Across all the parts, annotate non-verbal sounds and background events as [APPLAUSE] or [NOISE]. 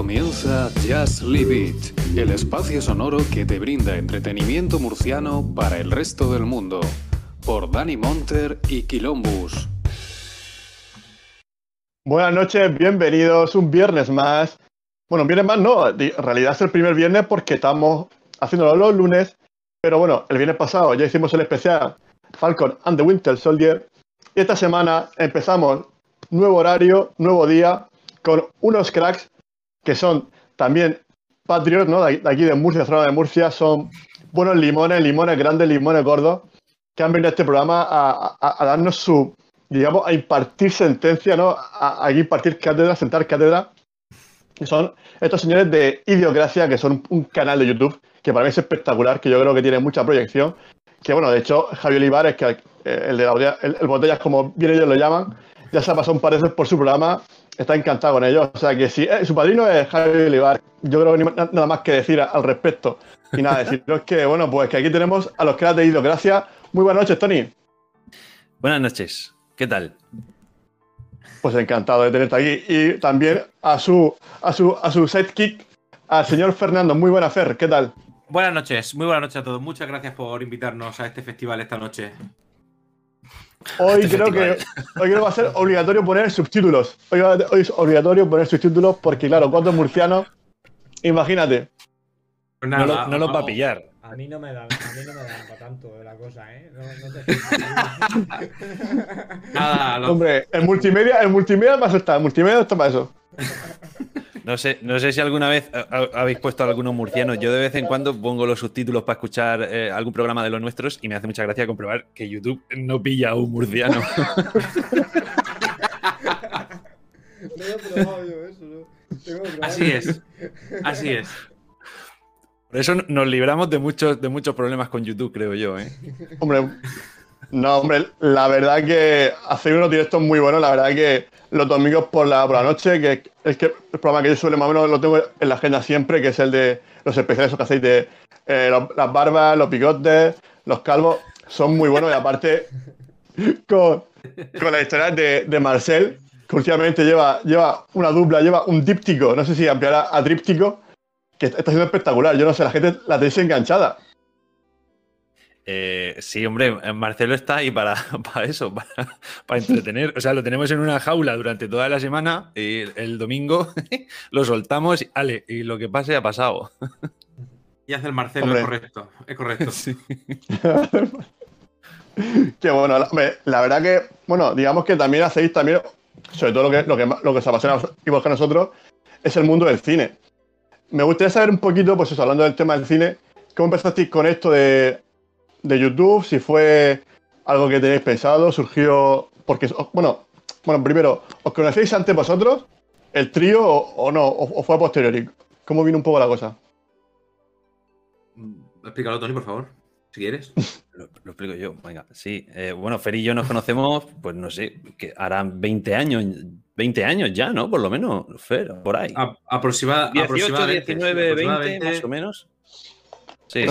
comienza Just Leave It, el espacio sonoro que te brinda entretenimiento murciano para el resto del mundo, por Dani Monter y Quilombus. Buenas noches, bienvenidos un viernes más. Bueno, un viernes más no, en realidad es el primer viernes porque estamos haciéndolo los lunes, pero bueno, el viernes pasado ya hicimos el especial Falcon and the Winter Soldier y esta semana empezamos nuevo horario, nuevo día, con unos cracks que son también patriots, ¿no? De aquí de Murcia, zona de Murcia, son buenos limones, limones grandes, limones gordos, que han venido a este programa a, darnos su, digamos, a impartir sentencia, ¿no? A, impartir cátedra, sentar cátedra. Y son estos señores de Idiocracia, que son un canal de YouTube que para mí es espectacular, que yo creo que tiene mucha proyección. Que bueno, de hecho, Javier Olivares, que eh, el de la, el, el Botellas, como bien ellos lo llaman, ya se ha pasado un par de veces por su programa está encantado con ellos. O sea que si eh, su padrino es Javi Olivar, yo creo que no nada más que decir al respecto. Y nada, deciros que, bueno, pues que aquí tenemos a los que de Idiocracia. Muy buenas noches, Tony. Buenas noches, ¿qué tal? Pues encantado de tenerte aquí. Y también a su, a su, a su sidekick, al señor Fernando. Muy buena, Fer, ¿qué tal? Buenas noches, muy buenas noches a todos. Muchas gracias por invitarnos a este festival esta noche. Hoy creo, que, hoy va a ser obligatorio poner subtítulos. Hoy, es obligatorio poner subtítulos porque, claro, cuántos murcianos, imagínate. Pues no, lo, no va a pillar. A mí no me da, a mí no me da para tanto de la cosa, ¿eh? No, te... [LAUGHS] nada, Hombre, el multimedia, el multimedia para eso está, el multimedia está para eso. [LAUGHS] No sé, no sé si alguna vez habéis puesto algunos murcianos. Yo de vez en cuando pongo los subtítulos para escuchar eh, algún programa de los nuestros y me hace mucha gracia comprobar que YouTube no pilla a un murciano. no he probado yo eso, ¿no? Así es. Así es. Por eso nos libramos de muchos, de muchos problemas con YouTube, creo yo. ¿eh? Hombre, no, hombre, la verdad que hacer unos directos muy buenos, la verdad que los domingos por la, por la noche, que es que el programa que yo suelo más o menos lo tengo en la agenda siempre, que es el de los especiales que hacéis de eh, las barbas, los bigotes, los calvos, son muy buenos y aparte con, con la historia de, de, Marcel, que últimamente lleva, lleva una dupla, lleva un díptico, no sé si ampliará a tríptico, que está siendo espectacular. Yo no sé, la gente la tenéis enganchada. Eh, sí, hombre, Marcelo está ahí para, [LAUGHS] para eso, para, entretener. O sea, lo tenemos en una jaula durante toda la semana y el domingo [LAUGHS] lo soltamos y, ale, y lo que pase ha pasado. Y hace el Marcelo, es correcto. Es correcto. Sí. [LAUGHS] Qué bueno. La, verdad que, bueno, digamos que también hacéis también, sobre todo lo que, lo que, lo que se apasiona igual que a nosotros, es el mundo del cine. Me gustaría saber un poquito, pues eso, hablando del tema del cine, ¿cómo empezasteis con esto de de YouTube, si fue algo que tenéis pensado, surgió porque, bueno, bueno, primero, ¿os conocéis antes vosotros, el trío, o, no, o, fue a posteriori? ¿Cómo vino un poco la cosa? Mm, explícalo, Tony, por favor, si quieres. [LAUGHS] Lo, explico yo, venga, sí. Eh, bueno, Fer y yo nos conocemos, pues no sé, que harán 20 años, 20 años ya, ¿no? Por lo menos, Fer, por ahí. aproximadamente. 19, 20, más o menos. Sí,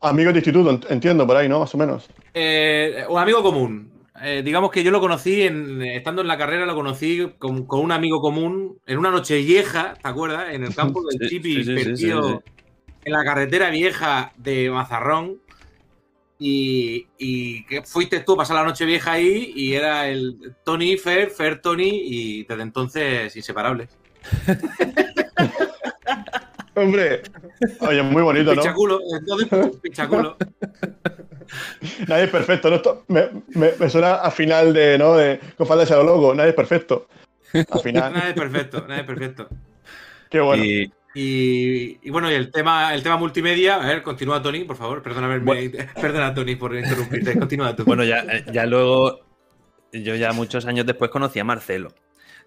Amigos de instituto, entiendo, por ahí, ¿no? Más o menos. Eh, un amigo común. Eh, digamos que yo lo conocí, en, estando en la carrera, lo conocí con, un amigo común en una noche vieja, ¿te acuerdas? En el campo del [LAUGHS] Chipi, perdido en la carretera vieja de Mazarrón. Y, y, que fuiste tú a pasar la noche vieja ahí y era el Tony, Fer, Fer, Tony y desde entonces inseparables. [LAUGHS] Hombre, oye, muy bonito, ¿no? Pichaculo, entonces, pichaculo. [LAUGHS] Nadie es perfecto, ¿no? me, me, suena a final de, ¿no? De, con falta de logo, nadie es perfecto. Al final. nadie es perfecto, nadie es perfecto. Qué bueno. Y, bueno, y el tema, el tema multimedia, a ver, continúa Tony, por favor, perdona, perdona Tony por interrumpirte, continúa tú. Bueno, ya, ya luego, yo ya muchos años después conocí a Marcelo.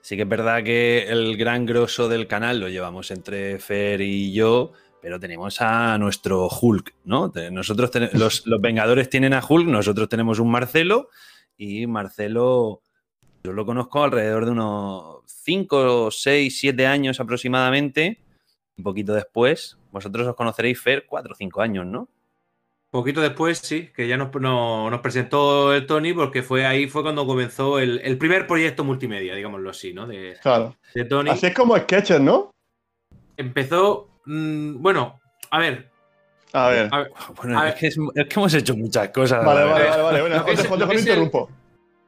Sí que es verdad que el gran grosso del canal lo llevamos entre Fer y yo, pero tenemos a nuestro Hulk, ¿no? Nosotros los, los, Vengadores tienen a Hulk, nosotros tenemos un Marcelo y Marcelo yo lo conozco alrededor de unos 5, 6, 7 años aproximadamente. Un poquito después, vosotros os conoceréis Fer 4 o 5 años, ¿no? Poquito después, sí, que ya nos, nos, presentó el Tony, porque fue ahí fue cuando comenzó el, primer proyecto multimedia, digámoslo así, ¿no? De, claro. Tony. Así es como sketches, ¿no? empezó. mm, bueno, a ver. A ver. a ver, Bueno, A es, que es, es que hemos hecho muchas cosas. Vale, vale, vale, vale. Bueno, os dejo- el el- interrumpo.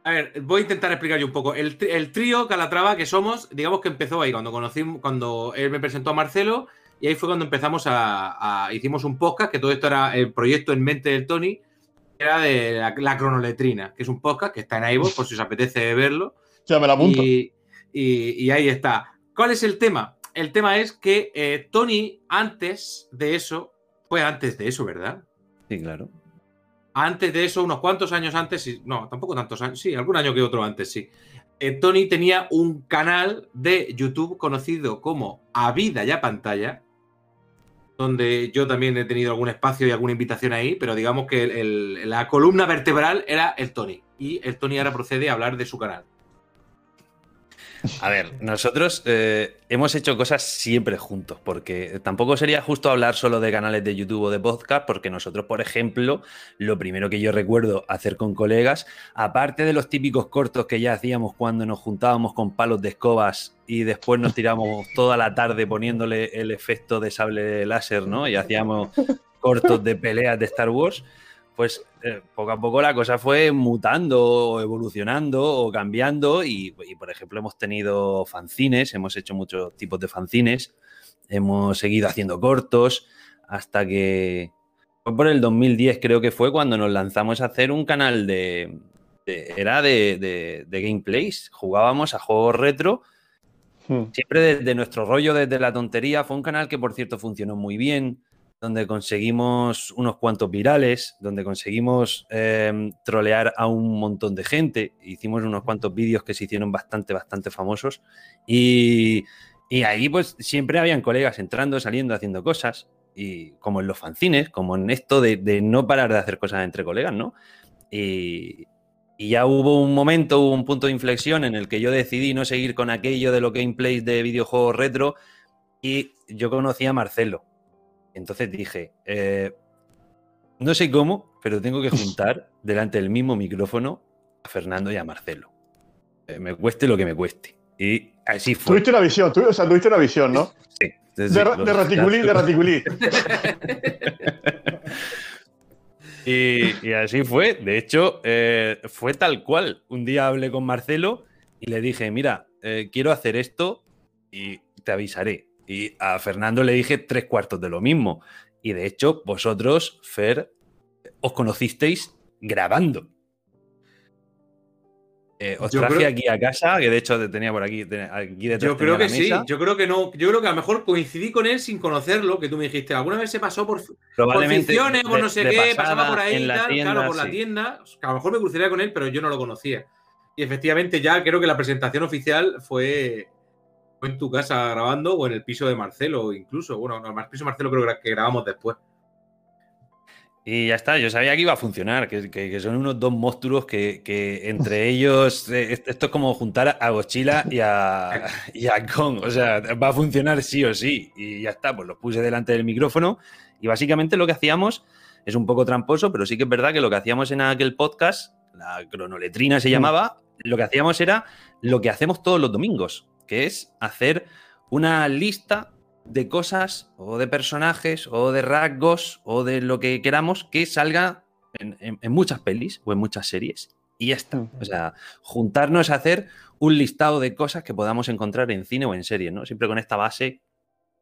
A ver, voy a intentar explicar yo un poco. El, el trío Calatrava que somos, digamos que empezó ahí, cuando conocí, cuando él me presentó a Marcelo, y ahí fue cuando empezamos a, a- hicimos un podcast, que todo esto era el proyecto en mente del Tony, era de la, la cronoletrina, que es un podcast que está en iVoox, por si os apetece verlo. Ya me la apunto. Y, y- y ahí está. ¿Cuál es el tema? El tema es que eh, Tony, antes de eso, fue antes de eso, ¿verdad? Sí, claro. Antes de eso, unos cuantos años antes, no, tampoco tantos años, sí, algún año que otro antes, sí. Eh, Tony tenía un canal de YouTube conocido como A Vida y a Pantalla, donde yo también he tenido algún espacio y alguna invitación ahí, pero digamos que la columna vertebral era el Tony. Y el Tony ahora procede a hablar de su canal. A ver, nosotros eh, hemos hecho cosas siempre juntos, porque tampoco sería justo hablar solo de canales de YouTube o de podcast, porque nosotros, por ejemplo, lo primero que yo recuerdo hacer con colegas, aparte de los típicos cortos que ya hacíamos cuando nos juntábamos con palos de escobas y después nos tiramos toda la tarde poniéndole el efecto de sable láser, ¿no? Y hacíamos cortos de peleas de Star Wars, pues eh, poco a poco la cosa fue mutando o evolucionando o cambiando y, y, por ejemplo hemos tenido fanzines, hemos hecho muchos tipos de fanzines, hemos seguido haciendo cortos hasta que fue por el 2010 creo que fue cuando nos lanzamos a hacer un canal de... de- era de, de- de gameplays, jugábamos a juegos retro Hmm. Siempre desde nuestro rollo, desde la tontería. Fue un canal que, por cierto, funcionó muy bien, donde conseguimos unos cuantos virales, donde conseguimos eh, trolear a un montón de gente. Hicimos unos cuantos vídeos que se hicieron bastante, bastante famosos. Y, y ahí, pues, siempre habían colegas entrando, saliendo, haciendo cosas. Y como en los fanzines, como en esto de, de no parar de hacer cosas entre colegas, ¿no? Y, y ya hubo un momento, hubo un punto de inflexión en el que yo decidí no seguir con aquello de los gameplays de videojuegos retro y yo conocí a Marcelo. Entonces dije, eh, no sé cómo, pero tengo que juntar delante del mismo micrófono a Fernando y a Marcelo. Eh, me cueste lo que me cueste. Y así fue. Tuviste una visión, o sea, tuviste una visión, ¿no? Sí, sí, De, ra- de raticulí, de raticulí. [LAUGHS] Y, y así fue. De hecho, eh, fue tal cual. Un día hablé con Marcelo y le dije, mira, quiero hacer esto y te avisaré. Y a Fernando le dije tres cuartos de lo mismo. Y de hecho, vosotros, Fer, os conocisteis grabando. Eh, os Yo traje creo- aquí a casa, que de hecho te tenía por aquí, aquí detrás Yo creo que sí, yo creo que no. Yo creo que a lo mejor coincidí con él sin conocerlo, que tú me dijiste. Alguna vez se pasó por, por Probablemente ficciones, por no sé qué, pasaba por ahí tal, tienda, claro, por la tienda. A lo mejor me cruzaría con él, pero yo no lo conocía. Y efectivamente, ya creo que la presentación oficial fue en tu casa grabando o en el piso de Marcelo, incluso. Bueno, no, el piso de Marcelo creo que grabamos después. Y ya está, yo sabía que iba a funcionar, que, que- que son unos dos monstruos que, que entre [LAUGHS] ellos, eh, esto es como juntar a Godzilla y a, [LAUGHS] y a Kong, o sea, va a funcionar sí o sí. Y ya está, pues los puse delante del micrófono y básicamente lo que hacíamos es un poco tramposo, pero sí que es verdad que lo que hacíamos en aquel podcast, la cronoletrina se llamaba, lo que hacíamos era lo que hacemos todos los domingos, que es hacer una lista de cosas o de personajes o de rasgos o de lo que queramos que salga en, en- en muchas pelis o en muchas series. Y ya está. O sea, juntarnos a hacer un listado de cosas que podamos encontrar en cine o en series, ¿no? Siempre con esta base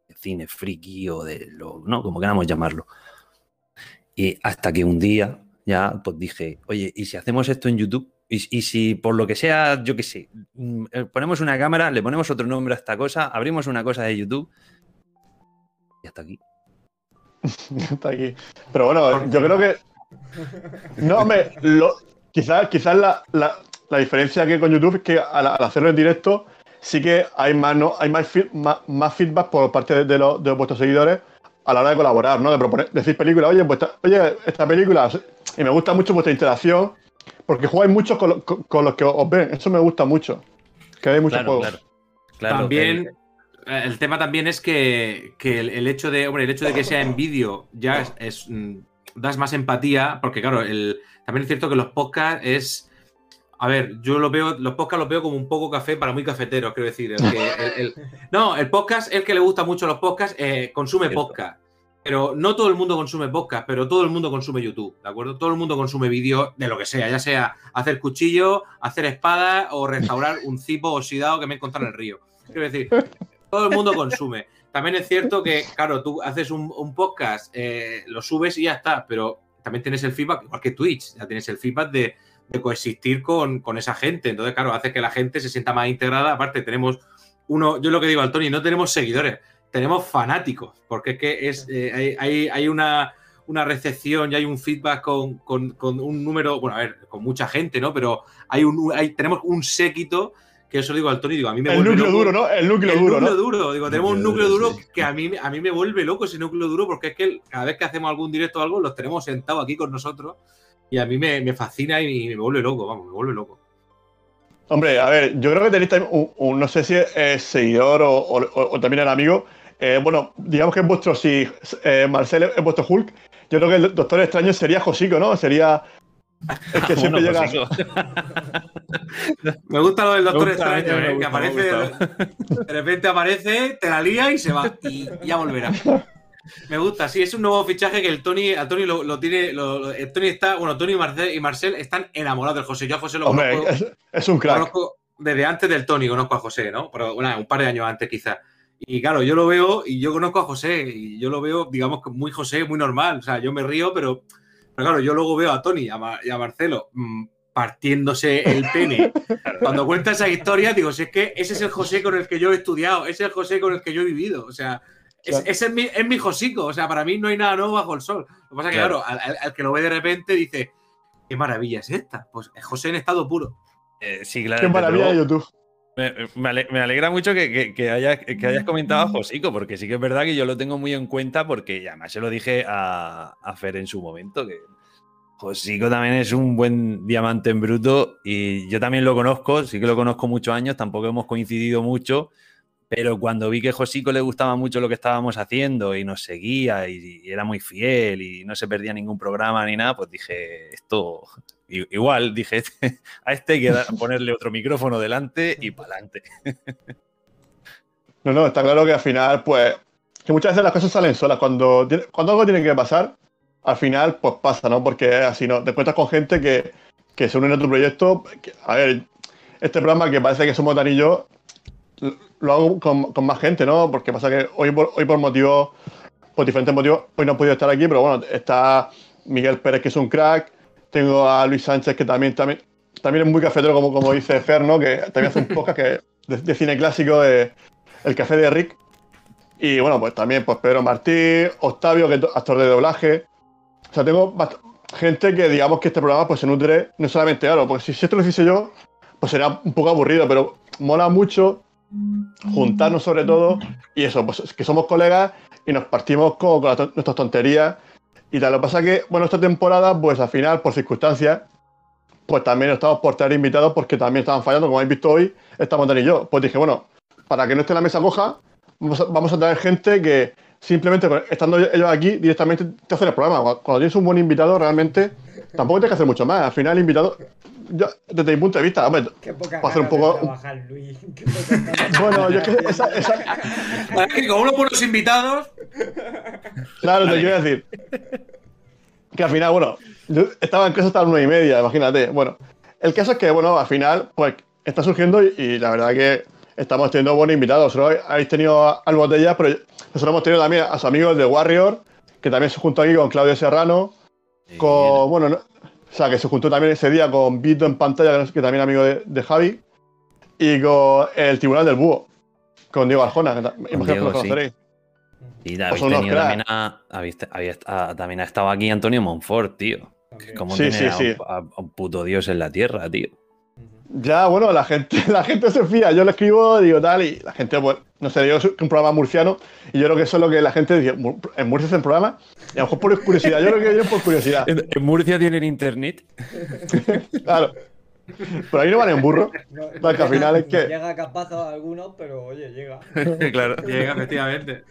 de cine friki o de lo, ¿no? Como queramos llamarlo. Y hasta que un día ya pues dije, oye, ¿y si hacemos esto en YouTube? Y, y si por lo que sea, yo qué sé, mm, eh, ponemos una cámara, le ponemos otro nombre a esta cosa, abrimos una cosa de YouTube y hasta aquí. [LAUGHS] Está aquí. Pero bueno, yo creo que. [LAUGHS] No, hombre, lo- quizás quizás la, la- la diferencia que con YouTube es que al, al hacerlo en directo sí que hay más, ¿no? hay más, fi- más, más feedback por parte de, de los, de vuestros seguidores a la hora de colaborar, ¿no? De proponer, decir películas, oye, pues esta, oye, esta película, y me gusta mucho vuestra interacción, porque jugáis mucho con, lo- con- con los que os ven, eso me gusta mucho. Que hay muchos Claro, juegos. claro. Claro, también, el- eh, el tema también es que, que el, el hecho de, hombre, el hecho de que sea en vídeo ya es, es, mm, das más empatía, porque claro, el, también es cierto que los podcasts es A ver, yo lo veo, los podcasts los veo como un poco café para muy cafeteros, quiero decir. El que, el- el- [LAUGHS] no, el podcast, el que le gusta mucho los podcasts, eh, consume podcast. Pero no todo el mundo consume podcast, pero todo el mundo consume YouTube, ¿de acuerdo? Todo el mundo consume vídeos de lo que sea, ya sea hacer cuchillo, hacer espada o restaurar un cipo oxidado que me he encontrado en el río. Quiero decir, todo el mundo consume. También es cierto que, claro, tú haces un, podcast, eh, lo subes y ya está, pero también tienes el feedback, igual que Twitch, ya tienes el feedback de, de coexistir con, con esa gente. Entonces, claro, hace que la gente se sienta más integrada. Aparte, tenemos uno, yo lo que digo al Tony, no tenemos seguidores, tenemos fanáticos, porque es que es, eh, hay, hay- hay una, una recepción y hay un feedback con, con- con un número, bueno, a ver, con mucha gente, ¿no? Pero hay un, hay, tenemos un séquito que eso digo al Tony, digo, a mí me El vuelve núcleo loco. duro, ¿no? El núcleo El duro, núcleo ¿no? duro, digo, tenemos un Núcleo duro, duro sí. que a mí, a mí me vuelve loco ese núcleo duro porque es que cada vez que hacemos algún directo o algo los tenemos sentados aquí con nosotros y a mí me, me fascina y me vuelve loco, vamos, me vuelve loco. Hombre, a ver, yo creo que tenéis también un, un- no sé si es seguidor o, o- o- o también el amigo. Eh, bueno, digamos que es vuestro, si eh, Marcel es vuestro Hulk, yo creo que el Doctor Extraño sería Josico, ¿no? Sería el que [LAUGHS] siempre Bueno, llega. [LAUGHS] Me gusta lo del Doctor gusta, Extraño, ¿eh? gusta, que aparece, de, repente aparece, te la lía y se va y ya volverá. Me gusta, sí, es un nuevo fichaje que el Tony, a Tony lo, lo tiene, lo- el Tony está, bueno, Tony y Marcel, y Marcel están enamorados del José. Yo a José lo Hombre, conozco, es, es un crack. conozco desde antes del Tony, conozco a José, ¿no? Pero bueno, un par de años antes quizás. Y claro, yo lo veo y yo conozco a José y yo lo veo, digamos, muy José, muy normal. O sea, yo me río, pero, pero claro, yo luego veo a Tony y a, y a Marcelo mm, partiéndose el pene. [LAUGHS] Cuando cuenta esa historia, digo, si es que ese es el José con el que yo he estudiado, ese es el José con el que yo he vivido. O sea, es- Claro. ese es mi, es mi Josico. O sea, para mí no hay nada nuevo bajo el sol. Lo que pasa es que, Claro. claro, al, que lo ve de repente dice, ¿qué maravilla es esta? Pues es José en estado puro. Eh, sí, claro. Qué maravilla de. YouTube. Me, me ale- me alegra mucho que, que- que hayas, que hayas comentado a Josico, porque sí que es verdad que yo lo tengo muy en cuenta, porque además se lo dije a, a Fer en su momento, que Josico también es un buen diamante en bruto y yo también lo conozco, sí que lo conozco muchos años, tampoco hemos coincidido mucho, pero cuando vi que Josico le gustaba mucho lo que estábamos haciendo y nos seguía y, y era muy fiel y no se perdía ningún programa ni nada, pues dije, esto, igual, dije, [LAUGHS] a este hay que ponerle otro micrófono delante y para adelante. [LAUGHS] No, no, está claro que al final, pues, que muchas veces las cosas salen solas. Cuando, cuando algo tiene que pasar, al final, pues pasa, ¿no? Porque así, ¿no? Te encuentras con gente que, que se une a tu proyecto. que- a ver, este programa que parece que somos Dan y yo, lo hago con, con más gente, ¿no? Porque pasa que hoy por, hoy por motivos, por diferentes motivos, hoy no he podido estar aquí, pero bueno, está Miguel Pérez, que es un crack. Tengo a Luis Sánchez, que también, también, también es muy cafetero, como, como dice Fer, ¿no? Que también hace un [LAUGHS] podcast que, de, de cine clásico, de, El Café de Rick. Y bueno, pues también pues Pedro Martí, Octavio, que es actor de doblaje. O sea, tengo gente que digamos que este programa pues se nutre no solamente claro, porque si, si esto lo hiciese yo, pues sería un poco aburrido, pero mola mucho juntarnos sobre todo y eso, pues es que somos colegas y nos partimos con, con nuestras tonterías y. Lo que pasa que, bueno, esta temporada, pues al final, por circunstancias, pues también estamos por traer invitados porque también estaban fallando, como habéis visto hoy, estamos Dan y yo. Pues dije, bueno, para que no esté la mesa coja, vamos a, vamos a traer gente que simplemente con- estando ellos aquí directamente te hacen el programa. Cuando tienes un buen invitado, realmente tampoco tienes que hacer mucho más. Al final, el invitado, yo, desde mi punto de vista, hombre, Qué poca Para hacer un poco- trabajar, Luis. [LAUGHS] Qué poca ganas. bueno, yo es que esa, esa, Es que con unos buenos invitados, Claro, te quiero decir. Que al final, bueno, yo estaba en casa hasta las nueve y media, imagínate. Bueno, el caso es que, bueno, al final, pues está surgiendo y, y la verdad que estamos teniendo buenos invitados. Vosotros habéis tenido al Botella, pero nosotros hemos tenido también a sus amigos de Warrior, que también se juntó aquí con Claudio Serrano, con, bueno, no- o sea, que se juntó también ese día con Vito en pantalla, que es- que también amigo de, de Javi, y con el Tribunal del Búho, con Diego Arjona, que imagino que Diego, lo sí. Y habéis tenido también a, habéis- habéis- a- también ha estado aquí Antonio Monfort, tío. También. Como Sí, tener sí, a, sí. un- a- a un puto dios en la tierra, tío. Ya, bueno, la gente, [LAUGHS] la gente se fía. Yo le escribo, digo tal, y la gente, pues, no sé, digo, es un programa murciano, y yo creo que eso es lo que la gente dice. "Mur- En Murcia hacen programa, y a lo mejor por curiosidad. Yo creo que vienen por curiosidad. [LAUGHS] En, en Murcia tienen internet. [LAUGHS] Claro. Pero ahí no van en burro. No, Vale, que al final es que- Llega capaz a algunos, pero oye, llega. claro. llega efectivamente.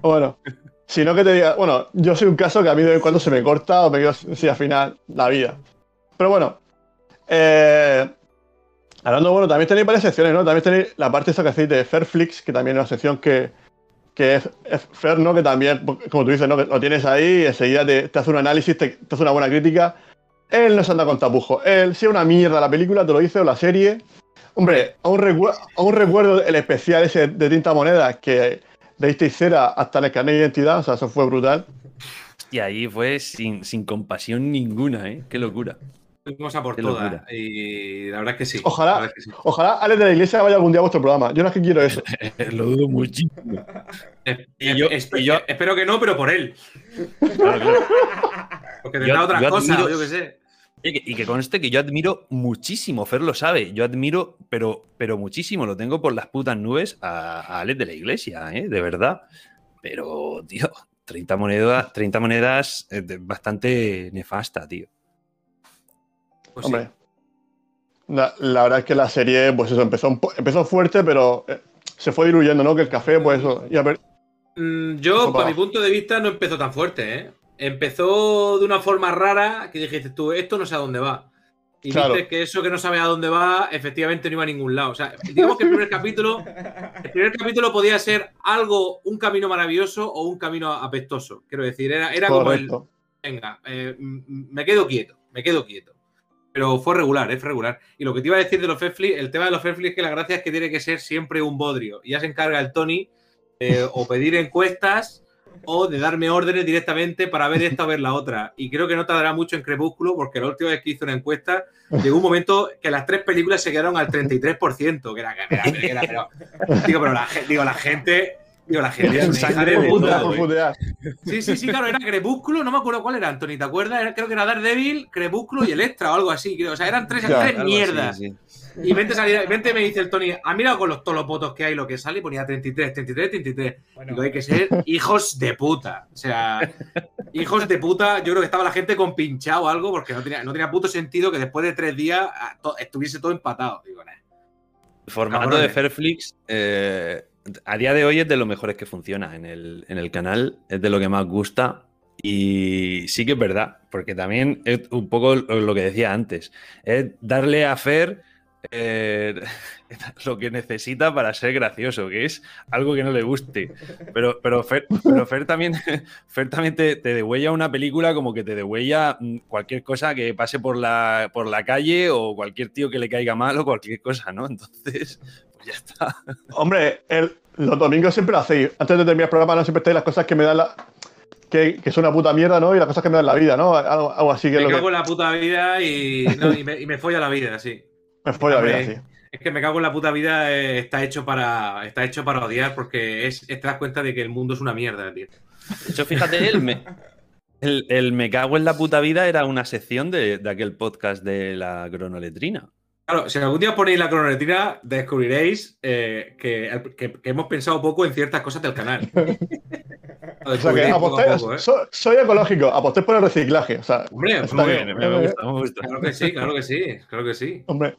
Bueno, si no que te diga, bueno, yo soy un caso que a mí de vez en cuando se me corta o me quedo sin al final la vida. Pero bueno, eh, Hablando, bueno, también tenéis varias secciones, ¿no? También tenéis la parte esa que hacéis de Fairflix, que también es una sección que, que es, es Fair, ¿no? Que también, como tú dices, ¿no? Lo tienes ahí y enseguida te, te hace un análisis, te, te hace una buena crítica. Él no se anda con tapujos. Él, si es una mierda la película, te lo dice, o la serie. Hombre, aún, recu- recuerdo el especial ese de tinta moneda que deis cera hasta el carnet de identidad, o sea, eso fue brutal. Y ahí fue sin, sin compasión ninguna, ¿eh? Qué locura. Fuimos a por todas. Y la verdad es que sí. Ojalá. la verdad es que sí. Ojalá Alex de la Iglesia vaya algún día a vuestro programa. Yo no es que quiero eso. [LAUGHS] Lo dudo muchísimo. Y yo- es- y yo- espero que no, pero por él. Claro, claro. Porque Yo- tendrá otras yo cosas, yo qué sé. Y que, y que conste que yo admiro muchísimo, Fer lo sabe, yo admiro, pero, pero muchísimo, lo tengo por las putas nubes a, a Alex de la Iglesia, ¿eh? de verdad. Pero, tío, 30 monedas, 30 monedas eh, bastante nefasta, tío. Pues sí. Hombre. La, la verdad es que la serie, pues eso, empezó, empezó fuerte, pero eh, se fue diluyendo, ¿no? Que el café, pues eso. Y a ver, Mm, Yo, Opa. para mi punto de vista, no empezó tan fuerte, ¿eh? Empezó de una forma rara que dijiste tú, esto no sé a dónde va. Y Claro. viste que eso que no sabe a dónde va, efectivamente no iba a ningún lado. O sea, digamos que el primer capítulo, el primer capítulo podía ser algo, un camino maravilloso o un camino apestoso. Quiero decir, era, era como el, venga, eh, me quedo quieto, me quedo quieto. Pero fue regular, es regular. Y lo que te iba a decir de los Fairfly, el tema de los Fairfly es que la gracia es que tiene que ser siempre un bodrio. Ya se encarga el Tony eh, o pedir encuestas o de darme órdenes directamente para ver esta o ver la otra. Y creo que no tardará mucho en Crepúsculo, porque la última vez que hizo una encuesta, llegó un momento que las tres películas se quedaron al 33%, que era, que era- digo, pero la, digo, la gente... Digo, la gente. Sí, sí, sí, claro, era Crepúsculo, no me acuerdo cuál era, Anthony, ¿te acuerdas? Era- creo que era Daredevil, Crepúsculo y Electra o algo así, creo. O sea, eran tres, tres así, mierdas. sí. Y vente, salir, vente me dice el Tony, ha mirado con los, todos los votos que hay lo que sale y ponía 33, 33, 33. Bueno, Digo, hay que ser hijos de puta. O sea, hijos de puta, yo creo que estaba la gente con pinchado o algo porque no tenía, no tenía puto sentido que después de tres días ah, to- estuviese todo empatado. Digo, nah. Formato Cabrones. de Fairflix, eh, a día de hoy es de lo mejores que funciona en el, en el canal, es de lo que más gusta. Y sí que es verdad, porque también es un poco lo que decía antes, es darle a Fer eh, [LAUGHS] lo que necesita para ser gracioso, que es algo que no le guste. Pero, pero, Fer, pero Fer también, [LAUGHS] Fer también te, te degüella una película como que te degüella mm, cualquier cosa que pase por la, por la calle o cualquier tío que le caiga mal o cualquier cosa, ¿no? Entonces, [LAUGHS] ya está. Hombre, el- los domingos siempre lo hacéis. Antes de terminar el programa, no siempre estáis las cosas que me dan la. Que, que son una puta mierda, ¿no? Y las cosas que me dan la vida, ¿no? Algo, algo así que Me lo cago que en la puta vida y, no, y, me, y me folla la vida, sí. [LAUGHS] me fue la vida, sí. Es que me cago en la puta vida eh, está hecho para está hecho para odiar porque es, es- te das cuenta de que el mundo es una mierda, tío. De hecho, fíjate, el me, el, el me cago en la puta vida era una sección de, de aquel podcast de la cronoletrina. Claro, si algún día ponéis la cronoletrina, descubriréis eh, que, que- que hemos pensado poco en ciertas cosas del canal. [LAUGHS] O sea que descubriréis poco ¿eh? so- soy ecológico, apostéis por el reciclaje. O sea, Hombre, está muy bien, bien, me, me gusta, me gusta. claro que sí, claro que sí, claro que sí. Hombre,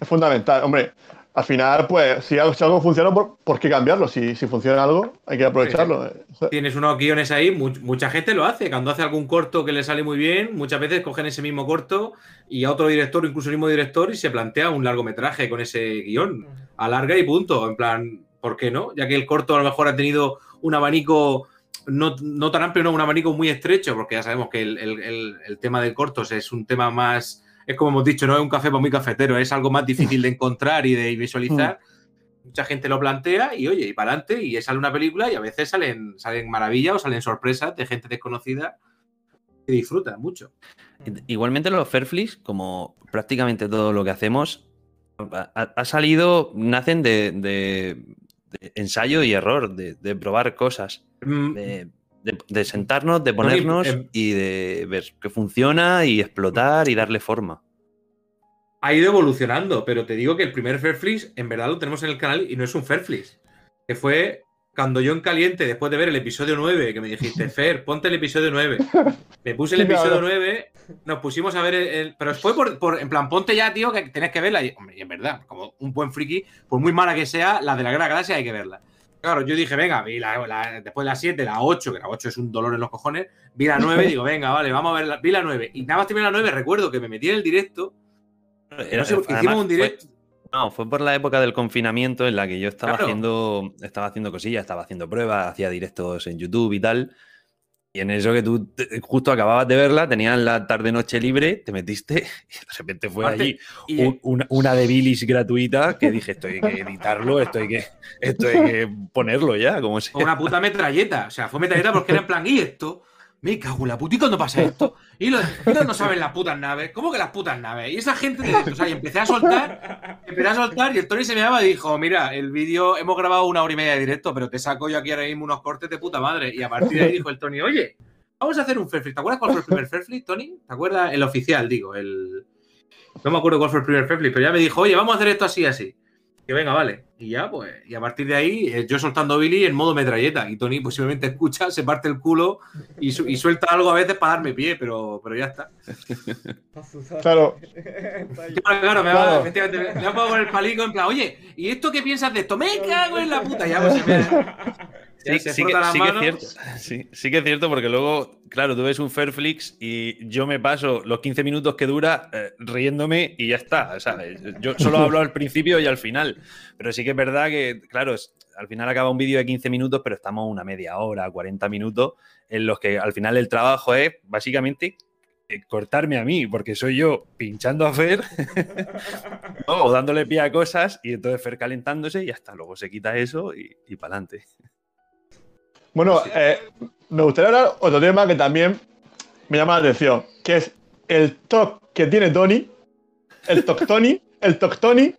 es fundamental. Hombre, al final, pues, si algo, si algo funciona, ¿por, por qué cambiarlo? Si, si funciona algo, hay que aprovecharlo. Tienes unos guiones ahí, mu- mucha gente lo hace. Cuando hace algún corto que le sale muy bien, muchas veces cogen ese mismo corto y a otro director, incluso el mismo director, y se plantea un largometraje con ese guion. Alarga y punto. En plan, ¿por qué no? Ya que el corto a lo mejor ha tenido un abanico no, no tan amplio, no, un abanico muy estrecho, porque ya sabemos que el, el- el- el tema de cortos es un tema más. Es como hemos dicho, no es un café para muy cafetero, es algo más difícil de encontrar y de visualizar. [LAUGHS] Mucha gente lo plantea y oye, y para adelante, y sale una película y a veces salen, salen maravillas o salen sorpresas de gente desconocida que disfruta mucho. Igualmente los Fairflix, como prácticamente todo lo que hacemos, ha, ha salido, nacen de, de- de ensayo y error, de, de probar cosas, Mm, de, sentarnos, de ponernos em- y de ver que funciona y explotar y darle forma. ha ido evolucionando, pero te digo que el primer Fairflix en verdad lo tenemos en el canal y no es un Fairflix. Que fue cuando yo en caliente, después de ver el episodio 9, que me dijiste, [LAUGHS] Fer, ponte el episodio 9. Me puse el [LAUGHS] episodio 9, nos pusimos a ver el. el- pero fue por, por- En plan, ponte ya, tío, que tenés que verla. Y, hombre, y en verdad, como un buen friki, por muy mala que sea, la de la Guerra Galaxia hay que verla. Claro, yo dije, venga, vi la, la- después de la 7, la 8, que la 8 es un dolor en los cojones, vi la 9 y digo, venga, vale, vamos a ver, la, vi la 9. Y nada más terminé la 9, recuerdo que me metí en el directo Era- no sé, además, hicimos un fue- directo. No, fue por la época del confinamiento en la que yo estaba Claro. haciendo estaba haciendo cosillas, estaba haciendo pruebas, hacía directos en YouTube y tal. Y en eso que tú te- justo acababas de verla, tenías la tarde-noche libre, te metiste [LAUGHS] y de repente fue allí y- un- una, una de bilis gratuita que dije, esto hay que [LAUGHS] editarlo, esto hay que, esto hay que ponerlo ya, como sea. Una puta metralleta. O sea, fue metralleta porque era en plan, ¿y esto? Me cago en la puta, ¿y pasa esto? Y los y los no saben las putas naves. ¿Cómo que las putas naves? Y esa gente, de- o sea, y empecé a soltar, empecé a soltar y el Tony se me daba y dijo, mira, el vídeo, hemos grabado una hora y media de directo, pero te saco yo aquí ahora mismo unos cortes de puta madre. Y a partir de ahí dijo el Tony, oye, vamos a hacer un Fairflip. ¿Te acuerdas cuál fue el primer Fairflip, Tony? ¿Te acuerdas? El oficial, digo, el... No me acuerdo cuál fue el primer Fairflip, pero ya me dijo, oye, vamos a hacer esto así, así. Que venga, vale. Y ya, pues, y a partir de ahí, eh, yo soltando Billy en modo metralleta. Y Tony posiblemente escucha, se parte el culo y, su- y suelta algo a veces para darme pie, pero, pero ya está. Claro. [LAUGHS] Claro, claro, me va, Claro. efectivamente, me, me ha puesto con el palico en plan, oye, ¿y esto qué piensas de esto? Me cago en la puta. Ya, pues, [LAUGHS] Sí, sí que, sí es cierto. [LAUGHS] Sí, sí que es cierto, porque luego, claro, tú ves un Fairflix y yo me paso los 15 minutos que dura eh, riéndome y ya está. O sea, yo solo hablo al principio y al final. Pero sí que es verdad que, claro, es- al final acaba un vídeo de 15 minutos, pero estamos una media hora, 40 minutos, en los que al final el trabajo es básicamente eh, cortarme a mí, porque soy yo pinchando a Fer [LAUGHS] ¿no? o dándole pie a cosas y entonces Fer calentándose y hasta luego se quita eso y, y para adelante. Bueno, eh, me gustaría hablar otro tema que también me llama la atención, que es el talk que tiene Tony, el talk Tony, [LAUGHS] el talk Tony,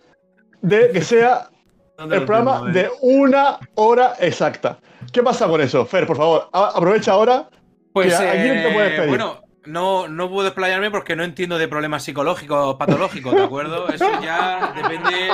de que sea ¿Dónde el programa tengo, eh? de una hora exacta. ¿Qué pasa con eso? Fer, por favor, aprovecha ahora. Pues que aquí no te puedes eh, pedir. bueno, no, no puedo explayarme porque no entiendo de problemas psicológicos patológicos, ¿de acuerdo? Eso ya depende,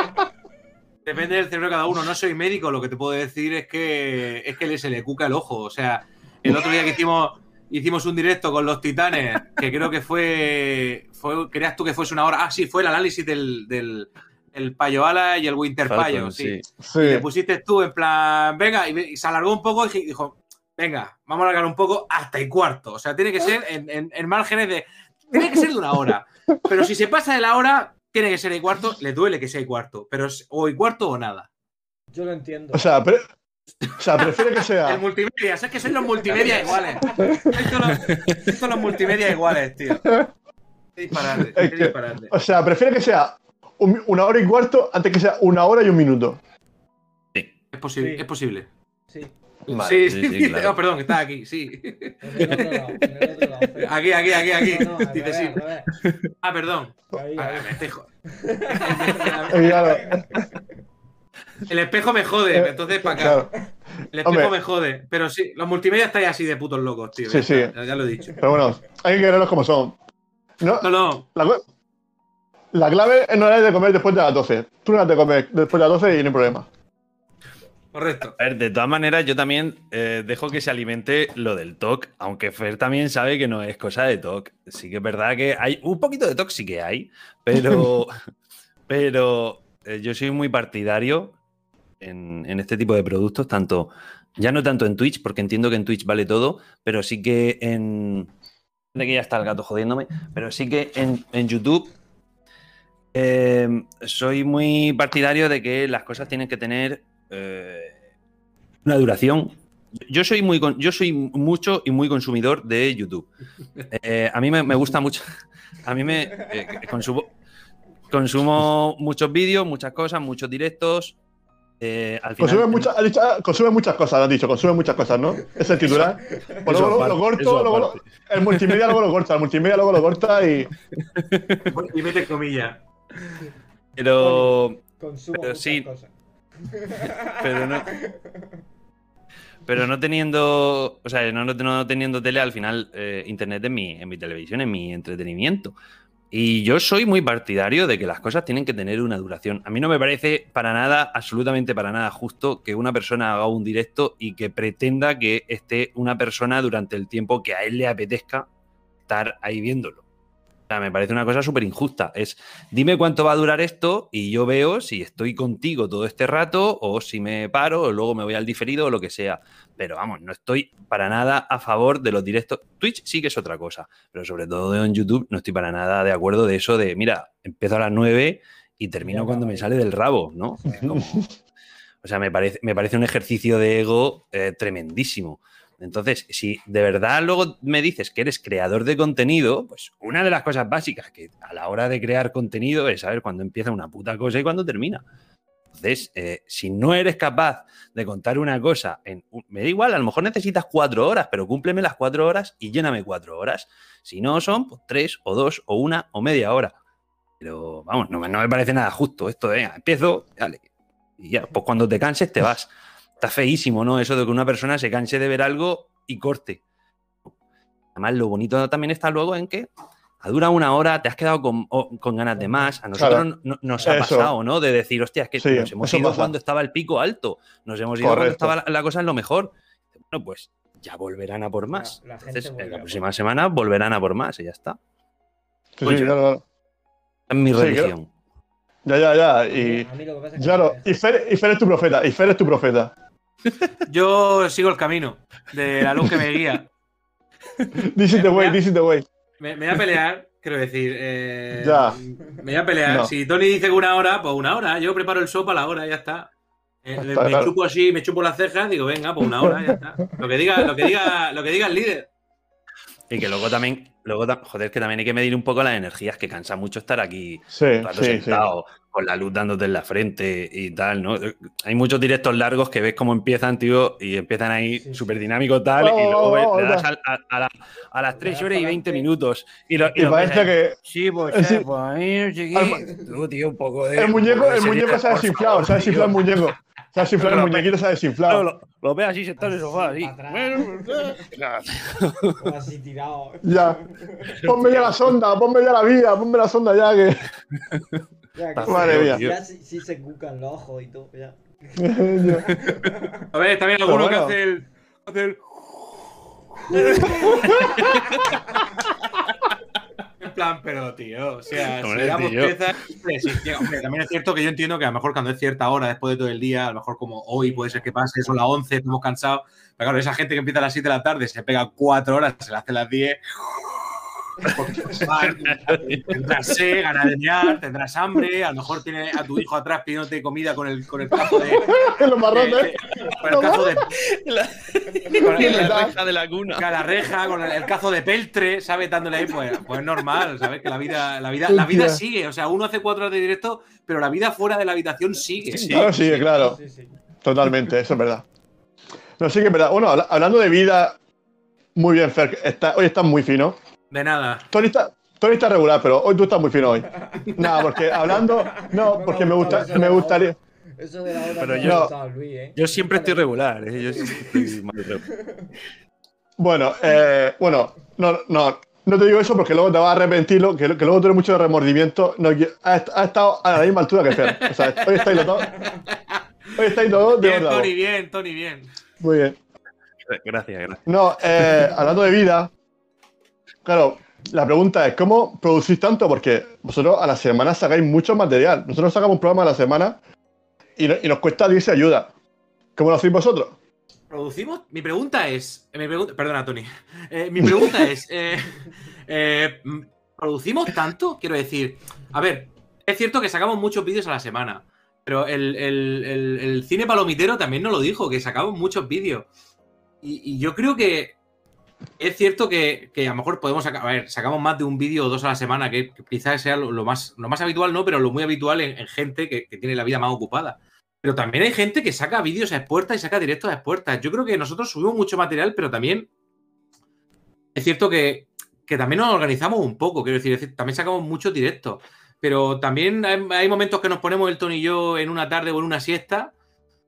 depende del cerebro de cada uno. No soy médico, lo que te puedo decir es que es que le- se le cuca el ojo. O sea, el otro día que hicimos, hicimos un directo con los titanes, que creo que fue, fue querías tú que fuese una hora. Ah, sí, fue el análisis del, del el Payo Ala y el Winter Falcon, Payo, sí. Sí. Y le pusiste tú en plan, venga, y, se alargó un poco y dijo, venga, vamos a alargar un poco hasta y cuarto. O sea, tiene que ser en, en- en márgenes de. Tiene que ser de una hora. Pero si se pasa de la hora, tiene que ser y cuarto. Le duele que sea y cuarto. Pero es o y cuarto o nada. Yo lo entiendo. O sea, pre- o sea, prefiere que [LAUGHS] El sea. multimedia, sabes que sois los multimedia iguales. Todos los, todos los multimedia iguales, tío. Qué disparate, Es qué que- disparate. O sea, prefiere que sea un- una hora y cuarto antes que sea una hora y un minuto. Es posible, Sí. es posible. Sí. Sí, Vale, sí, sí, sí, sí, claro. no, perdón, está aquí, sí. En el otro lado, en el otro lado. [LAUGHS] Fer. Aquí, aquí, aquí, aquí. No, no, Dice sí. Ah, perdón. Ahí, Ah, [LAUGHS] ahí. me estoy jo- Eh, claro, El espejo me jode, entonces para acá. claro. El espejo Hombre. me jode. Pero sí, los multimedia estáis así de putos locos, tío. Sí, ya, sí. ya- ya lo he dicho. Pero bueno, hay que quererlos como son. No, No, no. la, la clave es no es de comer después de las 12. Tú no has de comer después de las 12 y no hay problema. Correcto. A ver, de todas maneras, yo también eh, dejo que se alimente lo del TOC, aunque Fer también sabe que no es cosa de TOC. Sí que es verdad que hay un poquito de TOC, sí que hay, pero, [LAUGHS] pero eh, yo soy muy partidario en, en este tipo de productos, tanto, ya no tanto en Twitch, porque entiendo que en Twitch vale todo, pero sí que en... De que ya está el gato jodiéndome, pero sí que en, en YouTube eh, soy muy partidario de que las cosas tienen que tener eh, una duración. Yo soy muy con- yo soy mucho y muy consumidor de YouTube. Eh, a mí me, me gusta mucho. [LAUGHS] A mí me eh, consumo, consumo muchos vídeos, muchas cosas, muchos directos. Eh, al final, Consume, muchas, ha dicho, ah, consume muchas cosas, has dicho, consume muchas cosas, ¿no? Es el titular. Luego lo- eso lo, corto, luego lo- aparte. el multimedia luego lo corta, el multimedia luego lo corta y. Y mete comillas. pero, Consumo Pero muchas sí. cosas. [LAUGHS] pero no. Pero no teniendo, o sea, no, no- teniendo tele, al final eh, Internet es mi, en mi televisión, es mi entretenimiento. Y yo soy muy partidario de que las cosas tienen que tener una duración. A mí no me parece para nada, absolutamente para nada justo que una persona haga un directo y que pretenda que esté una persona durante el tiempo que a él le apetezca estar ahí viéndolo. O sea, me parece una cosa súper injusta. Es, dime cuánto va a durar esto y yo veo si estoy contigo todo este rato o si me paro o luego me voy al diferido o lo que sea. Pero vamos, no estoy para nada a favor de los directos. Twitch sí que es otra cosa, pero sobre todo en YouTube no estoy para nada de acuerdo de eso de, mira, empiezo a las 9 y termino cuando me sale del rabo, ¿no? [LAUGHS] o sea, me parece, me parece un ejercicio de ego eh, tremendísimo. Entonces, si de verdad luego me dices que eres creador de contenido, pues una de las cosas básicas que a la hora de crear contenido es saber cuándo empieza una puta cosa y cuándo termina. Entonces, eh, si no eres capaz de contar una cosa, en me da igual, a lo mejor necesitas cuatro horas, pero cúmpleme las cuatro horas y lléname cuatro horas. Si no son, pues tres o dos o una o media hora. Pero vamos, no, me parece nada justo esto, ¿eh? Empiezo, dale. Y ya, pues cuando te canses te vas. Está feísimo, ¿no? Eso de que una persona se canse de ver algo y corte. Además, lo bonito también está luego en que ha durado una hora, te has quedado con, ganas de más. A nosotros nos ha pasado, ¿no? De decir, hostia, es que nos hemos ido cuando estaba el pico alto, nos hemos ido cuando estaba la, cosa en lo mejor. Bueno, pues ya volverán a por más. Entonces, en la próxima semana volverán a por más y ya está. Pues claro. Es mi religión. Ya, ya, ya. Y, claro, y Fer, y Fer es tu profeta. Y Fer es tu profeta. Yo sigo el camino de la luz que me guía. This is the way, this is the way. Me, voy a pelear, quiero decir. Eh, ya. Me voy a pelear. Si Tony dice que una hora, pues una hora. Yo preparo el show para la hora, ya está. Eh, me chupo así, me chupo las cejas, digo, venga, pues una hora, ya está. Lo que diga, lo que diga, lo que diga el líder. Y que luego también, luego, joder, que también hay que medir un poco las energías, que cansa mucho estar aquí sentado, con la luz dándote en la frente y tal, ¿no? Hay muchos directos largos que ves cómo empiezan, tío, y empiezan ahí súper dinámico tal, y luego le das a, las 3 horas y 20 minutos. Y, lo, parece que. Sí, pues, sí. pues ahí, tío, un poco de. El muñeco, el muñeco se ha desinflado, se ha desinflado el muñeco. Se ha desinflado, el muñequito se ha desinflado. Lo, lo ves así sentado en el sofá, así. [LAUGHS] así tirado. Ya. [LAUGHS] Ponme ya la sonda, ponme ya la vida, ponme la sonda ya que. [LAUGHS] Ya, que Madre mía. Ya sí, se cucan los ojos y todo, ya. [LAUGHS] A ver, también alguno que hace el. Hace el plan, pero tío, o sea, si damos piezas, hombre, también es cierto que yo entiendo que a lo mejor cuando es cierta hora, después de todo el día, a lo mejor como hoy puede ser que pase, son las 11, estamos cansados, pero claro, esa gente que empieza a las 7 de la tarde, se pega 4 horas, se la hace a las 10, tendrás sed, ganas de mear, tendrás hambre, a lo mejor tiene a tu hijo atrás pidiéndote comida con el, con el cazo de. [LAUGHS] Los marrones. con el cazo de. [LAUGHS] La, con la reja de la cuna. Con la reja, con el, cazo de peltre, ¿sabes? Dándole ahí, pues, pues normal, ¿sabes? Que la vida, la vida, la vida sigue. O sea, uno hace cuatro horas de directo, pero la vida fuera de la habitación sigue. Sí, claro, sigue, claro. Totalmente, eso es verdad. No, sí que es verdad. Bueno, hablando de vida, muy bien, Fer. hoy estás muy fino. De nada. Tony está, Tony está regular, pero hoy tú estás muy fino hoy. [LAUGHS] Nada, porque hablando. No, porque me, gusta, me gustaría. Eso de la hora pero yo, Luis, ¿eh? yo siempre estoy regular, ¿eh? yo siempre estoy [LAUGHS] Bueno, eh, bueno, no, no, no te digo eso porque luego te vas a arrepentirlo, que, que luego tienes mucho remordimiento. No, ha, estado a la misma altura que Fer. O sea, hoy estáis los dos. Hoy estáis los dos de Bien, Tony, bien, Tony, bien. Muy bien. Gracias, gracias. No, eh, hablando de vida, Claro, la pregunta es, ¿cómo producís tanto? Porque vosotros a la semana sacáis mucho material. Nosotros sacamos un programa a la semana y, nos cuesta 10 ayuda. ¿Cómo lo hacéis vosotros? ¿Producimos? Mi pregunta es. Mi pregunta, perdona, Tony. [LAUGHS] Eh, mi pregunta es. Eh, eh, ¿Producimos tanto? Quiero decir. A ver, es cierto que sacamos muchos vídeos a la semana. Pero el, cine palomitero también nos lo dijo, que sacamos muchos vídeos. y, yo creo que es cierto que, a lo mejor podemos sacar, a ver, sacamos más de un vídeo o dos a la semana, que, quizás sea lo, más, lo más habitual, no, pero lo muy habitual en, gente que, tiene la vida más ocupada. Pero también hay gente que saca vídeos a expuertas y saca directos a expuertas. Yo creo que nosotros subimos mucho material, pero también es cierto que, también nos organizamos un poco, quiero decir, también sacamos muchos directos. Pero también hay, hay momentos que nos ponemos el Tony y yo en una tarde o en una siesta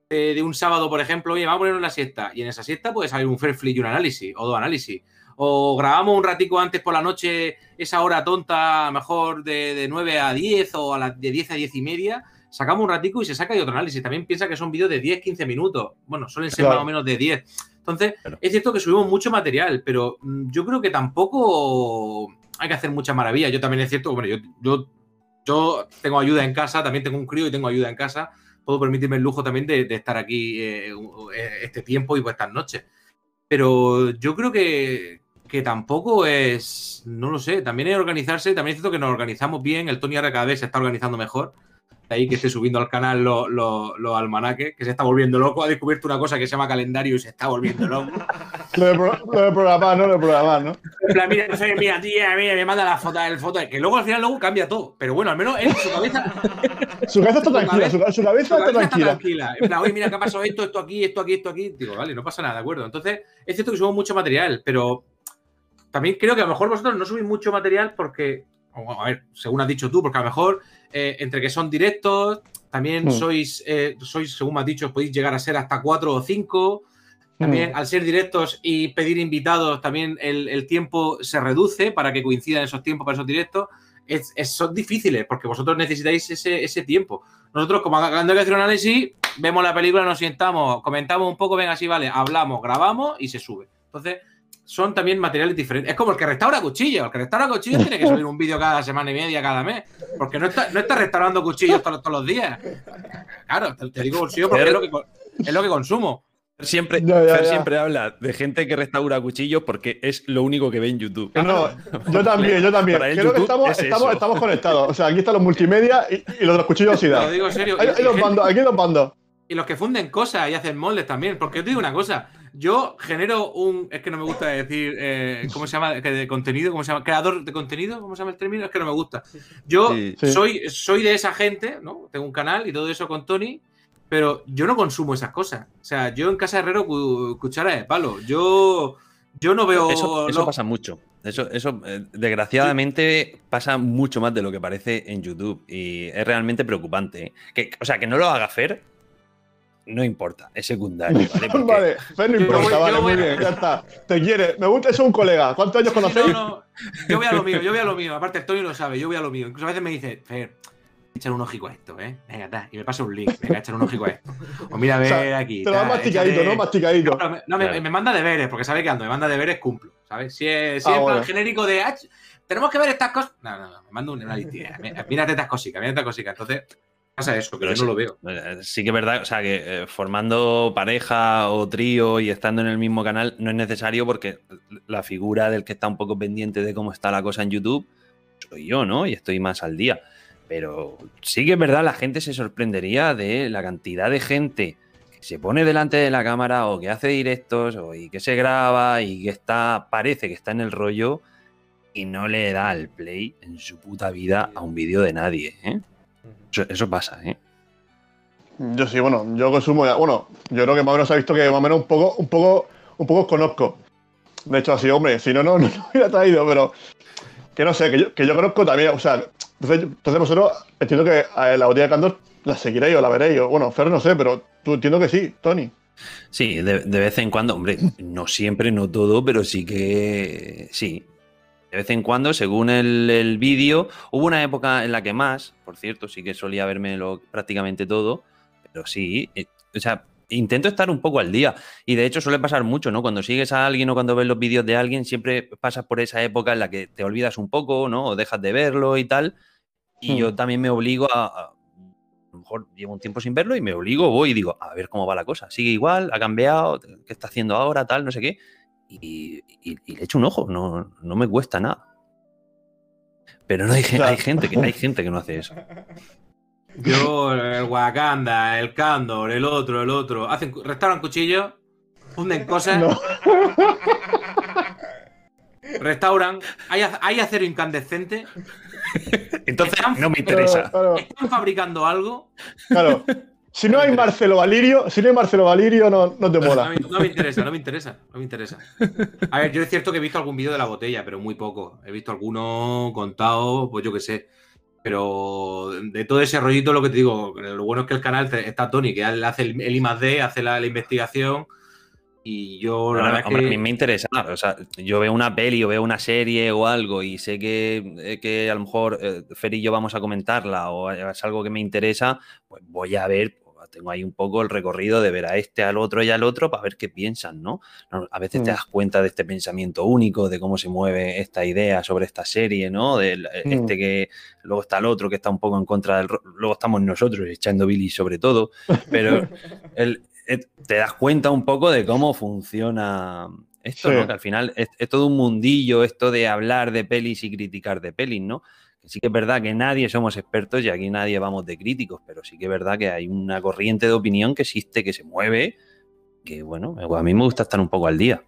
de un sábado, por ejemplo, oye, vamos a poner una siesta. Y en esa siesta puede salir un fair flip y un análisis, o dos análisis. O grabamos un ratico antes por la noche, esa hora tonta, mejor de, 9 a 10 o a de 10 a 10 y media. Sacamos un ratico y se saca y otro análisis. También piensa que son vídeos de 10, 15 minutos. Bueno, suelen ser más o menos de 10. Entonces, es cierto que subimos mucho material, pero mm, yo creo que tampoco hay que hacer mucha maravilla. Yo también es cierto, bueno, yo, yo, yo tengo ayuda en casa, también tengo un crío y tengo ayuda en casa puedo permitirme el lujo también de, estar aquí eh, eh, este tiempo y pues estas noches. Pero yo creo que, tampoco es, no lo sé, también es organizarse, también es cierto que nos organizamos bien, el Tony ahora cada vez se está organizando mejor, ahí que esté subiendo al canal los, los, almanaques, que se está volviendo loco, ha descubierto una cosa que se llama calendario y se está volviendo loco. lo, de programar, ¿no? Lo de programar, ¿no? En plan, mira, mira, tía, mira, me manda la foto, el foto, que luego al final luego cambia todo, pero bueno, al menos en su cabeza... su cabeza está tranquila, su, cabeza, está, tranquila. tranquila. En plan, oye, mira, ¿qué ha pasado esto, esto aquí, esto aquí, esto aquí? Digo, vale, no pasa nada, de acuerdo. Entonces, es cierto que subimos mucho material, pero también creo que a lo mejor vosotros no subís mucho material porque, a ver, según has dicho tú, porque a lo mejor eh, entre que son directos, también hmm. sois, eh, sois, según me has dicho, podéis llegar a ser hasta cuatro o cinco. También hmm. al ser directos y pedir invitados, también el, tiempo se reduce para que coincidan esos tiempos para esos directos. Es, son difíciles porque vosotros necesitáis ese, tiempo. Nosotros, como hablando de hacer un análisis, vemos la película, nos sentamos, comentamos un poco, venga, así vale, hablamos, grabamos y se sube. Entonces, son también materiales diferentes. Es como el que restaura cuchillos. El que restaura cuchillos tiene que subir un vídeo cada semana y media, cada mes. Porque no está, no está restaurando cuchillos todos, los días. Claro, te, digo bolsillo porque es lo, que, es lo que consumo. Siempre, siempre habla de gente que restaura cuchillos porque es lo único que ve en YouTube. No, yo también, yo también. Creo que estamos, estamos, conectados. O sea, aquí están los multimedia y, los de los cuchillos oxidados. Lo digo en serio. Hay, los bandos, aquí los bandos. Y los que funden cosas y hacen moldes también. Porque yo te digo una cosa. Yo genero un. Es que no me gusta decir. Eh, ¿Cómo se llama? De contenido. ¿Cómo se llama? Creador de contenido. ¿Cómo se llama el término? Es que no me gusta. Yo Soy, soy de esa gente, ¿no? Tengo un canal y todo eso con Tony. Pero yo no consumo esas cosas. O sea, yo en casa Herrero cuchara de palo. Yo. Yo no veo. Eso, pasa mucho. Eso, eso eh, desgraciadamente, pasa mucho más de lo que parece en YouTube. Y es realmente preocupante. ¿eh? Que, o sea, que no lo haga Fer no importa, es secundario. [LAUGHS] Vale, vale Fer no importa, vale, muy bien, ya está. Te quiere, me gusta, es un colega. ¿Cuántos años conocéis? No, no, yo voy a lo mío, yo voy a lo mío. Aparte, Tony lo sabe, yo voy a lo mío. Incluso a veces me dice, Fer, echar un ojico a esto, ¿eh? Venga, está. Y me pasa un link, venga, echar un ojico a esto. O mira, a ver aquí. Te lo da masticadito, ¿no? Masticadito. No, me, me, manda deberes, porque sabe que ando, me manda deberes, cumplo. ¿Sabes? Si es, si ah, genérico de. Ah, tenemos que ver estas cosas. No, no, no, me manda una listilla. Mírate estas cositas, mírate estas cositas. Entonces, pasa eso, que yo no lo veo. Eh, sí que es verdad, o sea, que eh, formando pareja o trío y estando en el mismo canal no es necesario porque la figura del que está un poco pendiente de cómo está la cosa en YouTube soy yo, ¿no? Y estoy más al día. Pero sí que es verdad, la gente se sorprendería de la cantidad de gente que se pone delante de la cámara o que hace directos o y que se graba y que está, parece que está en el rollo y no le da al play en su puta vida a un vídeo de nadie, ¿eh? Eso, pasa, ¿eh? Yo sí, bueno, yo consumo ya. Bueno, yo creo que más o menos ha visto que más o menos un poco, un poco, un poco conozco. De hecho, así, hombre, si no, no, [LAUGHS] no, lo hubiera traído, pero que no sé, que yo, que yo conozco también, o sea, entonces, entonces vosotros entiendo que la botella de Candor la seguiréis o la veréis. bueno, Fer no sé, pero tú entiendo que sí, Tony. Sí, de, de, vez en cuando, hombre, no siempre, no todo, pero sí que sí. De vez en cuando, según el, vídeo, hubo una época en la que más, por cierto, sí que solía verme prácticamente todo, pero sí, eh, o sea, intento estar un poco al día. Y de hecho suele pasar mucho, ¿no? Cuando sigues a alguien o cuando ves los vídeos de alguien, siempre pasas por esa época en la que te olvidas un poco, ¿no? O dejas de verlo y tal. Y yo hmm. también me obligo a, a, lo mejor llevo un tiempo sin verlo y me obligo, voy y digo, a ver cómo va la cosa. Sigue igual, ha cambiado, qué está haciendo ahora, tal, no sé qué y, le echo un ojo, no, no, me cuesta nada. Pero no hay, hay, gente que, hay [LAUGHS] gente que no hace eso. Yo, el Wakanda, el Candor, el otro, el otro, hacen, restauran cuchillos, funden cosas, [LAUGHS] restauran, hay, hay acero incandescente. [LAUGHS] Entonces no me interesa. Están fabricando algo. Claro. Si no hay Marcelo Valirio, si no hay Marcelo Valirio, no, no te mola. No me, interesa, no me interesa, no me interesa. A ver, yo es cierto que he visto algún vídeo de la botella, pero muy poco. He visto alguno contado, pues yo qué sé. Pero de todo ese rollito, lo que te digo, lo bueno es que el canal está Tony, que hace el, I más D, hace la, investigación. Y yo, la verdad que... A mí me interesa. O sea, yo veo una peli o veo una serie o algo y sé que, eh, que a lo mejor eh, Fer y yo vamos a comentarla o es algo que me interesa, pues voy a ver tengo ahí un poco el recorrido de ver a este, al otro y al otro para ver qué piensan, ¿no? A veces te mm. das cuenta de este pensamiento único, de cómo se mueve esta idea sobre esta serie, ¿no? De eh, mm. este que luego está el otro que está un poco en contra del... Luego estamos nosotros echando Billy sobre todo, pero [LAUGHS] el, eh, te das cuenta un poco de cómo funciona esto, ¿no? Que al final es, todo un mundillo esto de hablar de pelis y criticar de pelis, ¿no? Sí que es verdad que nadie somos expertos y aquí nadie vamos de críticos, pero sí que es verdad que hay una corriente de opinión que existe, que se mueve, que bueno, a mí me gusta estar un poco al día.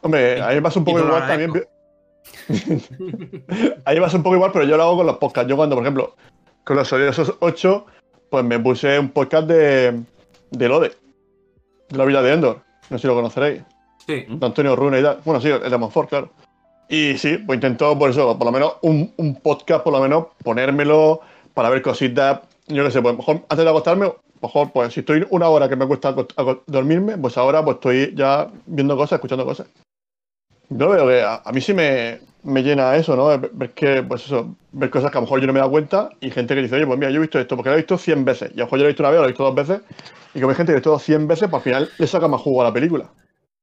Hombre, ahí vas un poco igual también. ahí [LAUGHS] vas un poco igual, pero yo lo hago con los podcasts. Yo cuando, por ejemplo, con los odiosos 8, pues me puse un podcast de, de Lode, de la vida de Endor. No sé si lo conoceréis. Sí. De Antonio Runa y tal. Bueno, sí, el de Monfort, claro. Y sí, pues intento, por eso, por lo menos un, un podcast, por lo menos, ponérmelo para ver cositas. Yo qué sé, pues mejor antes de acostarme, mejor, pues si estoy una hora que me cuesta dormirme, pues ahora pues estoy ya viendo cosas, escuchando cosas. Yo veo que a, mí sí me, me, llena eso, ¿no? Ver que, pues eso, ver cosas que a lo mejor yo no me he dado cuenta y gente que dice, oye, pues mira, yo he visto esto, porque lo he visto 100 veces. Y a lo mejor yo lo he visto una vez lo he visto dos veces. Y como hay gente que lo ha visto 100 veces, pues al final le saca más jugo a la película.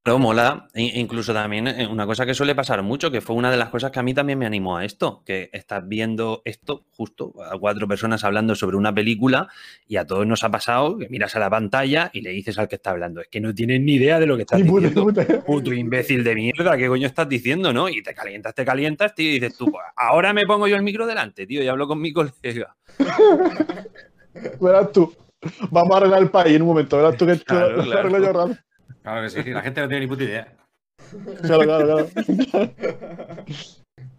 Pero mola, e incluso también eh, una cosa que suele pasar mucho, que fue una de las cosas que a mí también me animó a esto, que estás viendo esto justo a cuatro personas hablando sobre una película y a todos nos ha pasado que miras a la pantalla y le dices al que está hablando, es que no tienes ni idea de lo que estás diciendo. Puto imbécil de mierda, ¿qué coño estás diciendo, no? Y te calientas, te calientas, tío, y dices tú, pues, ahora me pongo yo el micro delante, tío, y hablo con mi [LAUGHS] colega. verás tú. Vamos a arreglar el país en un momento, verás tú que claro, claro. Claro que sí, la gente no tiene ni puta idea. Claro, claro, claro.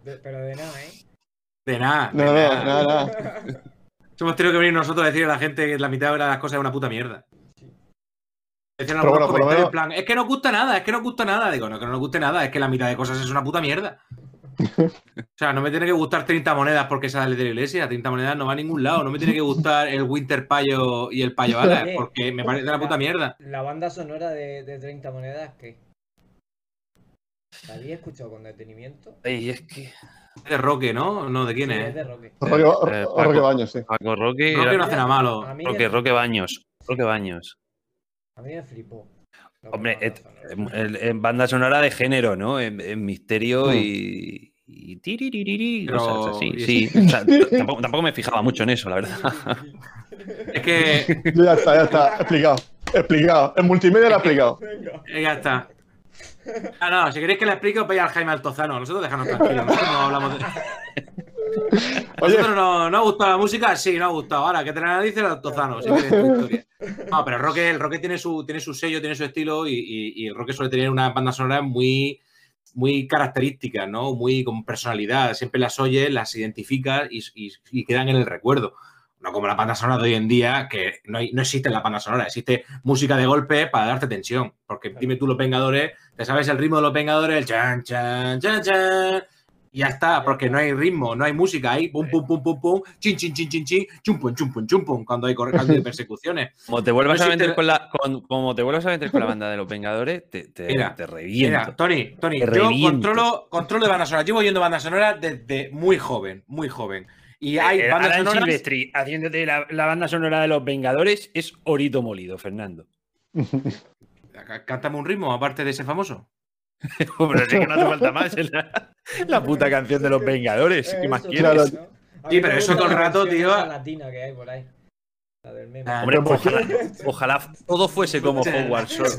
pero de nada, ¿eh? De nada. No, no, nada, nada. Hemos tenido que venir nosotros a decirle a la gente que la mitad de las cosas es una puta mierda. Decían algunos bueno, comentarios en plan, es que no gusta nada, es que no gusta nada. Digo, no, que no nos guste nada, es que la mitad de cosas es una puta mierda. [LAUGHS] O sea, no me tiene que gustar 30 monedas porque sale de la iglesia. 30 monedas no va a ningún lado. No me tiene que gustar el Winter Payo y el Payo Alas porque me parece una puta mierda. La banda sonora de, de 30 monedas, ¿qué? ¿La había escuchado con detenimiento? Ay, es que. De Roque, ¿no? No, ¿de quién Sí, es? es de Roque. Roque, Eh, Roque. Baños, sí. Paco Roque. Roque era- no hace nada malo. Roque, Roque Baños. Roque Baños. a mí me flipó. Hombre, banda et- sonora. en, banda sonora de género, ¿no? En, en misterio Mm. y. y tiririri, Pero- cosas así. Sí. O sea, [LAUGHS] t- tampoco, tampoco me fijaba mucho en eso, la verdad. [LAUGHS] Es que [LAUGHS] Ya está, ya está. Explicado. Explicado. En multimedia lo he explicado. Eh, ya está. Ah, no, si queréis que le explique, os vais al Jaime Altozano. Nosotros déjanos tranquilos. Nosotros no hablamos de. Oye, ¿Nosotros no, no ha gustado la música? Sí, no ha gustado. Ahora, que te la analice el. Si historia. No, pero el Roque, el Roque tiene, su, tiene su sello, tiene su estilo y, y- y el Roque suele tener una banda sonora muy, muy características, ¿no? Muy con personalidad. Siempre las oyes, las identificas y, y- y quedan en el recuerdo. No como la banda sonora de hoy en día, que no, hay- no existe la banda sonora, existe música de golpe para darte tensión. Porque dime tú, los Vengadores, te sabes el ritmo de los Vengadores, el chan, chan, chan, chan. Y ya está, porque no hay ritmo, no hay música, hay pum, pum, pum, pum, pum, chin, chin, chin, chin, chin, chum, pum, chum, pum, chum, pum, cuando hay cuando hay [LAUGHS] persecuciones. Como te vuelvas No a meter con la, con- como te vuelvas a meter con la banda de los Vengadores, te, te, Mira, te reviento. Mira, Tony, Tony, Te yo reviento. controlo, controlo de banda sonora. Llevo oyendo banda sonora desde muy joven, muy joven. Y hay Eh, bandas Alan sonoras. Silvestri haciéndote la, la banda sonora de los Vengadores es Orito Molido, Fernando. [LAUGHS] Cántame un ritmo, aparte de ese famoso. [LAUGHS] Pero sí que no hace falta más. La, la puta canción de los Vengadores. ¿Qué más quieres? Claro. Sí, pero eso todo el rato, tío. latina que hay por ahí. La del meme. Ah, Hombre, Pero ¿por qué? ojalá, [LAUGHS] ojalá todo fuese como Hogwarts. Shore.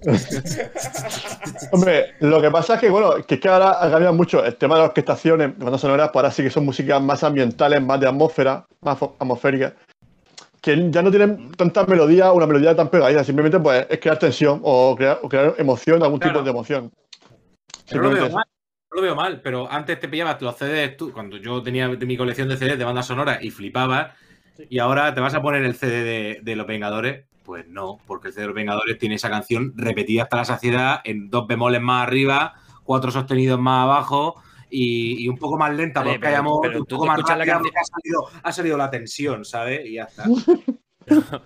[LAUGHS] Hombre, lo que pasa es que, bueno, que es que ahora ha cambiado mucho el tema de las orquestaciones, de bandas sonoras, pues ahora sí que son músicas más ambientales, más de atmósfera, más atmosféricas, que ya no tienen tanta melodía, una melodía tan pegadiza, simplemente pues es crear tensión o crear, o crear emoción, algún Claro. tipo de emoción. Yo no lo veo mal. No lo veo mal, pero antes te pillabas los CDs tú, cuando yo tenía mi colección de CDs de banda sonora y flipabas, y ahora te vas a poner el CD de, de Los Vengadores. Pues no, porque el CD de Los Vengadores tiene esa canción repetida hasta la saciedad en dos bemoles más arriba, cuatro sostenidos más abajo y, y un poco más lenta porque hay pero- amor, pero un tú poco más escuchas la rápida canción- porque ha salido, ha salido la tensión, ¿sabes? Y ya está. [LAUGHS]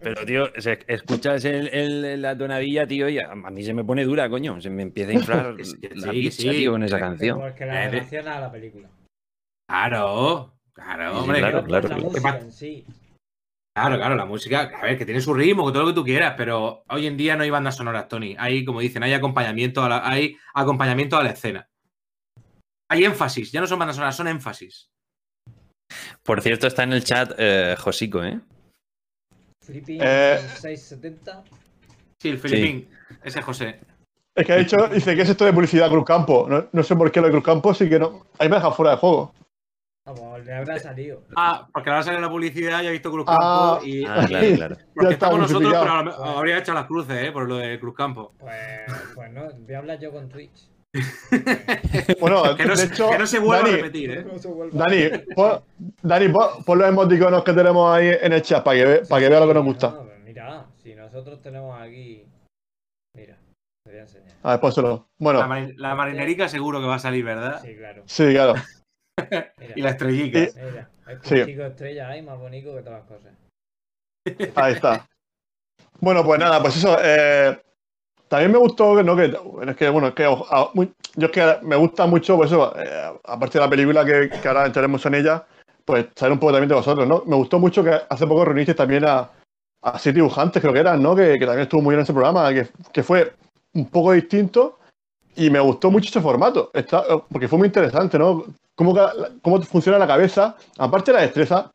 Pero, tío, escuchas el- el- la tonadilla, tío, y a, a mí se me pone dura, coño. Se me empieza a inflar [LAUGHS] sí, la sí, pizza, sí. tío, con esa canción. Porque la Eh, relaciona a la película. Claro, claro, Sí, hombre. claro, No claro. La ¿Qué música pa- en sí. Claro, claro, la música, a ver, que tiene su ritmo, que todo lo que tú quieras, pero hoy en día no hay bandas sonoras, Tony. Hay, como dicen, hay acompañamiento a la, hay acompañamiento a la escena. Hay énfasis, ya no son bandas sonoras, son énfasis. Por cierto, está en el chat eh, Josico, ¿eh? Flipping Eh. 670. Sí, el Filipín, ese es José. Es que ha dicho, dice, ¿qué es esto de publicidad Cruzcampo? No, no sé por qué lo de Cruzcampo, sí que no. Ahí me deja fuera de juego. Vamos, le habrá salido. Ah, porque ahora sale la publicidad y ha visto Cruzcampo Ah. y. Ah, claro, claro. Porque Ya estamos nosotros, pero justificado. a lo mejor habría hecho las cruces, ¿eh? Por lo de Cruzcampo. Pues, pues no, voy a hablar yo con Twitch. [LAUGHS] Bueno, Que no, de se- hecho, que no se vuelva Dani, a repetir, ¿eh? Dani, pon, Dani, pon, pon los emoticonos que tenemos ahí en el chat para que, ve- para que vea lo que nos gusta. No, mira, si nosotros tenemos aquí. Mira, te voy a enseñar. A ver, pónselo. La, Bueno, mari- la marinerica seguro que va a salir, ¿verdad? Sí, claro. sí, claro. Mira, [LAUGHS] Y la estrellica. Y- mira. Es Sí. un chico estrella ahí más bonito que todas las cosas. Ahí está. Bueno, pues nada, pues eso. eh, también me gustó, ¿no? Que, es que, bueno, es que yo es que me gusta mucho, pues eso, eh, aparte de la película que, que ahora entraremos en ella, pues saber un poco también de vosotros, ¿no? Me gustó mucho que hace poco reuniste también a, a siete dibujantes, creo que eran, ¿no? Que, que también estuvo muy bien en ese programa, que, que fue un poco distinto y me gustó mucho ese formato, Está- porque fue muy interesante, ¿no? Cómo, cómo funciona la cabeza, aparte de la destreza,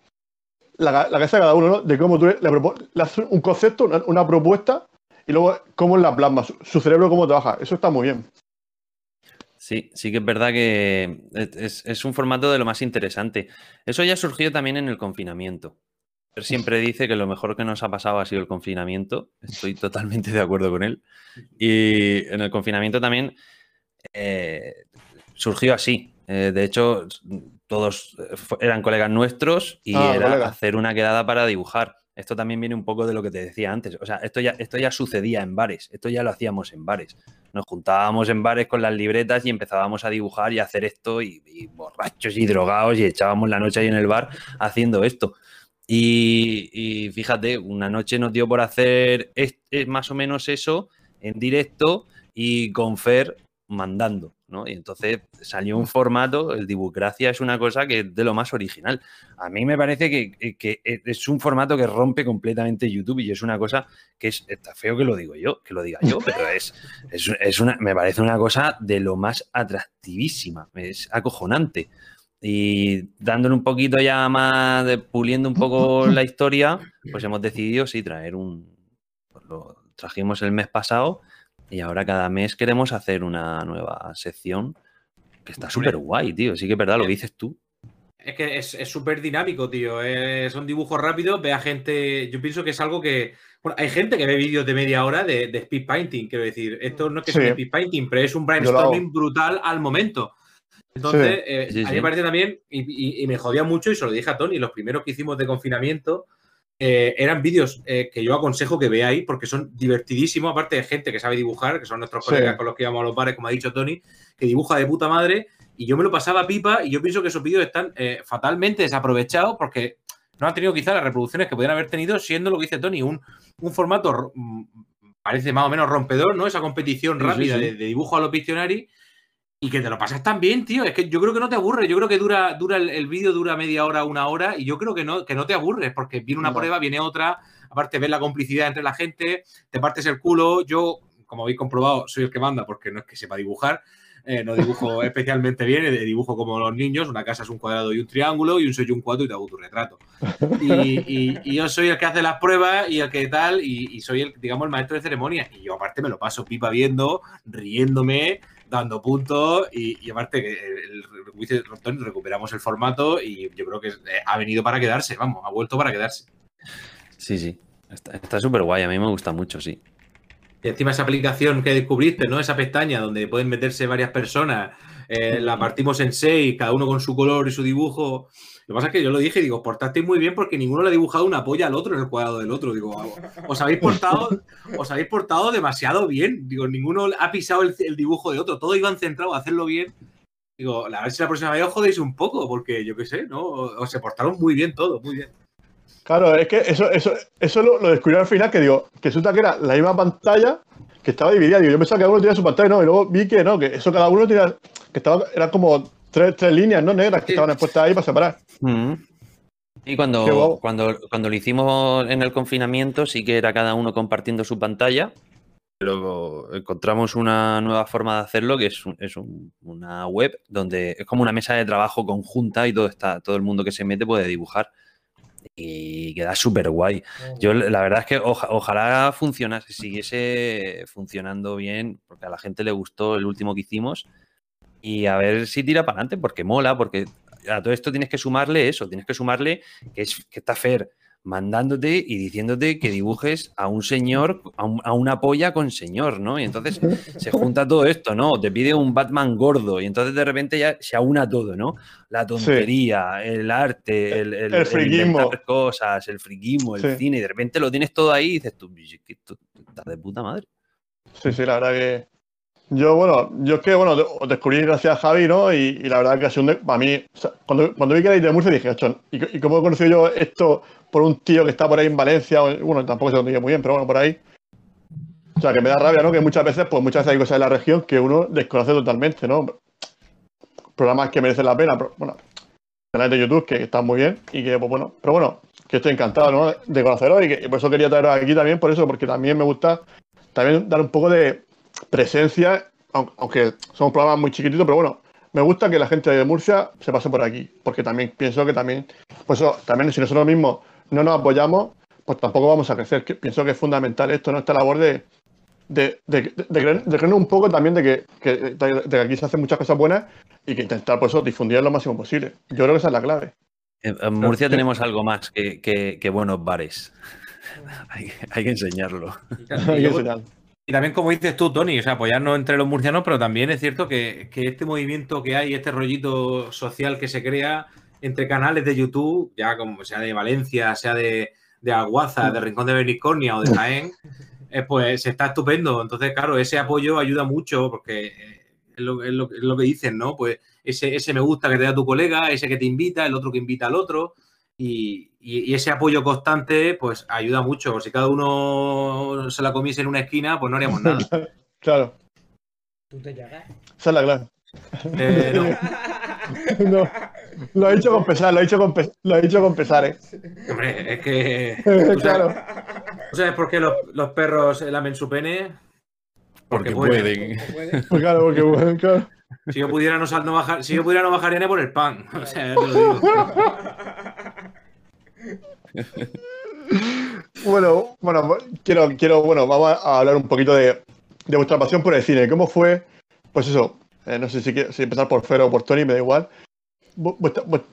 la, la cabeza de cada uno, ¿no? De cómo tú le, propo- le haces un concepto, una propuesta, y luego cómo la plasma, su, su cerebro cómo trabaja. Eso está muy bien. Sí, sí que es verdad que es, es un formato de lo más interesante. Eso ya surgió también en el confinamiento. Él siempre dice que lo mejor que nos ha pasado ha sido el confinamiento. Estoy [LAUGHS] totalmente de acuerdo con él. Y en el confinamiento también eh, surgió así. Eh, de hecho, todos eh, eran colegas nuestros y Ah, era colega. hacer una quedada para dibujar. Esto también viene un poco de lo que te decía antes. O sea, esto ya, esto ya sucedía en bares. Esto ya lo hacíamos en bares. Nos juntábamos en bares con las libretas y empezábamos a dibujar y a hacer esto y, borrachos y drogados y echábamos la noche ahí en el bar haciendo esto. Y, fíjate, una noche nos dio por hacer más o menos eso en directo y con Fer mandando, ¿no? Y entonces salió un formato, el Dibucracia es una cosa que es de lo más original. A mí me parece que, que es un formato que rompe completamente YouTube y es una cosa que es, está feo que lo digo yo, que lo diga yo, [LAUGHS] pero es, es, es una, me parece una cosa de lo más atractivísima, es acojonante. Y dándole un poquito ya más, de- puliendo un poco [LAUGHS] la historia, pues hemos decidido sí traer un, pues lo trajimos el mes pasado y ahora cada mes queremos hacer una nueva sección que está súper guay, tío. Sí que es verdad lo que dices tú. Es que es súper dinámico, tío. eh, son dibujos rápidos, ve a gente. Yo pienso que es algo que. Bueno, hay gente que ve vídeos de media hora de, de speed painting, quiero decir. Esto no es que Sí. sea speed painting, pero es un brainstorming brutal al momento. Entonces, Sí. eh, Sí, a mí sí. me parece también, y, y- y me jodía mucho, y se lo dije a Tony, los primeros que hicimos de confinamiento eh, eran vídeos eh, que yo aconsejo que veáis porque son divertidísimos, aparte de gente que sabe dibujar, que son nuestros Sí. colegas con los que íbamos a los bares, como ha dicho Tony, que dibuja de puta madre, y yo me lo pasaba pipa, y yo pienso que esos vídeos están eh, fatalmente desaprovechados porque no han tenido quizás las reproducciones que podrían haber tenido, siendo lo que dice Tony, un, un formato mm, parece más o menos rompedor, ¿no? Esa competición sí, rápida sí. De, de dibujo a los Pictionary y que te lo pasas tan bien, tío. Es que yo creo que no te aburre. Yo creo que dura, dura el, el vídeo dura media hora, una hora, y yo creo que no, que no te aburres, porque viene una No. prueba, viene otra, aparte ves la complicidad entre la gente, te partes el culo. Yo, como habéis comprobado, soy el que manda, porque no es que sepa dibujar. eh, no dibujo [LAUGHS] especialmente bien, eh, dibujo como los niños, una casa es un cuadrado y un triángulo, y un soy un cuadro y te hago tu retrato. Y, y- y yo soy el que hace las pruebas y el que tal, y, y soy el, digamos, el maestro de ceremonias. Y yo aparte me lo paso pipa viendo, riéndome, dando puntos, y, y aparte que el, el- Tony, recuperamos el formato y yo creo que eh, ha venido para quedarse, vamos, ha vuelto para quedarse. Sí, sí. Está está súper guay, a mí me gusta mucho, sí. Y encima esa aplicación que descubriste, ¿no? Esa pestaña donde pueden meterse varias personas, eh, la partimos en seis, cada uno con su color y su dibujo. Lo que pasa es que yo lo dije, digo, portasteis muy bien porque ninguno le ha dibujado una polla al otro en el cuadrado del otro. Digo, os habéis portado, os habéis portado demasiado bien. Digo, ninguno ha pisado el, dibujo de otro, todos iban centrados a hacerlo bien. Digo, a ver si la próxima vez os jodéis un poco, porque yo qué sé, ¿no? Os se portaron muy bien todos, muy bien. Claro, es que eso, eso, eso lo, lo descubrí al final, que digo, que resulta que era la misma pantalla que estaba dividida. Digo, yo pensaba que cada uno tenía su pantalla, no, y luego vi que no, que eso cada uno tenía, que estaba, eran como tres, tres líneas, ¿no? Negras que Sí. estaban expuestas ahí para separar. Y Qué cuando, cuando, cuando lo hicimos en el confinamiento, sí que era cada uno compartiendo su pantalla. Pero encontramos una nueva forma de hacerlo, que es, un- es un- una web donde es como una mesa de trabajo conjunta y todo, está, todo el mundo que se mete puede dibujar. y queda súper guay. Yo la verdad es que ojalá funcionase, siguiese funcionando bien, porque a la gente le gustó el último que hicimos y a ver si tira para adelante, porque mola, porque a todo esto tienes que sumarle eso, tienes que sumarle que, es, que está Fer mandándote y diciéndote que dibujes a un señor, a, una polla con señor, ¿no? Y entonces se junta todo esto, ¿no? Te pide un Batman gordo y entonces de repente ya se auna todo, ¿no? La tontería, el arte, el, el, el, cosas, el friquismo, el cine, y de repente lo tienes todo ahí y dices tú, estás de puta madre. Sí, sí, la verdad que yo, bueno, yo es que, bueno, os descubrí gracias a Javi, ¿no? Y, la verdad que ha sido un, para mí, cuando, cuando vi que erais de Murcia dije, ¿y, ¿y, cómo he conocido yo esto por un tío que está por ahí en Valencia? Bueno, tampoco sé dónde muy bien, pero bueno, por ahí. O sea, que me da rabia, ¿no? Que muchas veces, pues muchas veces hay cosas en la región que uno desconoce totalmente, ¿no? Programas que merecen la pena, pero, bueno, canales de YouTube que están muy bien y que, pues bueno, pero bueno, que estoy encantado, ¿no? De conoceros y, que, por eso quería traeros aquí también, por eso, porque también me gusta también dar un poco de, presencia, aunque somos programas muy chiquititos, pero bueno, me gusta que la gente de Murcia se pase por aquí, porque también pienso que también, pues eso, también si nosotros mismos no nos apoyamos, pues tampoco vamos a crecer. pienso que es fundamental esto, ¿no? Esta labor de, de, de, creer, un poco también de que, que, aquí se hacen muchas cosas buenas y que intentar, pues eso, difundir lo máximo posible. Yo creo que esa es la clave. En Murcia tenemos algo más que, que buenos bares. [LAUGHS] hay, hay, que enseñarlo. hay que enseñarlo. Y también, como dices tú, Tony, o sea, apoyarnos entre los murcianos, pero también es cierto que, este movimiento que hay, este rollito social que se crea entre canales de YouTube, ya como sea de Valencia, sea de, de Aguaza, de Rincón de Benicornia o de Jaén, eh, pues está estupendo. Entonces, claro, ese apoyo ayuda mucho porque es lo, es lo que dicen, ¿no? Pues ese, ese me gusta que te da tu colega, ese que te invita, el otro que invita al otro. Y, ese apoyo constante, pues ayuda mucho. Si cada uno se la comiese en una esquina, pues no haríamos nada. [LAUGHS] claro. ¿Tú te llagas? Esa es la clave. Eh, no. [LAUGHS] Lo ha dicho con pesar, lo ha dicho con, lo ha dicho con pesar, ¿eh? Hombre, es que. [LAUGHS] claro. ¿Tú sabes por qué los, los perros lamen su pene? Porque, pueden. Pues claro, porque pueden, claro. Si yo pudiera no, bajar, si yo pudiera no bajar por el pan. O sea, te lo digo. Bueno, bueno, quiero, quiero, bueno, vamos a hablar un poquito de, vuestra pasión por el cine. ¿Cómo fue? Pues eso, eh, no sé si, si, empezar por Fer o por Tony, me da igual.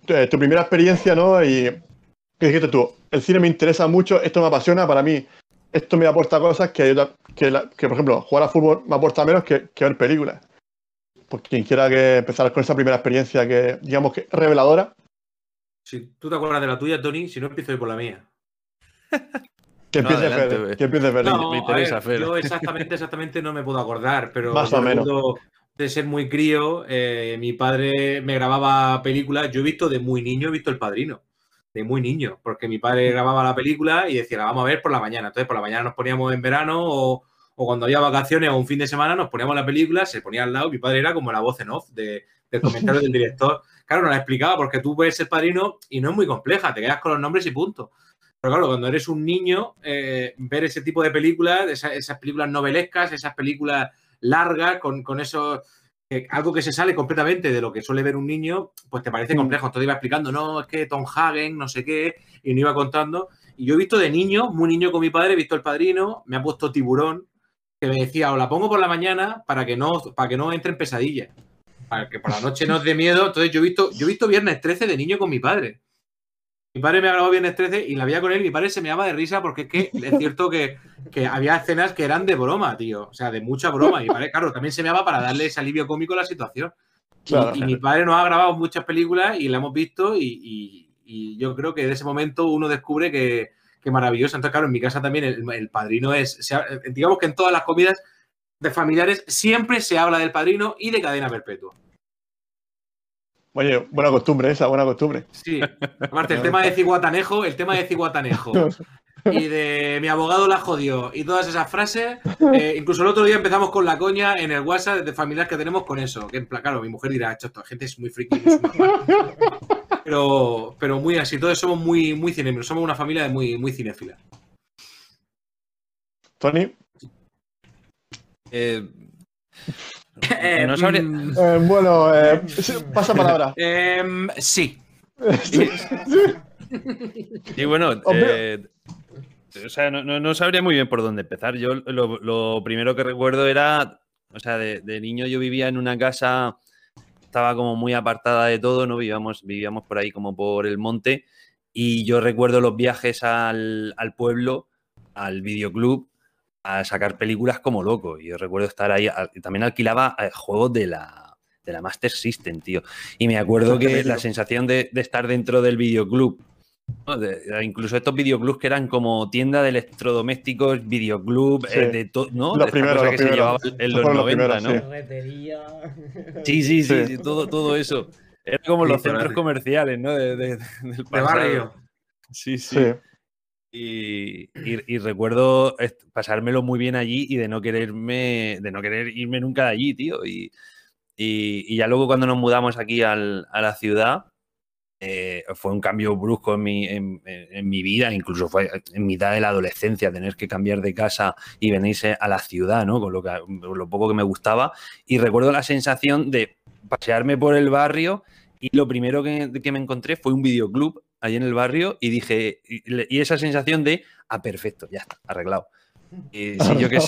Eh, tu primera experiencia, ¿no? Y ¿qué dijiste tú? El cine me interesa mucho, esto me apasiona, para mí esto me aporta cosas que, que, por ejemplo, jugar a fútbol me aporta menos que, que ver películas. Pues quien quiera que empezar con esa primera experiencia que, digamos que reveladora, si tú te acuerdas de la tuya, Tony, si no empiezo por la mía. [LAUGHS] Que empiece Fer. Que empiece Fer. No, me interesa, Fer. Yo exactamente, exactamente no me puedo acordar, pero Más o menos. de ser muy crío, eh, mi padre me grababa películas. Yo he visto de muy niño, he visto El Padrino. De muy niño, porque mi padre grababa la película y decía, la vamos a ver por la mañana. Entonces, por la mañana nos poníamos en verano o, cuando había vacaciones o un fin de semana, nos poníamos la película, se ponía al lado. Mi padre era como la voz en off de, del comentario del director. Claro, no la explicaba porque tú ves el padrino y no es muy compleja, te quedas con los nombres y punto. Pero claro, cuando eres un niño, eh, ver ese tipo de películas, esas, películas novelescas, esas películas largas, con, con eso, eh, algo que se sale completamente de lo que suele ver un niño, pues te parece mm. complejo. Entonces iba explicando, no, es que Tom Hagen, no sé qué, y no iba contando. Y yo he visto de niño, muy niño con mi padre, he visto El Padrino, me ha puesto Tiburón, que me decía, o la pongo por la mañana para que no, para que no entre en pesadilla para que por la noche no os dé miedo. Entonces yo he visto, yo he visto Viernes 13 de niño con mi padre. Mi padre me ha grabado Viernes 13 y la veía con él y mi padre se me daba de risa porque es que es cierto que, había escenas que eran de broma, tío. O sea, de mucha broma. Y padre, claro, también se me daba para darle ese alivio cómico a la situación. Y, mi padre nos ha grabado muchas películas y la hemos visto y, yo creo que de ese momento uno descubre que, que maravilloso. Entonces, claro, en mi casa también el, padrino es, digamos que en todas las comidas de familiares siempre se habla del padrino y de cadena perpetua. Oye, buena costumbre esa, buena costumbre. Sí, aparte el tema de Ciguatanejo, el tema de Ciguatanejo. Y de mi abogado la jodió. Y todas esas frases, eh, incluso el otro día empezamos con la coña en el WhatsApp de familiares que tenemos con eso, que en plan, claro, mi mujer dirá, esta gente es muy friki, pero, pero muy así, todos somos muy, muy cinéfilos, somos una familia de muy, muy cinéfila. Tony. Eh, [LAUGHS] eh, mm, eh, bueno, pasa palabra. [LAUGHS] Em, sí. Y bueno, eh, o sea, no, sabría muy bien por dónde empezar. Yo lo, primero que recuerdo era, o sea, de, niño yo vivía en una casa, estaba como muy apartada de todo, ¿no? Vivíamos, vivíamos por ahí como por el monte y yo recuerdo los viajes al, al pueblo, al videoclub, a sacar películas como loco. Y yo recuerdo estar ahí, también alquilaba eh, juegos de la, de la Master System, tío. Y me acuerdo que la sensación de, estar dentro del videoclub, incluso estos videoclubs que eran como tienda de electrodomésticos, videoclub, eh, de todo, ¿no? Los primeros, que se llevaba en los 90, ¿no? Sí. sí, sí, todo, todo eso. Era como los centros comerciales, ¿no? De, del barrio. sí. sí. Y, recuerdo pasármelo muy bien allí y de no quererme, de no querer irme nunca de allí, tío. Y, ya luego cuando nos mudamos aquí a la ciudad, eh, fue un cambio brusco en mi, en, mi, vida, incluso fue en mitad de la adolescencia, tener que cambiar de casa y venirse a la ciudad, ¿no? Con lo, que, lo poco que me gustaba. Y recuerdo la sensación de pasearme por el barrio y lo primero que, que me encontré fue un videoclub ahí en el barrio y dije, y, esa sensación de, ah, perfecto, ya está, arreglado. Y [LAUGHS] sí, yo que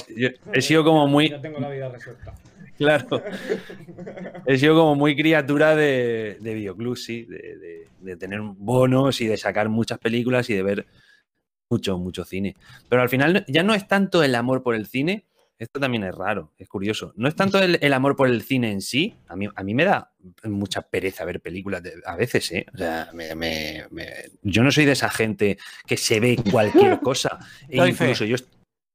he sido como muy... Ya tengo la vida resuelta. Claro. [LAUGHS] He sido como muy criatura de, de sí, de, de, tener bonos y de sacar muchas películas y de ver mucho, mucho cine. Pero al final ya no es tanto el amor por el cine, esto también es raro, es curioso. No es tanto el, amor por el cine en sí, a mí, a mí me da mucha pereza ver películas a veces, ¿eh? O sea, yo no soy de esa gente que se ve cualquier [LAUGHS] cosa. E incluso yo,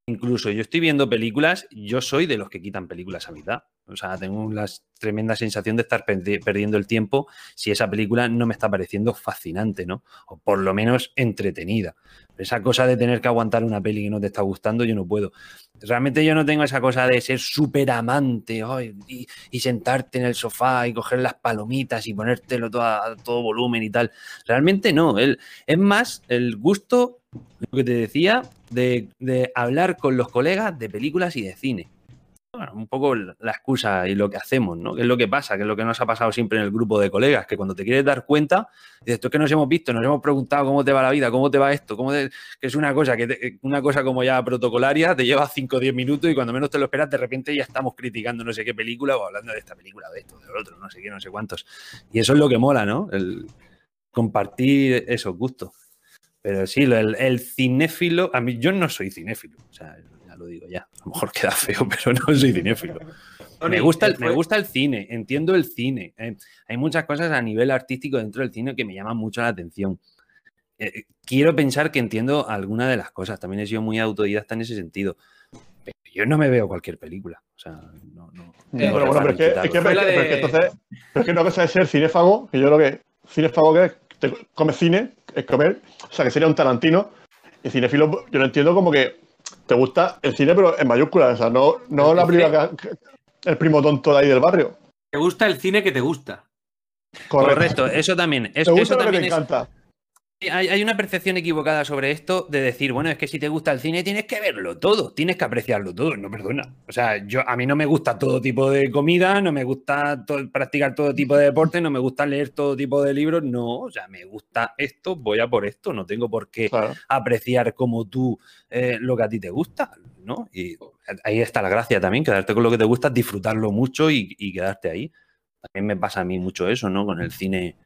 incluso yo estoy viendo películas, yo soy de los que quitan películas a mitad. O sea, tengo la tremenda sensación de estar perdiendo el tiempo si esa película no me está pareciendo fascinante, ¿no? O por lo menos entretenida. Esa cosa de tener que aguantar una peli que no te está gustando, yo no puedo. Realmente yo no tengo esa cosa de ser súper amante y, sentarte en el sofá y coger las palomitas y ponértelo todo a todo volumen y tal. Realmente no. es más el gusto, lo que te decía, de, hablar con los colegas de películas y de cine bueno, un poco la excusa y lo que hacemos, ¿no? ¿Qué es lo que pasa? Que es lo que nos ha pasado siempre en el grupo de colegas, que cuando te quieres dar cuenta, dices, esto es que nos hemos visto, nos hemos preguntado cómo te va la vida, cómo te va esto, cómo que es una cosa que una cosa como ya protocolaria, te lleva 5 o 10 minutos y cuando menos te lo esperas, de repente ya estamos criticando no sé qué película o hablando de esta película, de esto, de otro, no sé qué, no sé cuántos. Y eso es lo que mola, ¿no? El compartir esos gustos. Pero sí, el, el cinéfilo, a mí yo no soy cinéfilo, o sea, lo digo ya. A lo mejor queda feo, [LAUGHS] pero no soy cinéfilo. Me gusta, el, me gusta el cine, entiendo el cine. Eh, hay muchas cosas a nivel artístico dentro del cine que me llaman mucho la atención. Eh, quiero pensar que entiendo alguna de las cosas. También he sido muy autodidacta en ese sentido. Pero yo no me veo cualquier película. O sea, no. no, bueno, bueno, pero es que, es que, entonces, es que no cosa de ser cinéfago, que yo creo que cinéfago que es, te come cine, es comer, o sea, que sería un Tarantino. Y cinefilo, yo lo entiendo como que te gusta el cine, pero en mayúsculas, o sea, no, no la primera el primo tonto de ahí del barrio. Te gusta el cine que te gusta. Correcto, eso también. eso también te encanta. Hay, una percepción equivocada sobre esto de decir, bueno, es que si te gusta el cine tienes que verlo todo, tienes que apreciarlo todo, no perdona. O sea, yo a mí no me gusta todo tipo de comida, no me gusta practicar todo tipo de deporte, no me gusta leer todo tipo de libros, no, o sea, me gusta esto, voy a por esto, no tengo por qué apreciar como tú eh, lo que a ti te gusta, ¿no? Y ahí está la gracia también, quedarte con lo que te gusta, disfrutarlo mucho y, y quedarte ahí. También me pasa a mí mucho eso, ¿no? Con el cine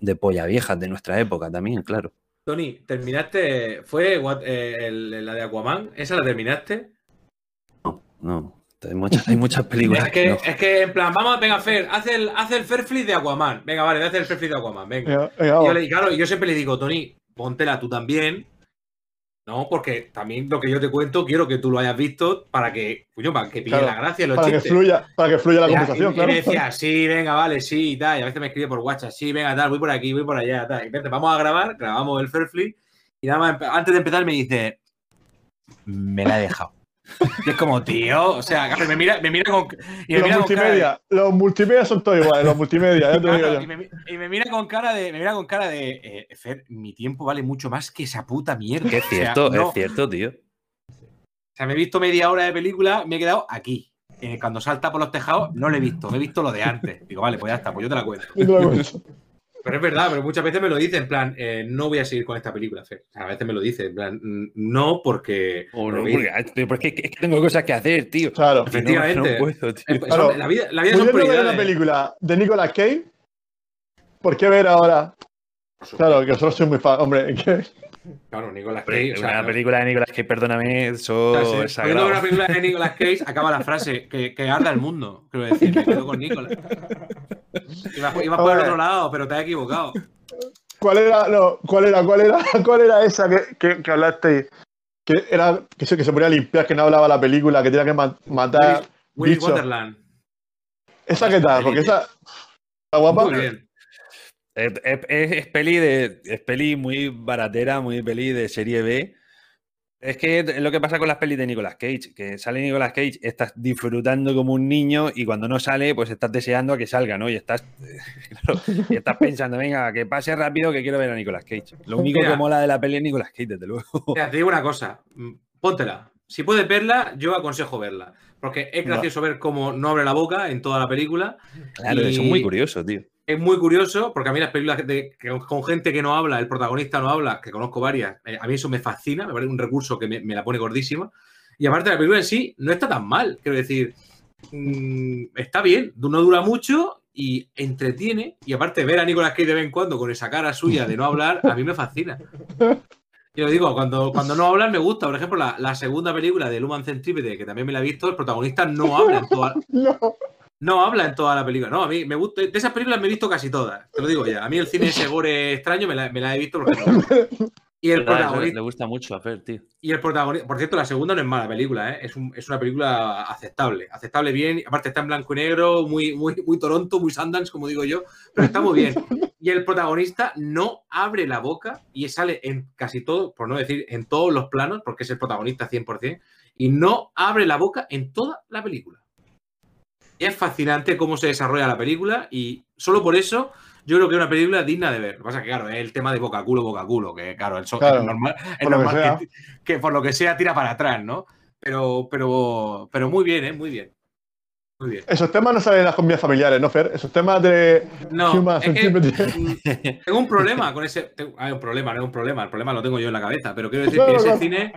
de polla viejas de nuestra época también, claro. Tony, ¿terminaste? ¿Fue eh, la de Aquaman? ¿Esa la terminaste? No, no. Hay muchas, hay muchas películas. [LAUGHS] es, que, es que, en plan, vamos, venga, Fer, haz el, haz el Fairflip de Aquaman. Venga, vale, haz el Fairflip de Aquaman, venga. y yo, claro, yo siempre le digo, Tony, póntela tú también, no, porque también lo que yo te cuento quiero que tú lo hayas visto para que, para que pille la gracia los para Que fluya, para que fluya la conversación, claro. Y me decía, sí, venga, vale, sí, tal. Y a veces me escribe por WhatsApp, sí, venga, tal, voy por aquí, voy por allá, tal. Y vente, vamos a grabar, grabamos el Fairflip. Y nada más, antes de empezar me dice, me la he dejado. Y es como, tío, o sea, me mira, me mira con. Y me los, mira multimedia, con los multimedia son todos iguales, los multimedia, Y, me, y, me, mira con cara de. Me mira con cara de. Eh, Fer, mi tiempo vale mucho más que esa puta mierda. es cierto, es cierto, tío. O sea, me he visto media hora de película, me he quedado aquí. Eh, cuando salta por los tejados, no lo he visto, me he visto lo de antes. Digo, vale, pues ya está, pues yo te la cuento. Pero es verdad, pero muchas veces me lo dice en plan, eh, no voy a seguir con esta película, Fer. O sea, a veces me lo dice, en plan, no porque. O no, porque, tío, porque es, que, es que tengo cosas que hacer, tío. Claro. Efectivamente. No, no puedo, tío. Eh, son- Claro. la vida, la vida Pudiendo son ver prioridades. una película de Nicolas Cage, ¿por qué ver ahora? Claro, que solo soy muy fan. Hombre, que Claro, Nicolas Cage. o sea, una no- película de Nicolas Cage, perdóname, eso o sea, si es sagrado. una película de Nicolas Cage, acaba la frase que, que arda el mundo. Quiero decir, me quedo con Nicolas. Ibas, ibas por el otro lado, pero te has equivocado. ¿Cuál era, no, cuál era, cuál era, [LAUGHS] cuál era esa que, que, que hablaste? Que era que se, que se ponía a limpiar, que no hablaba la película, que tenía que ma- matar. Willy. Wonderland. ¿Esa qué tal? Porque esa. ¿Está guapa? Muy bien. Es, es- es- es peli de, es peli muy baratera, muy peli de serie B. Es que es lo que pasa con las pelis de Nicolas Cage, que sale Nicolas Cage, estás disfrutando como un niño y cuando no sale, pues estás deseando a que salga, ¿no? Y estás, [LAUGHS] claro, y estás pensando, venga, que pase rápido que quiero ver a Nicolas Cage. Lo único Mira. que mola de la peli es Nicolas Cage, desde luego. [LAUGHS] Mira, te digo una cosa. mm, Póntela. Si puedes verla, yo aconsejo verla. Porque es gracioso ver cómo no abre la boca en toda la película. Claro, Y- eso es muy curioso, tío. Es muy curioso porque a mí las películas de- que- con gente que no habla, el protagonista no habla, que conozco varias, eh, a mí eso me fascina, me parece un recurso que me, me la pone gordísima. Y aparte la película en sí no está tan mal, quiero decir, mm, está bien, no dura mucho y entretiene. Y aparte ver a Nicolas Cage de vez en cuando con esa cara suya de no hablar, a mí me fascina. [LAUGHS] Yo digo, cuando, cuando no hablan me gusta. Por ejemplo, la, la segunda película de Human Centipede, que también me la he visto, el protagonista no habla en toda, [LAUGHS] No. No habla en toda la película. No, a mí me gusta. De esas películas me he visto casi todas. Te lo digo ya. A mí el cine ese gore extraño me la, me la he visto porque no. Y el protagonista. le gusta mucho a Fer, tío. Y el protagonista. Por cierto, la segunda no es mala película, ¿eh? es, un- es una película aceptable. Aceptable bien. Aparte está en blanco y negro, muy, muy, muy Toronto, muy Sundance, como digo yo. Pero está muy bien. Y el protagonista no abre la boca y sale en casi todo, por no decir en todos los planos, porque es el protagonista 100%, y no abre la boca en toda la película. Es fascinante cómo se desarrolla la película y solo por eso yo creo que es una película digna de ver. Lo que pasa es que, claro, es el tema de boca culo, boca culo, que claro, eso Claro, es normal, es normal que, que por lo que sea tira para atrás, ¿no? Pero, pero, pero muy bien, ¿eh? Muy bien. Muy bien. Esos temas no salen en las comidas familiares, ¿no, Fer? Esos temas de. No, Human es que, tengo un problema con ese. hay un problema, no es un problema, el problema lo tengo yo en la cabeza, pero quiero [LAUGHS] decir que ese cine.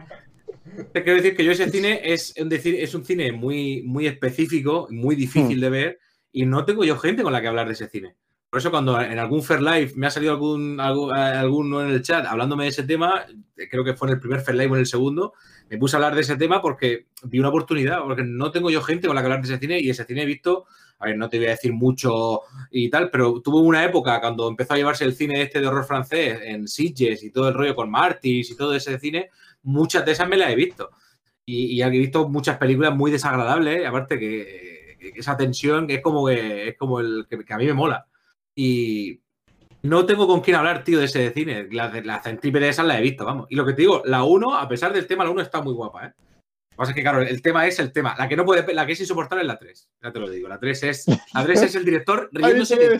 Te Quiero decir que yo ese cine es es un cine muy, muy específico, muy difícil de ver, y no tengo yo gente con la que hablar de ese cine. Por eso cuando en algún Fair Life me ha salido algún, algún- alguno en el chat hablándome de ese tema, eh, creo que fue en el primer Fair Life o en el segundo, me puse a hablar de ese tema porque vi una oportunidad, porque no tengo yo gente con la que hablar de ese cine y ese cine he visto, a ver, no te voy a decir mucho y tal, pero tuvo una época cuando empezó a llevarse el cine este de horror francés en Sitges y todo el rollo con Martis y todo ese cine, muchas de esas me las he visto. Y, y he visto muchas películas muy desagradables, y aparte que, que esa tensión que es como que es como el que, que a mí me mola. Y no tengo con quién hablar, tío, de ese cine. La, la centrípede esas la he visto, vamos. Y lo que te digo, la 1, a pesar del tema, la 1 está muy guapa, ¿eh? Lo que pasa es que, claro, el tema es el tema. La que no puede, la que es insoportable es la 3. Ya te lo digo. La 3 es, la 3 es el director [LAUGHS] riéndose.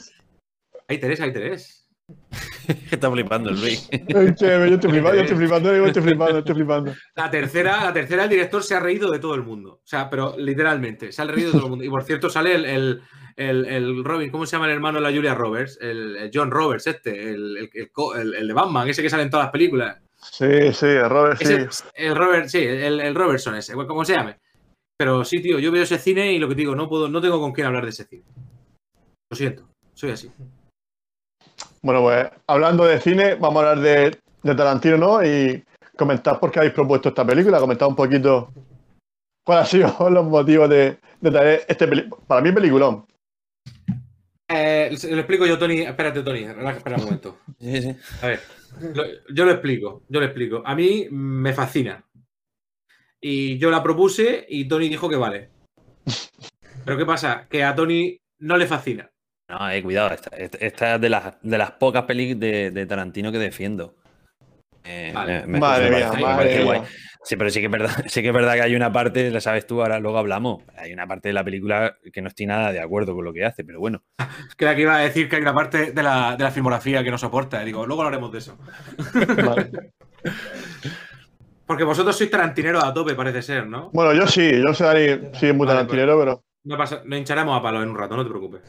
Ahí Teresa, ahí Teresa. [LAUGHS] Está flipando el Luis. Yo estoy flipando, yo estoy flipando, yo estoy flipando, estoy flipando. La tercera, la tercera, el director se ha reído de todo el mundo. O sea, pero literalmente, se ha reído de todo el mundo. Y por cierto, sale el, el, el- el Robin, ¿cómo se llama el hermano de la Julia Roberts? El, el John Roberts, este, el, el- el el- el de Batman, ese que sale en todas las películas. Sí, sí, Robert, sí. Ese- el Robert, sí, el, el Robertson ese, como se llame. Pero sí, tío, yo veo ese cine y lo que digo, no puedo, no tengo con quién hablar de ese cine. Lo siento, soy así. Bueno, pues hablando de cine, vamos a hablar de, de Tarantino, ¿no? Y comentar por qué habéis propuesto esta película, comentar un poquito cuáles han sido [LAUGHS] los motivos de, de traer este peli- Para mí, peliculón. Eh, se- lo explico yo, Tony. Espérate, Tony, espera un momento. Sí, sí. A ver, lo- yo lo explico, yo lo explico. A mí me fascina. Y yo la propuse y Tony dijo que vale. Pero ¿qué pasa? Que a Tony no le fascina. No, eh, cuidado, esta, es de las, de las pocas pelis de, de Tarantino que defiendo. Eh, Vale. me- me- Madre me mía, parece- madre mía. guay. Sí, pero sí que es verdad, [LAUGHS] sí que es verdad que hay una parte, la sabes tú, ahora luego hablamos. Hay una parte de la película que no estoy nada de acuerdo con lo que hace, pero bueno. [LAUGHS] Creía que iba a decir que hay una parte de la, de la filmografía que no soporta. Y digo, luego hablaremos de eso. Vale. [LAUGHS] Porque vosotros sois tarantineros a tope, parece ser, ¿no? Bueno, yo sí, yo Dani, sí, es muy Vale, tarantinero, pero No pasa, nos hincharemos a palo en un rato, no te preocupes.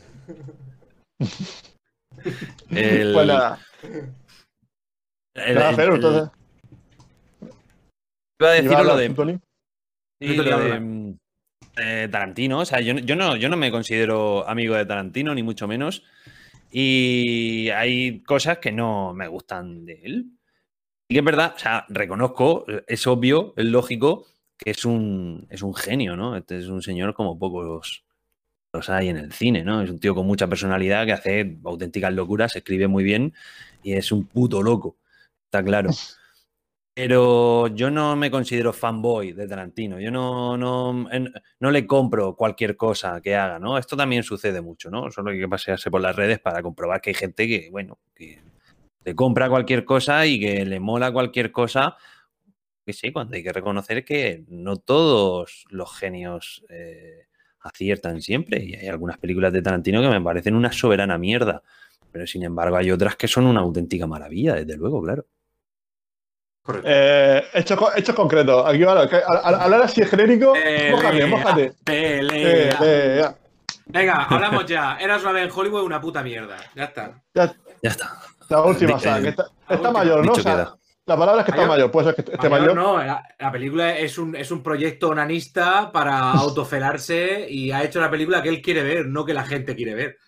El, Pues nada. el- Nada, el- el- entonces. iba a decir lo de, sí, lo eh, Tarantino. O sea, yo, no- yo, no, yo no me considero amigo de Tarantino, ni mucho menos. Y hay cosas que no me gustan de él. Y que es verdad, o sea, reconozco, es obvio, es lógico que es un, es un genio, ¿no? Este es un señor como pocos hay en el cine, ¿no? Es un tío con mucha personalidad que hace auténticas locuras, escribe muy bien y es un puto loco, está claro. Pero yo no me considero fanboy de Tarantino. Yo no, no, no le compro cualquier cosa que haga, ¿no? Esto también sucede mucho, ¿no? Solo hay que pasearse por las redes para comprobar que hay gente que, bueno, que le compra cualquier cosa y que le mola cualquier cosa. Que sí, cuando hay que reconocer que no todos los genios eh, aciertan siempre. Y hay algunas películas de Tarantino que me parecen una soberana mierda. Pero sin embargo, hay otras que son una auténtica maravilla, desde luego, claro. Eh, hechos, hechos concretos. Aquí, que al, al hablar así de genérico, mójate, Pelea, mójate. pelea. Pelea. Venga, hablamos ya. Eras una vez en Hollywood una puta mierda. Ya está. Ya, Ya está. la última, o sea, eh, que está, mayor, ¿no? O sea. La palabra es que está Mayor. mayor, puede ser que esté Mayor mayor. no, la, la película es un, es un proyecto onanista para [LAUGHS] autofelarse y ha hecho la película que él quiere ver, no que la gente quiere ver.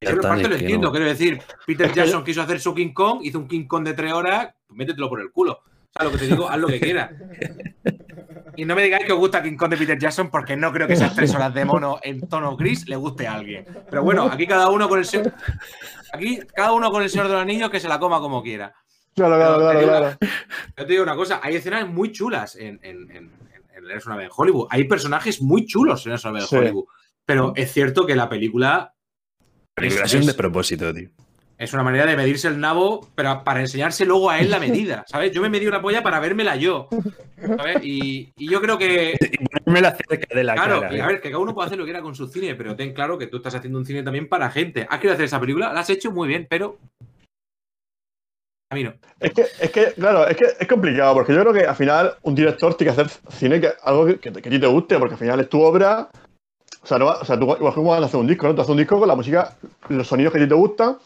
Eso en parte lo entiendo, no. quiero decir, Peter Jackson quiso hacer su King Kong, hizo un King Kong de tres horas, pues métetelo por el culo. O sea, lo que te digo, haz lo que quieras. Y no me digáis que os gusta King Kong de Peter Jackson porque no creo que esas tres horas de mono en tono gris le guste a alguien. Pero bueno, aquí cada uno con el se- aquí cada uno con el Señor de los Anillos que se la coma como quiera. Claro, claro, Pero claro, te digo- claro. [LAUGHS] Yo te digo una cosa, hay escenas muy chulas en, en, en, en Eres una vez en Hollywood. Hay personajes muy chulos en Eres una vez en Sí. Hollywood. Pero es cierto que la película Película es, es- despropósito, tío. es una manera de medirse el nabo, pero para enseñarse luego a él la medida, ¿sabes? Yo me medí una polla para vérmela yo, ¿sabes? Y, y yo creo que, [LAUGHS] Me la cerca de la claro, cara. y ¿eh? a ver, que cada uno puede hacer lo que quiera con su cine, pero ten claro que tú estás haciendo un cine también para gente. Has querido hacer esa película, la has hecho muy bien, pero Es que, es que, claro, es que es complicado, porque yo creo que al final un director tiene que hacer cine que algo que, que, que a ti te guste, porque al final es tu obra. O sea, no, o sea tú igual como vas a hacer un disco, ¿no? Tú haces un disco con la música, los sonidos que a ti te gustan,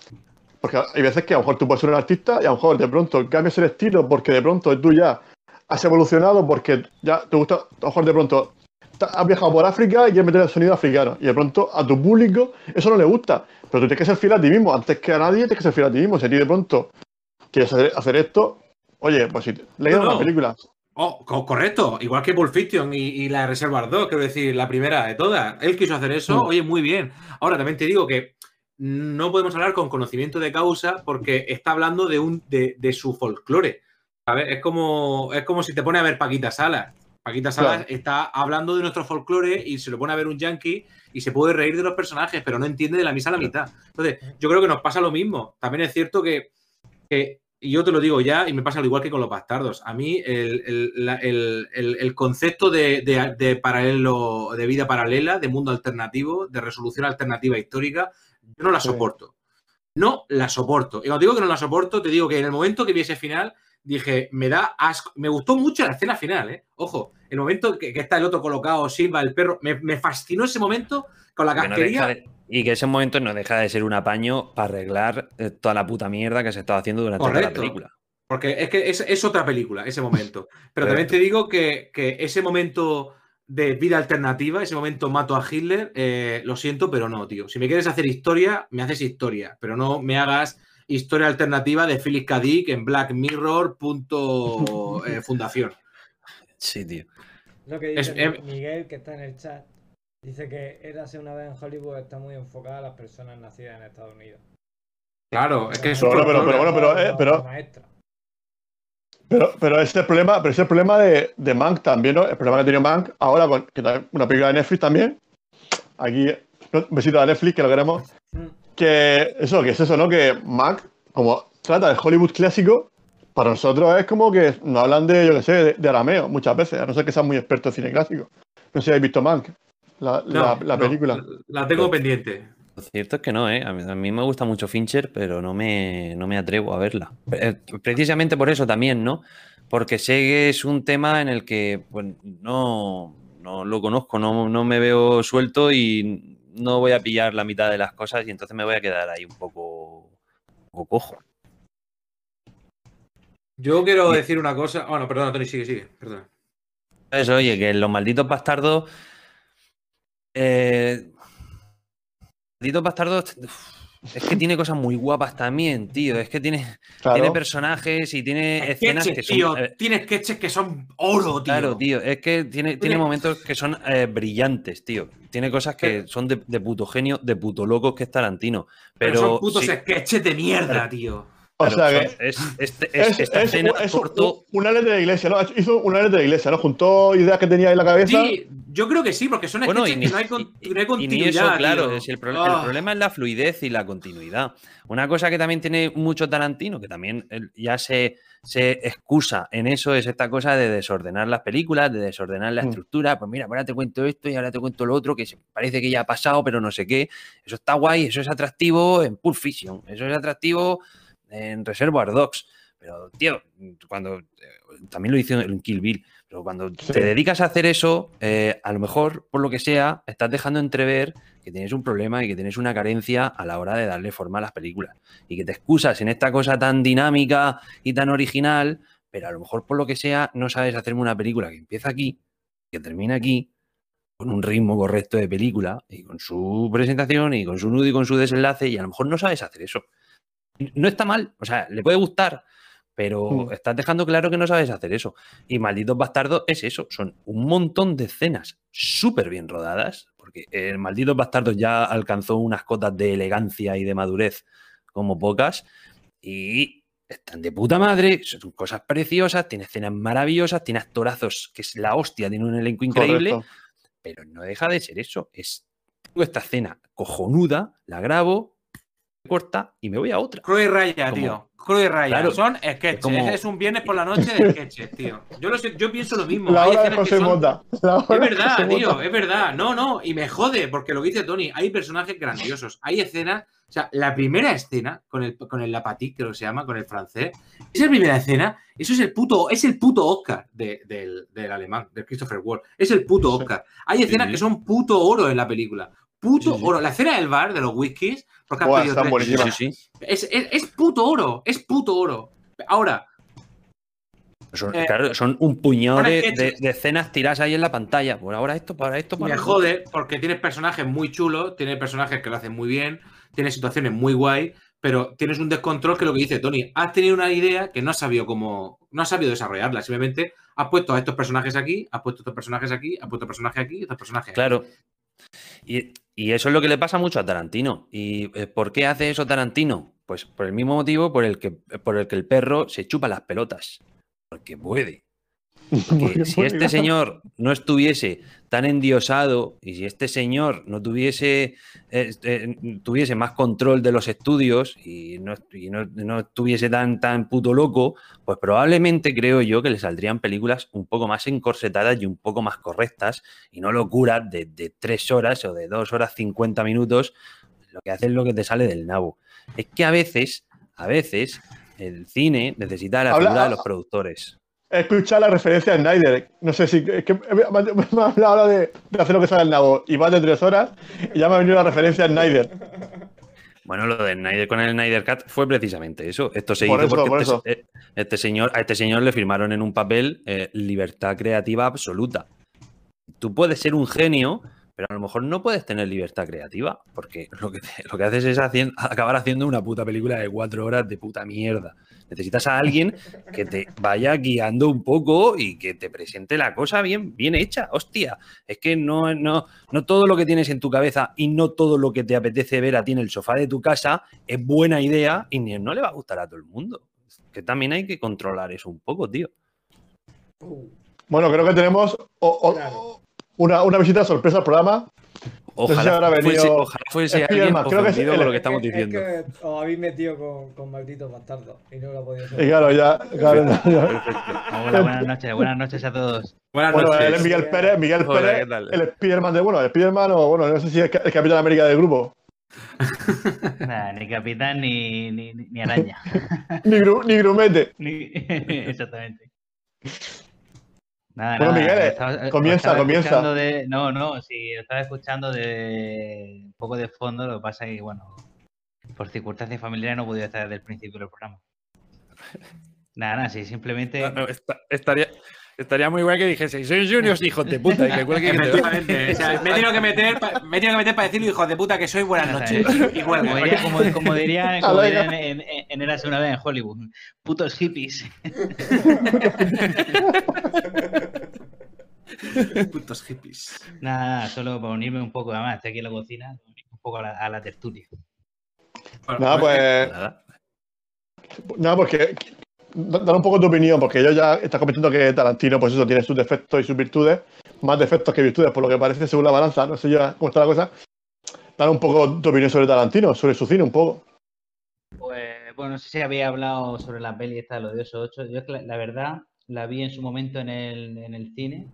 porque hay veces que a lo mejor tú puedes ser un artista y a lo mejor de pronto cambias el estilo porque de pronto tú ya has evolucionado, porque ya te gusta, a lo mejor de pronto has viajado por África y quieres meter el sonido africano, y de pronto a tu público eso no le gusta, pero tú tienes que ser fiel a ti mismo, antes que a nadie tienes que ser fiel a ti mismo, si a ti de pronto quieres hacer, esto, oye, pues si le No, una no. película. Oh, co- correcto, igual que Pulp Fiction y, y la de Reservoir 2, quiero decir, la primera de todas. Él quiso hacer eso, Mm. oye, muy bien. Ahora, también te digo que no podemos hablar con conocimiento de causa porque está hablando de, un, de, de su folclore. ¿sabes? Es como, es como si te pone a ver Paquita Salas. Paquita Salas Claro. está hablando de nuestro folclore y se lo pone a ver un yankee y se puede reír de los personajes, pero no entiende de la misa a la mitad. Entonces, yo creo que nos pasa lo mismo. También es cierto que, que y yo te lo digo ya, y me pasa lo igual que con los bastardos. A mí el, el- la- el- el- el concepto de, de- de paralelo, de vida paralela, de mundo alternativo, de resolución alternativa histórica, yo no la soporto. No la soporto. Y cuando digo que no la soporto, te digo que en el momento que vi ese final, dije, me da asco. Me gustó mucho la escena final, ¿eh? Ojo, el momento que, que está el otro colocado, Silva, el perro, me, me fascinó ese momento con la casquería. Y que ese momento no deja de ser un apaño para arreglar eh, toda la puta mierda que se estaba haciendo durante toda la película. Porque es que es, es otra película, ese momento. [LAUGHS] Pero Correcto. también te digo que, que ese momento de vida alternativa, ese momento mato a Hitler, eh, lo siento, pero no, tío. Si me quieres hacer historia, me haces historia, pero no me hagas historia alternativa de Philip K. Dick en Black Mirror punto, eh, [LAUGHS] fundación. Sí, tío. Lo que dice em- Miguel, que está en el chat, dice que Érase una vez en Hollywood está muy enfocada a las personas nacidas en Estados Unidos. Claro, es que es Pero un bueno, pero- pero bueno, pero, eh, pero- maestra. Pero, pero ese es el problema, pero ese problema de, de Mank también, ¿no? El problema que ha tenido Mank ahora con que una película de Netflix también. Aquí, un besito a Netflix, que lo queremos. Mm. Que eso, que es eso, ¿no? Que Mank, como trata de Hollywood clásico, para nosotros es como que nos hablan de, yo qué sé, de, de arameo muchas veces, a no ser que sean muy expertos en cine clásico. No sé si habéis visto Mank, la, la- No, la no, película. la tengo pendiente. Lo cierto es que no, ¿eh? A mí, a mí me gusta mucho Fincher, pero no me, no me atrevo a verla. Eh, Precisamente por eso también, ¿no? Porque sé que es un tema en el que pues, no, no lo conozco, no, no me veo suelto y no voy a pillar la mitad de las cosas y entonces me voy a quedar ahí un poco poco cojo. Yo quiero decir una cosa. Bueno, perdona, Tony, sigue, sigue. Perdona. Eso, oye, que los malditos bastardos. Eh, malditos bastardos. uf, Es que tiene cosas muy guapas también, tío. Es que tiene, Claro. tiene personajes y tiene escenas que son. tío. eh, Tiene sketches que son oro, tío. Claro, tío, es que tiene, tiene momentos que son eh, brillantes, tío. Tiene cosas que son de, de puto genio, de puto locos que es Tarantino. Pero, Pero, son putos sí, sketches de mierda, tío. O pero sea son- que es, es- es, esta es- escena es cortó. un- una letra de la iglesia, ¿no? Hizo una letra de la iglesia, ¿no? Juntó ideas que tenía en la cabeza. Sí, yo creo que sí, porque son Bueno, sketches y ni, que no hay, con- y- no hay y ni continuidad. eso, claro, es el, pro- Ah. el problema es la fluidez y la continuidad. Una cosa que también tiene mucho Tarantino, que también ya se, se excusa en eso, es esta cosa de desordenar las películas, de desordenar la Mm. estructura. Pues mira, ahora te cuento esto y ahora te cuento lo otro, que parece que ya ha pasado, pero no sé qué. Eso está guay, eso es atractivo en Pulp Fiction, eso es atractivo en Reservoir Dogs. Pero, tío, cuando eh, también lo hizo en Kill Bill, pero cuando Sí. te dedicas a hacer eso, eh, a lo mejor, por lo que sea, estás dejando entrever que tienes un problema y que tienes una carencia a la hora de darle forma a las películas. Y que te excusas en esta cosa tan dinámica y tan original, pero a lo mejor, por lo que sea, no sabes hacerme una película que empieza aquí, que termina aquí, con un ritmo correcto de película y con su presentación y con su nudo y con su desenlace, y a lo mejor no sabes hacer eso. No está mal, o sea, le puede gustar, pero Mm. estás dejando claro que no sabes hacer eso. Y Malditos Bastardos es eso, son un montón de escenas súper bien rodadas, porque el Malditos Bastardos ya alcanzó unas cotas de elegancia y de madurez como pocas, y están de puta madre, son cosas preciosas, tiene escenas maravillosas, tiene actorazos que es la hostia, tiene un elenco increíble, Correcto. pero no deja de ser eso. Es esta escena cojonuda, la grabo, corta y me voy a otra. Cruz y raya, Como- tío. Cruz y raya. Claro, son sketches. como- Es un viernes por la noche de sketches, tío. Yo, lo sé- yo pienso lo mismo. La Hay hora de escenas que José son- Mota. La hora Es de verdad, José tío, Mota. es verdad. No, no, y me jode, porque lo que dice Tony, hay personajes grandiosos, hay escenas, o sea, la primera escena con el, con el Lapatic, creo que se llama, con el francés, esa primera escena, eso es el puto, es el puto Oscar de- del, del alemán, de Christopher Ward, es el puto. Oscar. Hay escenas Sí. que son puto oro en la película. Puto Sí, sí. oro. La escena del bar, de los whiskies, porque has Buah, pedido están tres- buenísimas. Sí, sí. Es, es- es puto oro, es puto oro. Ahora, Son, Eh, claro, son un puñado de, de- de escenas tiradas ahí en la pantalla. Por ahora esto, para esto, Y para me lo jode porque tienes personajes muy chulos, tienes personajes que lo hacen muy bien, tienes situaciones muy guay, pero tienes un descontrol que lo que dice Tony, has tenido una idea que no has sabido cómo, no has sabido desarrollarla, simplemente has puesto a estos personajes aquí, has puesto a estos personajes aquí, has puesto personajes aquí estos personajes aquí. Claro. Y, eso es lo que le pasa mucho a Tarantino. ¿Y eh, por qué hace eso Tarantino? Pues por el mismo motivo por el que, por el, que el perro se chupa las pelotas. Porque puede. [LAUGHS] Porque Porque si este señor no estuviese tan endiosado y si este señor no tuviese, eh, eh, tuviese más control de los estudios y no, y no- no estuviese tan, tan puto loco, pues probablemente creo yo que le saldrían películas un poco más encorsetadas y un poco más correctas y no locuras de, de tres horas o de dos horas cincuenta minutos. Lo que hace es lo que te sale del nabo. Es que a veces, a veces, el cine necesita la Habla- figura de los productores. He escuchado la referencia a Snyder. No sé si. Es que me, ha hablado ahora de, de hacer lo que sale el nabo y va de tres horas y ya me ha venido la referencia a Snyder. Bueno, lo de Snyder con el Snyder Cut fue precisamente eso. Esto se Por hizo eso, porque por este, eso. eh, este señor, a este señor le firmaron en un papel eh, libertad creativa absoluta. Tú puedes ser un genio, pero a lo mejor no puedes tener libertad creativa, porque lo que, te- [LAUGHS] lo que haces es hacien- acabar haciendo una puta película de cuatro horas de puta mierda. Necesitas a alguien que te vaya guiando un poco y que te presente la cosa bien, bien hecha. Hostia, es que no, no, no todo lo que tienes en tu cabeza y no todo lo que te apetece ver a ti en el sofá de tu casa es buena idea y ni- no le va a gustar a todo el mundo. Que también hay que controlar eso un poco, tío. Bueno, creo que tenemos o- o- Claro. una, una visita sorpresa al programa. Sé si Ojalá habrá fuese, venido ojalá fuese alguien ofendido con lo que es estamos diciendo. Es que os habéis metido con, con malditos bastardos y no lo he podido Y hacer. claro, ya. claro, ya. Hola, buenas noches, buenas noches a todos. Buenas Bueno, noches. él es Miguel Pérez, Miguel Hola, Pérez, ¿qué tal? el Spiderman de, bueno, el Spiderman o, bueno, no sé si es el Capitán América del grupo. Nada, ni capitán ni, ni, ni araña. Ni, gru- ni grumete. Ni- [LAUGHS] Exactamente. Nada, Bueno, nada, Miguel, eh, estaba- comienza, estaba comienza. de- no, no, sí, estaba escuchando de un poco de fondo, lo que pasa es que, bueno, por circunstancias familiares no podido estar desde el principio del programa. [LAUGHS] Nada, nada, sí, simplemente. No, no, esta- estaría, estaría muy guay que dijese, sois juniors hijos de puta. Y que Efectivamente. O sea, me he tenido que meter, me he tenido que meter para decirle, hijos de puta, que soy buenas noches. Y Como, diría- como, como dirían, [LAUGHS] como Alega. dirían en, en, en Érase una vez en Hollywood, putos hippies. [LAUGHS] Putos hippies. Nada, nada, solo para unirme un poco, además, estoy aquí en la cocina, un poco a la, a la tertulia. Bueno, Nada, pues. Nada. Nada, porque. Dar un poco tu opinión, porque yo ya está comentando que Tarantino, pues eso, tiene sus defectos y sus virtudes, más defectos que virtudes, por lo que parece según la balanza, no sé ya cómo está la cosa. Dar un poco tu opinión sobre Tarantino, sobre su cine, un poco. Pues, bueno, no sé si había hablado sobre la peli esta de los dioses 8. Yo la, verdad la vi en su momento en el, en el cine.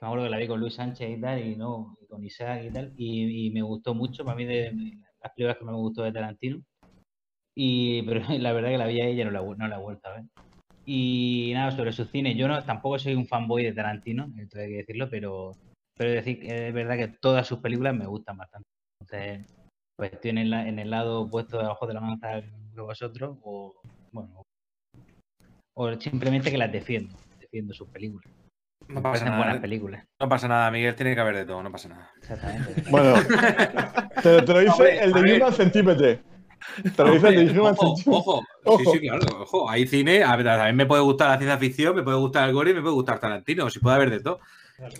Me acuerdo que la vi con Luis Sánchez y tal, y no, y con Isaac y tal, y, me gustó mucho, para mí de las películas que me gustó de Tarantino. Y, pero [LAUGHS] la verdad que la vi a ella no la, no la he vuelto a ver. Y nada, sobre su cine, yo no, tampoco soy un fanboy de Tarantino, esto hay que decirlo, pero, pero decir es verdad que todas sus películas me gustan bastante. Entonces, pues estoy en el, en el lado opuesto de abajo de la manza que vosotros, o bueno, o simplemente que las defiendo, defiendo sus películas. No pasa nada. buenas películas, No pasa nada, Miguel. Tiene que haber de todo, no pasa nada. exactamente. Bueno, [LAUGHS] te, te lo dice Hombre, el de ver. Human De ojo, Centípede. ojo. Sí, Ojo. sí, claro. Ojo, hay cine. A ver, a mí me puede gustar la ciencia ficción, me puede gustar el gore y me puede gustar Tarantino. Si puede haber de todo.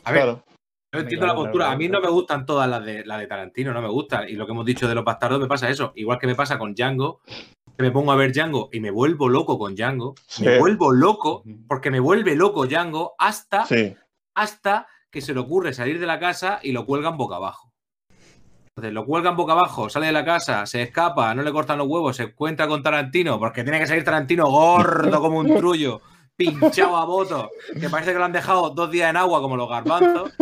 A ver, Claro. yo entiendo la postura. claro, A mí no me gustan todas las de, las de Tarantino, no me gustan. Y lo que hemos dicho de los bastardos me pasa eso. Igual que me pasa con Django, que me pongo a ver Django y me vuelvo loco con Django. Me vuelvo loco porque me vuelve loco Django hasta, Sí. hasta que se le ocurre salir de la casa y lo cuelgan boca abajo. Entonces lo cuelgan boca abajo, sale de la casa, se escapa, no le cortan los huevos, se encuentra con Tarantino, porque tiene que salir Tarantino gordo como un trullo, pinchado a voto, que parece que lo han dejado dos días en agua como los garbanzos.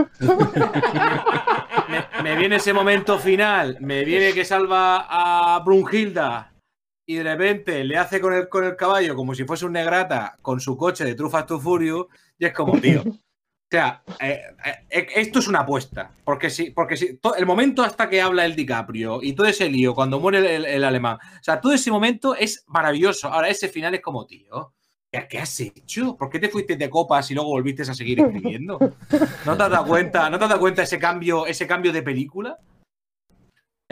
Me, me viene ese momento final, me viene que salva a Brunhilda y de repente le hace con el, con el caballo como si fuese un negrata con su coche de Trufas to Furious y es como, tío. O sea, eh, eh, esto es una apuesta. Porque si, porque si el momento hasta que habla el DiCaprio y todo ese lío cuando muere el, el- alemán, o sea, todo ese momento es maravilloso. Ahora, ese final es como, tío, ¿qué, qué has hecho? ¿Por qué te fuiste de copas y luego volviste a seguir escribiendo? ¿No te has dado cuenta, ¿no te has dado cuenta ese cambio, ese cambio de película?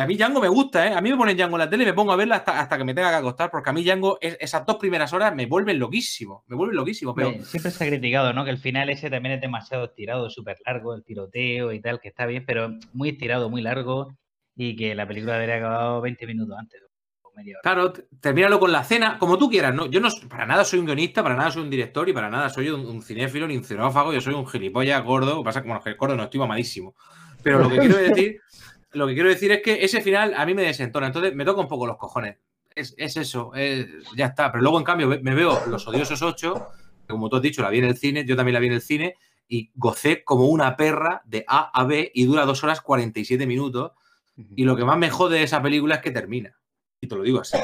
A mí Django me gusta, ¿eh? A mí me ponen Django en la tele y me pongo a verla hasta, hasta que me tenga que acostar, porque a mí Django, es- esas dos primeras horas me vuelven loquísimo, me vuelven loquísimo, pero... Siempre se ha criticado, ¿no? Que el final ese también es demasiado estirado, súper largo, el tiroteo y tal, que está bien, pero muy estirado, muy largo, y que la película debería acabado 20 minutos antes. O media hora. Claro, termínalo con la cena, como tú quieras, ¿no? Yo no para nada soy un guionista, para nada soy un director y para nada soy un, un cinéfilo ni un cinófago, yo soy un gilipollas gordo, pasa que bueno, que el gordo no estoy mamadísimo. Pero lo que quiero decir, lo que quiero decir es que ese final a mí me desentona, entonces me toca un poco los cojones. Es, es eso, es- ya está. Pero luego, en cambio, me veo Los Odiosos 8, que como tú has dicho, la vi en el cine, yo también la vi en el cine, y gocé como una perra de A a B y dura 2 horas 47 minutos. Y lo que más me jode de esa película es que termina. Y te lo digo así.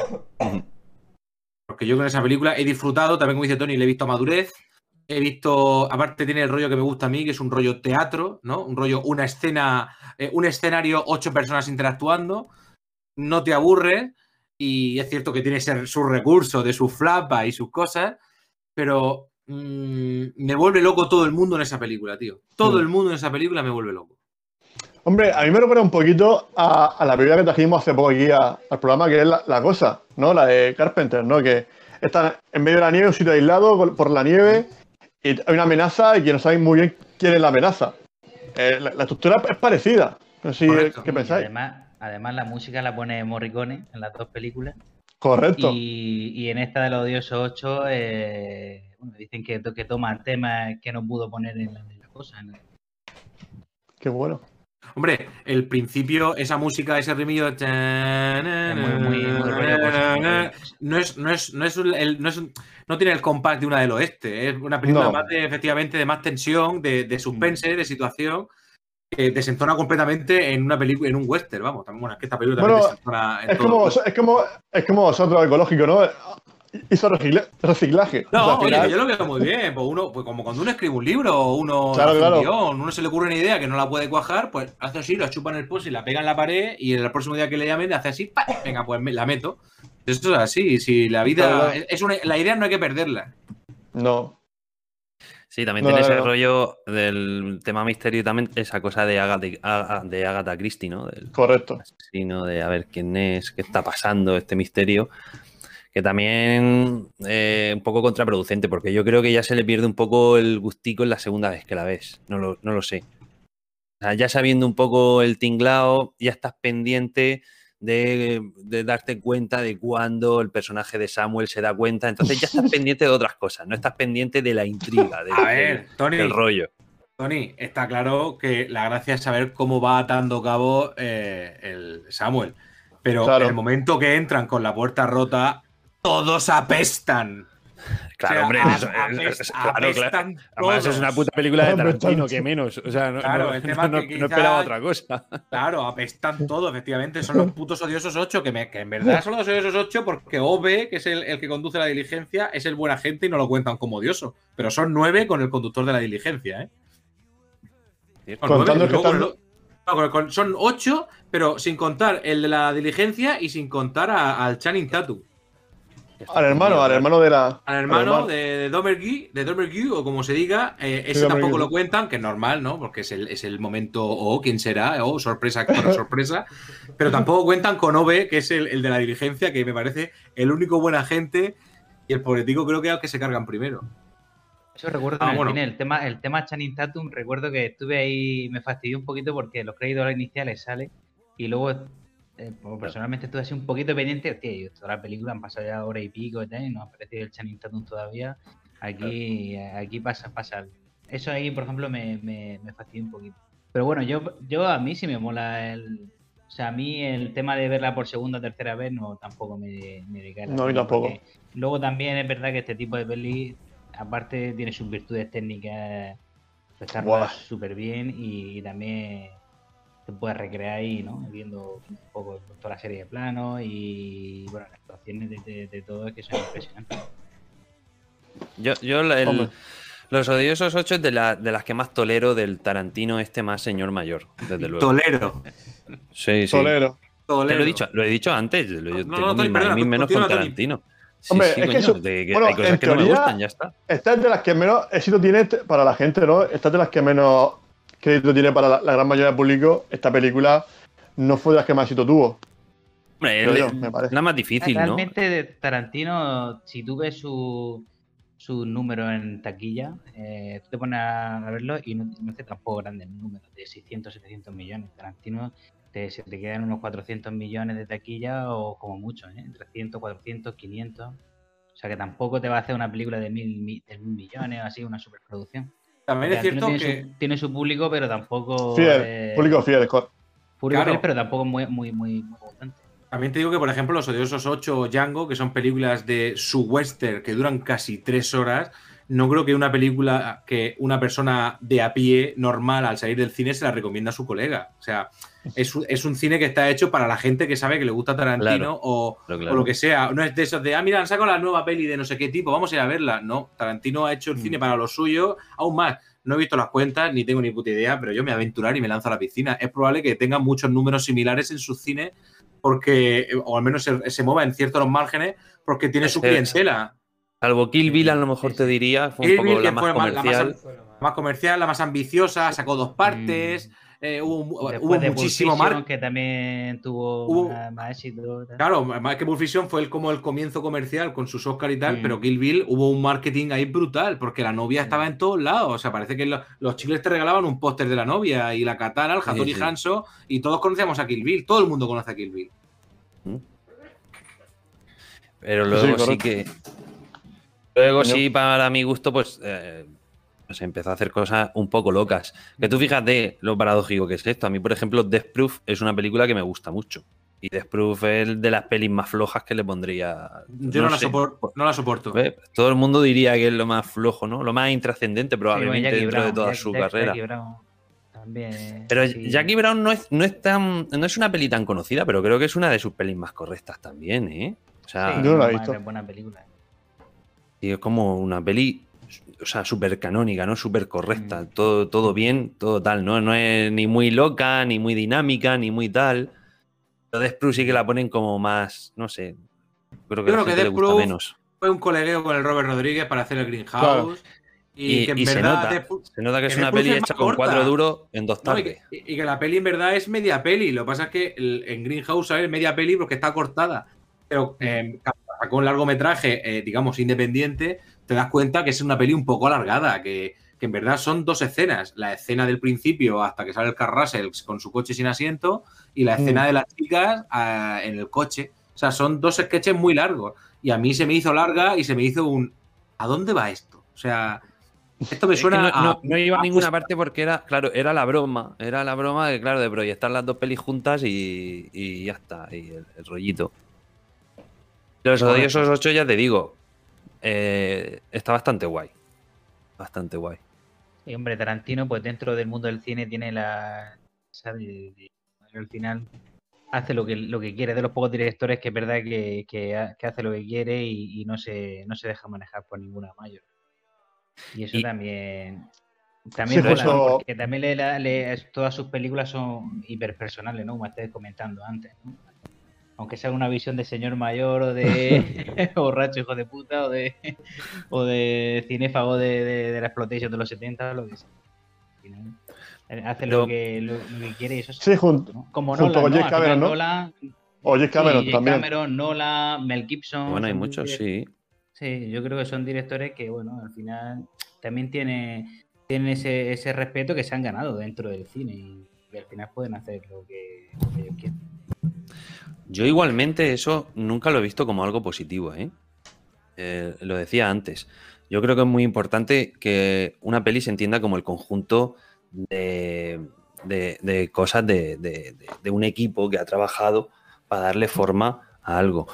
Porque yo con esa película he disfrutado, también como dice Tony, le he visto madurez. He visto, aparte tiene el rollo que me gusta a mí, que es un rollo teatro, ¿no? Un rollo, una escena, eh, un escenario, ocho personas interactuando. No te aburre. Y es cierto que tiene sus recursos de sus flapas y sus cosas. Pero mm, me vuelve loco todo el mundo en esa película, tío. Todo Mm. el mundo en esa película me vuelve loco. Hombre, a mí me recuerda un poquito a, a la película que trajimos hace poco aquí a- al programa, que es la, La Cosa, ¿no? La de Carpenter, ¿no? Que está en medio de la nieve, un sitio aislado por la nieve, hay una amenaza y que no saben muy bien quién es la amenaza. Eh, la, la estructura es parecida. No sé si- Correcto. qué Y pensáis. además, además, la música la pone Morricone en las dos películas. Correcto. Y, y en esta de los odiosos 8, eh, bueno, dicen que, que toma temas que no pudo poner en la, en la cosa. en la- Qué bueno. Hombre, el principio, esa música, ese rimillo. Es muy, muy, muy rollo cosa, muy rollo cosa. No es, no es, no es, el- no es un- no tiene el compás de una del oeste. Es una película No. más de, efectivamente, de más tensión, de, de suspense, de situación, que desentona completamente en una película, en un western, vamos. También, bueno, es que esta película también Bueno, desentona en Es todo. como, es, como, es como vosotros, ecológico, ¿no? Hizo recicla- reciclaje. No, O sea, al oye, final- que yo lo veo muy bien. Pues uno, pues como cuando uno escribe un libro o uno Claro, hace claro. un guion, uno se le ocurre una idea que no la puede cuajar, pues hace así, la chupa en el post y la pega en la pared y el próximo día que le llamen hace así, ¡pa! venga, pues me- la meto. Esto es así, si la vida Claro. es- es una, la idea no hay que perderla. No. Sí, también No, tiene no, ese no. rollo del tema misterio y también esa cosa de Agatha, Aga- de Agatha Christie, ¿no? Del Correcto. asesino, de a ver quién es, qué está pasando, este misterio. Que también eh, un poco contraproducente, porque yo creo que ya se le pierde un poco el gustico en la segunda vez que la ves. No lo, no lo sé. O sea, ya sabiendo un poco el tinglao, ya estás pendiente de, de darte cuenta de cuándo el personaje de Samuel se da cuenta. Entonces ya estás [LAUGHS] pendiente de otras cosas, no estás pendiente de la intriga, A ver, Tony, del rollo. Tony, está claro que la gracia es saber cómo va atando cabo eh, el Samuel. Pero Claro. en el momento que entran con la puerta rota, todos apestan. Claro, O sea, hombre, a- eso- apes- eso- claro, claro. Además, es una puta película de Tarantino, que menos. O sea, no, Claro, no- el [LAUGHS] tema no- es que no esperaba otra cosa. Claro, apestan todo, efectivamente. Son los putos odiosos ocho, que, me- que en verdad son los odiosos ocho porque Ove, que es el, el que conduce la diligencia, es el buen agente y no lo cuentan como odioso. Pero son nueve con el conductor de la diligencia, ¿eh? Son Contando nueve, y que luego están- con el- no, con- con- son ocho, pero sin contar el de la diligencia y sin contar a- al Channing Tatum. Al hermano, al hermano de la. Al hermano hermano. de, Domergue, de Domergue, o como se diga, eh, ese tampoco lo cuentan, que es normal, ¿no? Porque es el, es el momento, o quién será, o sorpresa, bueno, [LAUGHS] sorpresa. Pero tampoco cuentan con Ove, que es el, el de la diligencia, que me parece el único buen agente, y el pobretico creo que es el que se cargan primero. Eso recuerdo Ah, en el bueno. cine, el tema, el tema Channing Tatum, recuerdo que estuve ahí, me fastidió un poquito porque los créditos iniciales sale y luego eh, pues, personalmente estuve así un poquito pendiente, hostia, toda la película han pasado ya hora y pico y tal, y no ha aparecido el Channing Tatum todavía. Aquí, aquí pasa, pasa. Eso ahí, por ejemplo, me, me, me fastidió un poquito. Pero bueno, yo, yo a mí sí me mola el. O sea, a mí el tema de verla por segunda o tercera vez no tampoco me, me decae la No, a mí tampoco. Luego también es verdad que este tipo de peli, aparte, tiene sus virtudes técnicas, pues, está súper bien y, y también te puedes recrear ahí, ¿no? Viendo un poco toda la serie de planos y, bueno, las actuaciones de, de- de todo es que son impresionantes. Yo, yo el- los odiosos ocho es de, la- de las que más tolero del Tarantino este más señor mayor, desde luego. Tolero. Sí, sí. Te Tolero. lo he dicho, lo he dicho antes. Lo, No, tengo no, Tony, perdona, mis menos con. Tarantino. Sí, Hombre, sí, es que coño, eso- de que bueno, hay cosas en que no me gustan, ya está. Esta es de las que menos éxito tiene t- para la gente, ¿no? Esta es de las que menos crédito tiene para la, la gran mayoría del público. Esta película no fue de las que más éxito tuvo. Hombre, creo es yo, me parece. la más difícil, ¿no? Realmente Tarantino, si tú ves su, su número en taquilla, eh, tú te pones a verlo y no, no hace tampoco grandes números, de 600, 700 millones. Tarantino te, se te quedan unos 400 millones de taquilla o como mucho, ¿eh? 300, 400, 500. O sea que tampoco te va a hacer una película de mil, mi- de mil millones o así, una superproducción. También es cierto tiene, que. su, tiene su público, pero tampoco... Fiel, eh, público fiel, Scott. público Claro. fiel, pero tampoco muy, muy, muy, muy abundante. También te digo que, por ejemplo, Los Odiosos 8 o Django, que son películas de su western que duran casi tres horas, no creo que una película que una persona de a pie normal al salir del cine se la recomienda a su colega. O sea, es, un- es un cine que está hecho para la gente que sabe que le gusta Tarantino Claro, o, o lo que sea. No es de esos de, ah, mira, han sacado la nueva peli de no sé qué tipo, vamos a ir a verla. No, Tarantino ha hecho el Mm. cine para lo suyo, aún más. No he visto las cuentas, ni tengo ni puta idea, pero yo me voy a aventurar y me lanzo a la piscina. Es probable que tenga muchos números similares en sus cines, porque, o al menos se, se mueva en ciertos márgenes, porque tiene su clientela. Salvo Kill Bill, a lo mejor Sí, te diría, fue Kill un poco Bill, la que más fue la más comercial. La más comercial, la más ambiciosa, sacó dos partes, eh, hubo, hubo de muchísimo más. que también tuvo Hubo- más, más éxito. tal. Claro, más que Pulp Fiction fue el, como el comienzo comercial con sus Oscar y tal, Mm. pero Kill Bill hubo un marketing ahí brutal, porque la novia estaba en todos lados. O sea, parece que lo- los chicles te regalaban un póster de la novia y la katana, el Hattori sí. Hanso, y todos conocíamos a Kill Bill. Todo el mundo conoce a Kill Bill. Pero luego sí, que. Luego sí, para mi gusto, pues. eh, pues empezó a hacer cosas un poco locas. Que tú fíjate lo paradójico que es esto. A mí, por ejemplo, Death Proof es una película que me gusta mucho. Y Death Proof es de las pelis más flojas que le pondría. Yo no, la, sé. sopor- no la soporto. ¿Ves? Todo el mundo diría que es lo más flojo, ¿no? Lo más intrascendente, Sí, bueno, probablemente, dentro de toda Jack- su Jack- carrera. Jackie Brown también. Pero sí. Jackie Brown no es, no es tan. No es una peli tan conocida, pero creo que es una de sus pelis más correctas también, ¿eh? O sea, Sí, Yo no la he buena- visto. Buena película. Y es como una peli, o sea, súper canónica, ¿no? Súper correcta. Mm. Todo, todo bien, todo tal, ¿no? No es ni muy loca, ni muy dinámica, ni muy tal. Pero Death Proof sí que la ponen como más, no sé. Creo que, Yo creo que Death Proof menos. fue un colegueo con el Robert Rodríguez para hacer el Greenhouse. Y, que en verdad se, nota, se nota que es una peli hecha con cuatro duros en dos tardes. y, que la peli en verdad es media peli. Lo que pasa es que en Greenhouse es media peli porque está cortada. Pero eh, con largometraje, eh, digamos, independiente, te das cuenta que es una peli un poco alargada, que, en verdad son dos escenas. La escena del principio hasta que sale el Car Russell con su coche sin asiento y la escena mm. de las chicas ah, en el coche. O sea, son dos sketches muy largos. Y a mí se me hizo larga y se me hizo un... ¿A dónde va esto? O sea, esto me suena no, iba a ninguna parte porque era, claro, era la broma. Era la broma de, claro, de proyectar las dos pelis juntas y, ya está. Y el, rollito. Los odiosos 8, ya te digo, eh, está bastante guay. Bastante guay. Y hombre, Tarantino, pues dentro del mundo del cine tiene la. ¿sabes? Al final hace lo que, lo que quiere. De los pocos directores que es verdad que, hace lo que quiere y, no, se, no se deja manejar por ninguna mayor. Y eso también. También, porque también le, todas sus películas son hiperpersonales, ¿no? Como estés comentando antes, ¿no? Aunque sea una visión de señor mayor o de [LAUGHS] [LAUGHS] borracho hijo de puta o de, o de cinéfago de, la explotación de los 70 lo que sea. Hace lo, que, lo, que quiere y eso Sí, junto, Como Nolan, con ¿no? Cameron, ¿no? Nolan, Oye Cameron sí, también. Cameron, Nolan, Mel Gibson. Bueno, hay muchos, sí. Sí, yo creo que son directores que, bueno, al final también tiene, tienen ese, ese respeto que se han ganado dentro del cine y, al final pueden hacer lo que, ellos quieren. Yo igualmente eso nunca lo he visto como algo positivo, ¿eh? ¿eh? lo decía antes. Yo creo que es muy importante que una peli se entienda como el conjunto de, cosas de, un equipo que ha trabajado para darle forma a algo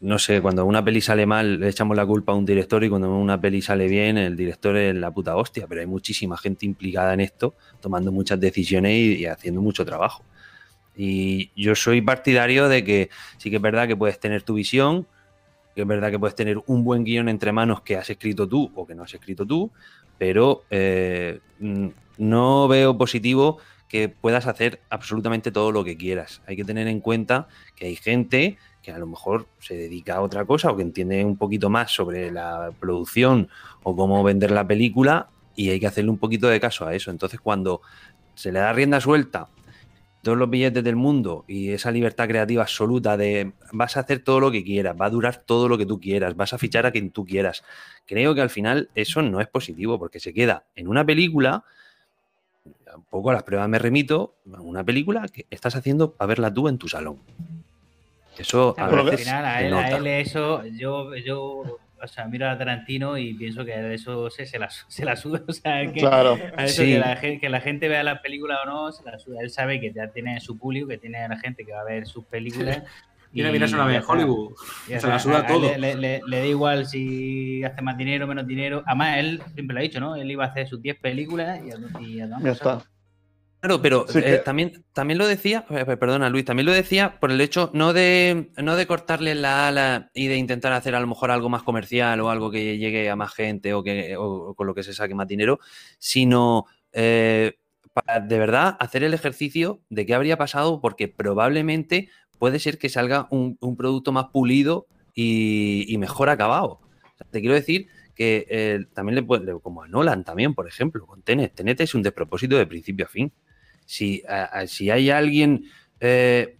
no sé, cuando una peli sale mal le echamos la culpa a un director y cuando una peli sale bien el director es la puta hostia, pero hay muchísima gente implicada en esto, tomando muchas decisiones y, haciendo mucho trabajo. Y yo soy partidario de que sí que es verdad que puedes tener tu visión, que es verdad que puedes tener un buen guion entre manos que has escrito tú o que no has escrito tú, pero eh, no veo positivo que puedas hacer absolutamente todo lo que quieras. Hay que tener en cuenta que hay gente que a lo mejor se dedica a otra cosa o que entiende un poquito más sobre la producción o cómo vender la película y hay que hacerle un poquito de caso a eso. Entonces cuando se le da rienda suelta todos los billetes del mundo y esa libertad creativa absoluta de vas a hacer todo lo que quieras, va a durar todo lo que tú quieras, vas a fichar a quien tú quieras. Creo que al final eso no es positivo porque se queda en una película, un poco a las pruebas me remito, una película que estás haciendo para verla tú en tu salón. Eso a, al final, a él, eso, yo, yo o sea, miro a Tarantino y pienso que de eso se, se, la, se la suda. [LAUGHS] O sea, que, claro. a eso que, la, que, la, gente vea la película o no, se la suda. Él sabe que ya tiene su público, que tiene a la gente que va a ver sus películas. [LAUGHS] Mira, mira, una vez Hollywood. se la suda todo. Le, le, le, da igual si hace más dinero o menos dinero. Además, él siempre lo ha dicho, ¿no? Él iba a hacer sus 10 películas y, y, y ya está. Claro, pero eh, también, también lo decía, eh, perdona Luis, también lo decía por el hecho no de, no de cortarle la ala y de intentar hacer a lo mejor algo más comercial o algo que llegue a más gente o, que, con lo que se saque más dinero, sino eh, para de verdad hacer el ejercicio de qué habría pasado porque probablemente puede ser que salga un, producto más pulido y, mejor acabado. te quiero decir que también le puede, como a Nolan también, por ejemplo, con Tenet. Tenet es un despropósito de principio a fin si, si hay alguien eh,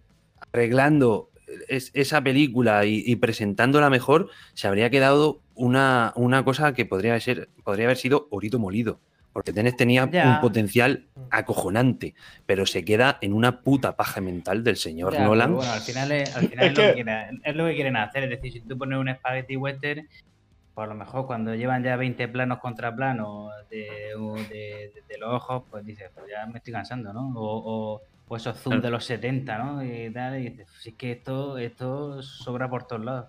arreglando esa película y, presentándola mejor, se habría quedado una, una, cosa que podría, ser, podría haber sido orito molido. Porque Tenet tenía un potencial acojonante, pero se queda en una puta paja mental del señor Nolan. Bueno, al final, es, al final es, lo que es, lo que quieren hacer. Es decir, si tú pones un spaghetti western pues a lo mejor cuando llevan ya 20 planos contra planos de, de, los ojos, pues dices, pues ya me estoy cansando, ¿no? O, o, esos zoom de los 70, ¿no? Y tal, y dices, si es que esto, esto sobra por todos lados.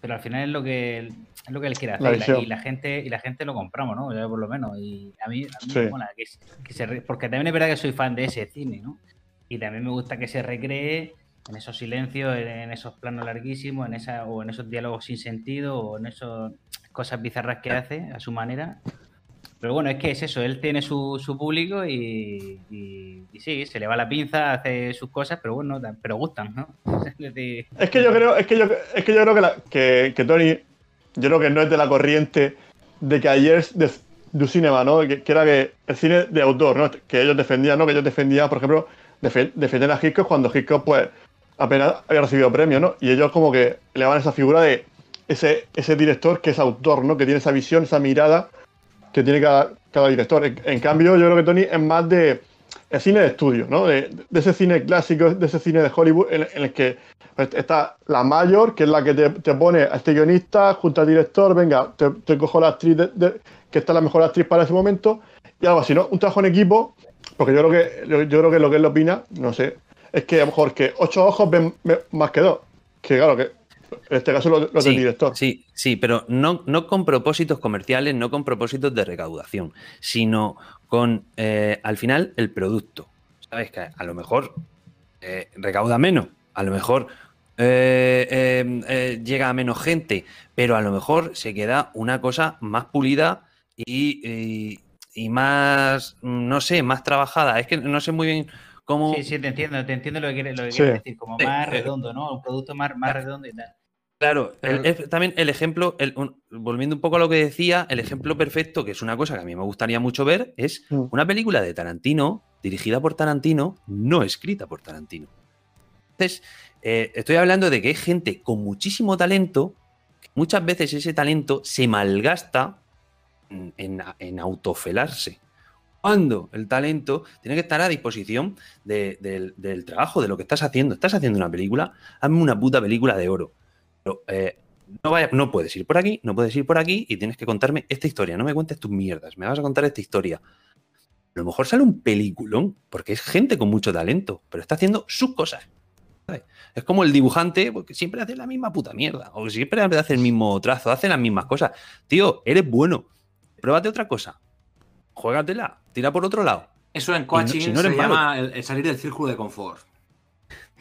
Pero al final es lo que es lo que él quiere hacer y, la, gente y la gente lo compramos, ¿no? Ya por lo menos. Y a mí, a mí me mola que, se porque también es verdad que soy fan de ese cine, ¿no? Y también me gusta que se recree en esos silencios, en esos planos larguísimos, en esa, o en esos diálogos sin sentido, o en esas cosas bizarras que hace a su manera. Pero bueno, es que es eso, él tiene su, su público y, y, y sí, se le va la pinza, hace sus cosas, pero bueno, pero gustan, ¿no? [LAUGHS] Es decir, Es que yo creo, es que yo, es que yo creo que, la- que, que Tony, yo creo que no es de la corriente de que ayer de, du cinema, ¿no? Que, que era que el cine de autor, ¿no? Que ellos defendían, ¿no? Que ellos defendían, por ejemplo, defe- defendían a Hitchcock cuando Hitchcock, pues, apenas había recibido premios, ¿no? Y ellos como que le van esa figura de ese, ese director que es autor, ¿no? Que tiene esa visión, esa mirada que tiene cada, director. En, cambio, yo creo que Tony es más de el cine de estudio, ¿no? De, ese cine clásico, de ese cine de Hollywood en, el que pues, está la mayor, que es la que te, pone a este guionista junto al director, venga, te, cojo la actriz de- de- que está la mejor actriz para ese momento, y algo así, ¿no? Un trabajo en equipo, porque yo creo que, yo, yo creo que lo que él opina, no sé, es que a lo mejor que ocho ojos ven más que dos. Que claro, que en este caso los, los del director. Sí, sí, pero no, no con propósitos comerciales, no con propósitos de recaudación, sino con, eh, al final, el producto. ¿Sabes? Que a lo mejor eh, recauda menos, a lo mejor eh, eh, llega a menos gente, pero a lo mejor se queda una cosa más pulida y, y- y más, no sé, más trabajada. Es que no sé muy bien sí, sí, te entiendo, te entiendo lo que quieres, lo que Sí. quieres decir, como Sí, más redondo, ¿no? Un producto más, más redondo y tal. Claro, el- Pero- es también el ejemplo, el- un- volviendo un poco a lo que decía, el ejemplo perfecto, que es una cosa que a mí me gustaría mucho ver, es Mm. una película de Tarantino, dirigida por Tarantino, no escrita por Tarantino. Entonces, eh, estoy hablando de que hay gente con muchísimo talento, que muchas veces ese talento se malgasta en, en- en autofelarse. Cuando el talento tiene que estar a disposición de- del, trabajo, de lo que estás haciendo. Estás haciendo una película, hazme una puta película de oro. Eh, no, vaya- no puedes ir por aquí, no puedes ir por aquí y tienes que contarme esta historia. No me cuentes tus mierdas, me vas a contar esta historia. A lo mejor sale un peliculón, porque es gente con mucho talento, pero está haciendo sus cosas. Es como el dibujante, porque siempre hace la misma puta mierda, o siempre hace el mismo trazo, hace las mismas cosas. Tío, eres bueno, pruébate otra cosa, juégatela, tira por otro lado. Eso en no- coaching si no se malo. llama el, el salir del círculo de confort.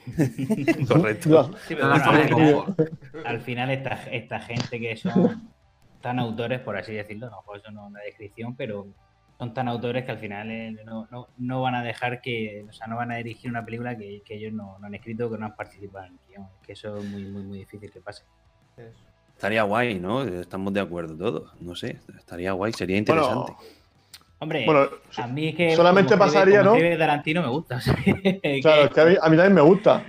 [LAUGHS] Correcto. Sí, pero bueno, al final, confort. al final esta, esta gente que son tan autores, por así decirlo, no, por eso no es una descripción, pero son tan autores que al final eh, no, no- no van a dejar que, o sea, no van a dirigir una película que, que ellos no, no han escrito, que no han participado en el guion. Que eso es muy, muy, muy difícil que pase. Eso. Estaría guay, ¿no? Estamos de acuerdo todos. No sé, estaría guay, sería interesante. Bueno, Hombre, bueno, a mí que solamente como pasaría, como ¿no? escribe Tarantino me gusta. [LAUGHS] o sea, que- claro, es que a mí, a mí también me gusta.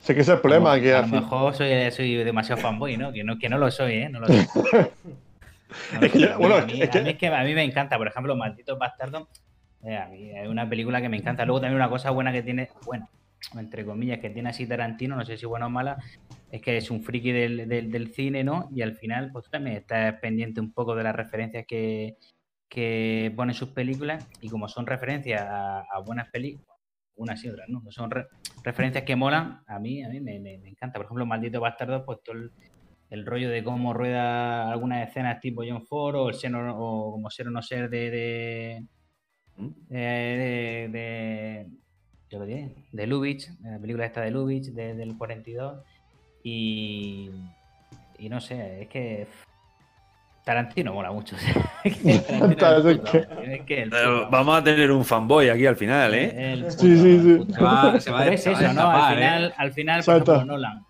Sé que ese es el problema. a lo, que a lo mejor soy, soy demasiado fanboy, ¿no? Que, ¿no? que no lo soy, ¿eh? No lo [LAUGHS] soy. No lo Es que soy. yo- bueno, a, mí, es que- a mí es que a mí me encanta, por ejemplo, Malditos Bastardos. eh, a mí es una película que me encanta. Luego también una cosa buena que tiene, bueno, entre comillas, que tiene así Tarantino, no sé si buena o mala, es que es un friki del, del- del cine, ¿no? Y al final, pues tú también estás pendiente un poco de las referencias que, que pone en sus películas y como son referencias a, a buenas películas, unas y otras, ¿no? Son re- referencias que molan, a mí, a mí me, me- me encanta. Por ejemplo, Maldito Bastardo, pues todo el, el rollo de cómo rueda algunas escenas tipo John Ford o el ser o, como ser o no ser de, de, ¿Mm? de, de, de- yo lo diré, de Lubitsch, de la película esta de Lubitsch de- del 42 y, y no sé, es que Tarantino mola mucho. [LAUGHS] Es que Tarantino es el puto amo, es que el Eh, puto amo. vamos a tener un fanboy aquí al final, ¿eh? El Sí, sí, puto sí. Se va- se va Pero es eso, ¿no? Al ¿eh? final, al final, por ejemplo, Nolan.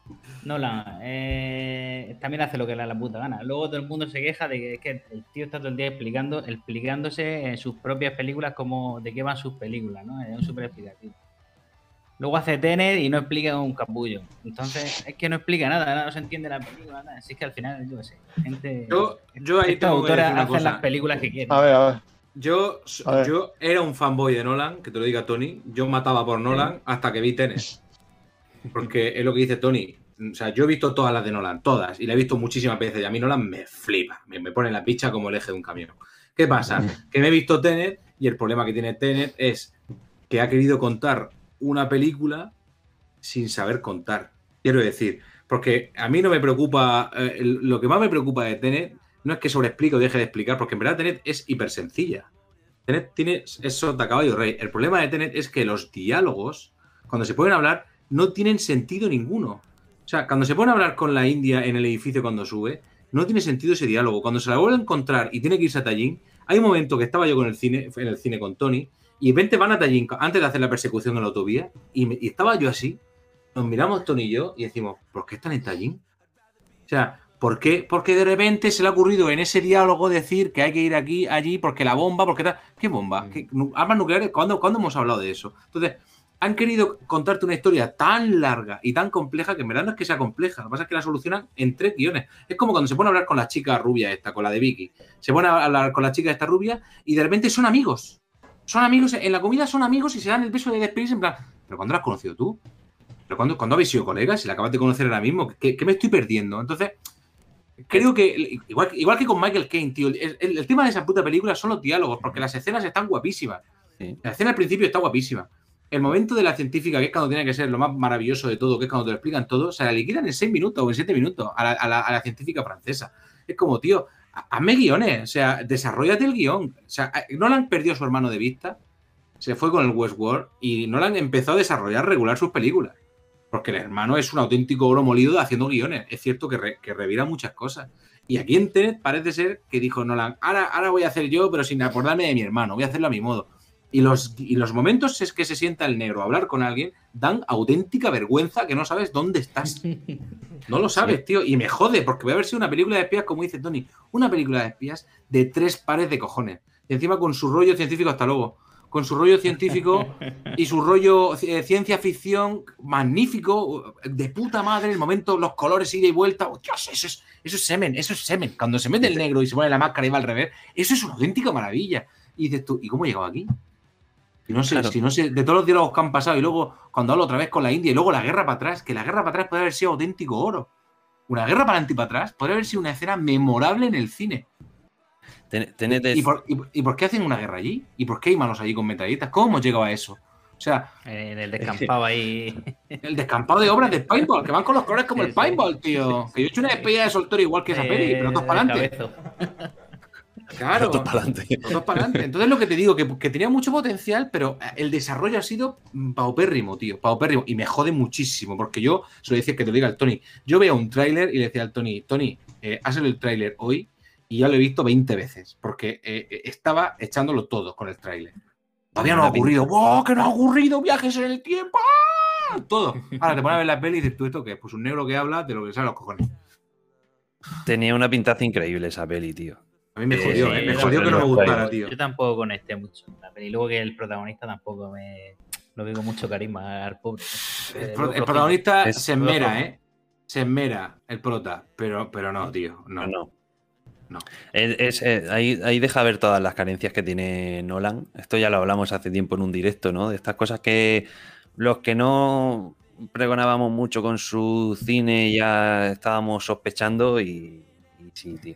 Nolan eh, también hace lo que le da la puta gana. Luego todo el mundo se queja de que, es que el tío está todo el día explicando, explicándose en sus propias películas como de qué van sus películas, ¿no? Es súper explicativo. Luego hace Tenet y no explica un capullo. Entonces, es que no explica nada, nada, no se entiende la película, nada. Así que al final, yo qué sé, gente. Yo, yo ahí esta tengo que autora decir una hacen las películas que quieren. A ver, a ver. Yo, A ver. yo era un fanboy de Nolan, que te lo diga Tony. Yo mataba por Nolan hasta que vi Tenet. Porque es lo que dice Tony. O sea, yo he visto todas las de Nolan, todas, y la he visto muchísimas veces. Y a mí Nolan me flipa, me, me pone la picha como el eje de un camión. ¿Qué pasa? Que me he visto Tenet y el problema que tiene Tenet es que ha querido contar una película sin saber contar. Quiero decir, porque a mí no me preocupa, eh, lo que más me preocupa de Tenet no es que sobreexplique o deje de explicar, porque en verdad Tenet es hiper sencilla. Tenet tiene, es sota caballo rey. El problema de Tenet es que los diálogos cuando se pueden hablar, no tienen sentido ninguno. O sea, cuando se a hablar con la India en el edificio cuando sube, no tiene sentido ese diálogo. Cuando se la vuelve a encontrar y tiene que irse a Tallinn, hay un momento que estaba yo con el cine, en el cine con Tony, y de repente van a Tallinn antes de hacer la persecución en la autovía, y, estaba yo así, nos miramos Tony y yo y decimos, ¿por qué están en Tallinn? O sea, ¿por qué? Porque de repente se le ha ocurrido en ese diálogo decir que hay que ir aquí, allí, porque la bomba, porque tal. ¿Qué bomba? ¿Qué, ¿Armas nucleares? ¿Cuándo, ¿Cuándo hemos hablado de eso? Entonces, han querido contarte una historia tan larga y tan compleja que en verdad no es que sea compleja, lo que pasa es que la solucionan en tres guiones. Es como cuando se pone a hablar con la chica rubia esta, con la de Vicky. Se pone a hablar con la chica esta rubia y de repente son amigos. Son amigos, en la comida son amigos y se dan el beso de despedirse en plan, ¿pero cuándo la has conocido tú? ¿Pero cuándo, cuando habéis sido colegas? Si la acabas de conocer ahora mismo, ¿qué, me estoy perdiendo? Entonces, creo que, igual, igual que con Michael Caine, tío, el, tema de esa puta película son los diálogos, porque las escenas están guapísimas. La escena al principio está guapísima el momento de la científica, que es cuando tiene que ser lo más maravilloso de todo, que es cuando te lo explican todo, se la liquidan en seis minutos o en siete minutos a la, científica francesa. Es como, tío, hazme guiones, o sea, desarrollate el guion. O sea, no le han perdido su hermano de vista, se fue con el Westworld y no le han empezado a desarrollar regular sus películas. Porque el hermano es un auténtico oro molido haciendo guiones. Es cierto que, que revira muchas cosas. Y aquí en Tenet parece ser que dijo Nolan, ahora, ahora voy a hacer yo, pero sin acordarme de mi hermano, voy a hacerlo a mi modo. Y los, y los momentos es que se sienta el negro a hablar con alguien dan auténtica vergüenza que no sabes dónde estás. No lo [LAUGHS] sabes, tío. Y me jode, porque voy a ver si una película de espías, como dice Tony, una película de espías de tres pares de cojones. Y encima con su rollo científico, hasta luego. Con su rollo científico y su rollo eh, ciencia ficción magnífico, de puta madre, el momento, los colores ida y vuelta. Dios, eso es, eso es semen, eso es semen. Cuando se mete el negro y se pone la máscara y va al revés, eso es una auténtica maravilla. Y dices tú, ¿y cómo he llegado aquí? No sé, si no sé, de todos los diálogos que han pasado y luego cuando hablo otra vez con la India y luego la guerra para atrás, que la guerra para atrás puede haber sido auténtico oro. Una guerra para adelante y para atrás puede haber sido una escena memorable en el cine. ¿Y, por, qué hacen una guerra allí? ¿Y por qué hay manos allí con metralletas? ¿Cómo hemos llegado a eso? O sea. En el descampado ahí. [LAUGHS] El descampado de obras de paintball, que van con los colores como el paintball, tío. Que yo he hecho una despedida de soltero igual que esa peli, pero dos para adelante. Claro. para adelante. Entonces lo que te digo, que, tenía mucho potencial, pero el desarrollo ha sido paupérrimo, tío. Paupérrimo. Y me jode muchísimo, porque yo, se lo decía que te lo diga al Tony, yo veo un tráiler y le decía al Tony, Tony, eh, hazle el tráiler hoy y ya lo he visto 20 veces, porque eh, eh, estaba echándolo todo con el tráiler. Todavía no ha ocurrido. ¡Oh, que no ha ocurrido! ¡Viajes en el tiempo! ¡Ah! Todo. Ahora te pones a ver la peli y dices, ¿tú esto qué? Pues un negro que habla de lo que sale los cojones. Tenía una pintaza increíble esa peli, tío. A mí me jodió, ¿eh? Me jodió que no me gustara, tío. Yo tampoco conecté mucho Y luego que el protagonista tampoco me. No veo mucho carisma al pobre. El, protagonista se esmera, ¿eh? Se esmera el prota, pero, pero no, tío. No. no. no. Es, eh, ahí, ahí, deja ver todas las carencias que tiene Nolan. Esto ya lo hablamos hace tiempo en un directo, ¿no? De estas cosas que los que no pregonábamos mucho con su cine ya estábamos sospechando y, sí, tío.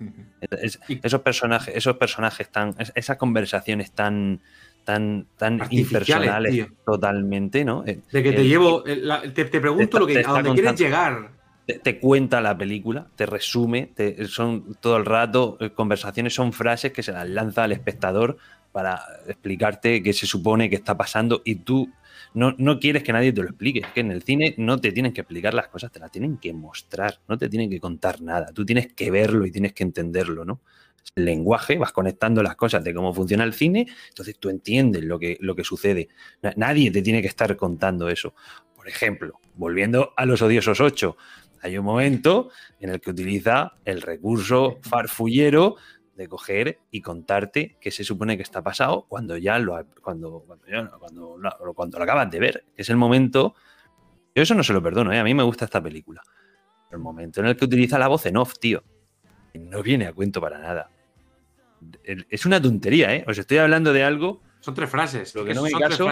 esos personajes, esos personajes tan, esas conversaciones tan, tan, tan impersonales totalmente, ¿no? Eh, de que te llevo, eh, te, pregunto lo que, a dónde quieres llegar. Te, cuenta la película, te resume, son todo el rato eh, conversaciones, son frases que se las lanza al espectador para explicarte qué se supone que está pasando y tú no, quieres que nadie te lo explique. Es que en el cine no te tienen que explicar las cosas, te las tienen que mostrar, no te tienen que contar nada. Tú tienes que verlo y tienes que entenderlo, ¿no? El lenguaje, vas conectando las cosas de cómo funciona el cine, entonces tú entiendes lo que, lo que sucede. Nadie te tiene que estar contando eso. Por ejemplo, volviendo a los odiosos 8, hay un momento en el que utiliza el recurso farfullero de coger y contarte qué se supone que está pasado cuando ya lo cuando, cuando, cuando, lo acabas de ver. Es el momento. Yo eso no se lo perdono, ¿eh? a mí me gusta esta película. el momento en el que utiliza la voz en off, tío. No viene a cuento para nada. Es una tontería, ¿eh? Os estoy hablando de algo. Son tres frases. Lo que no me caso.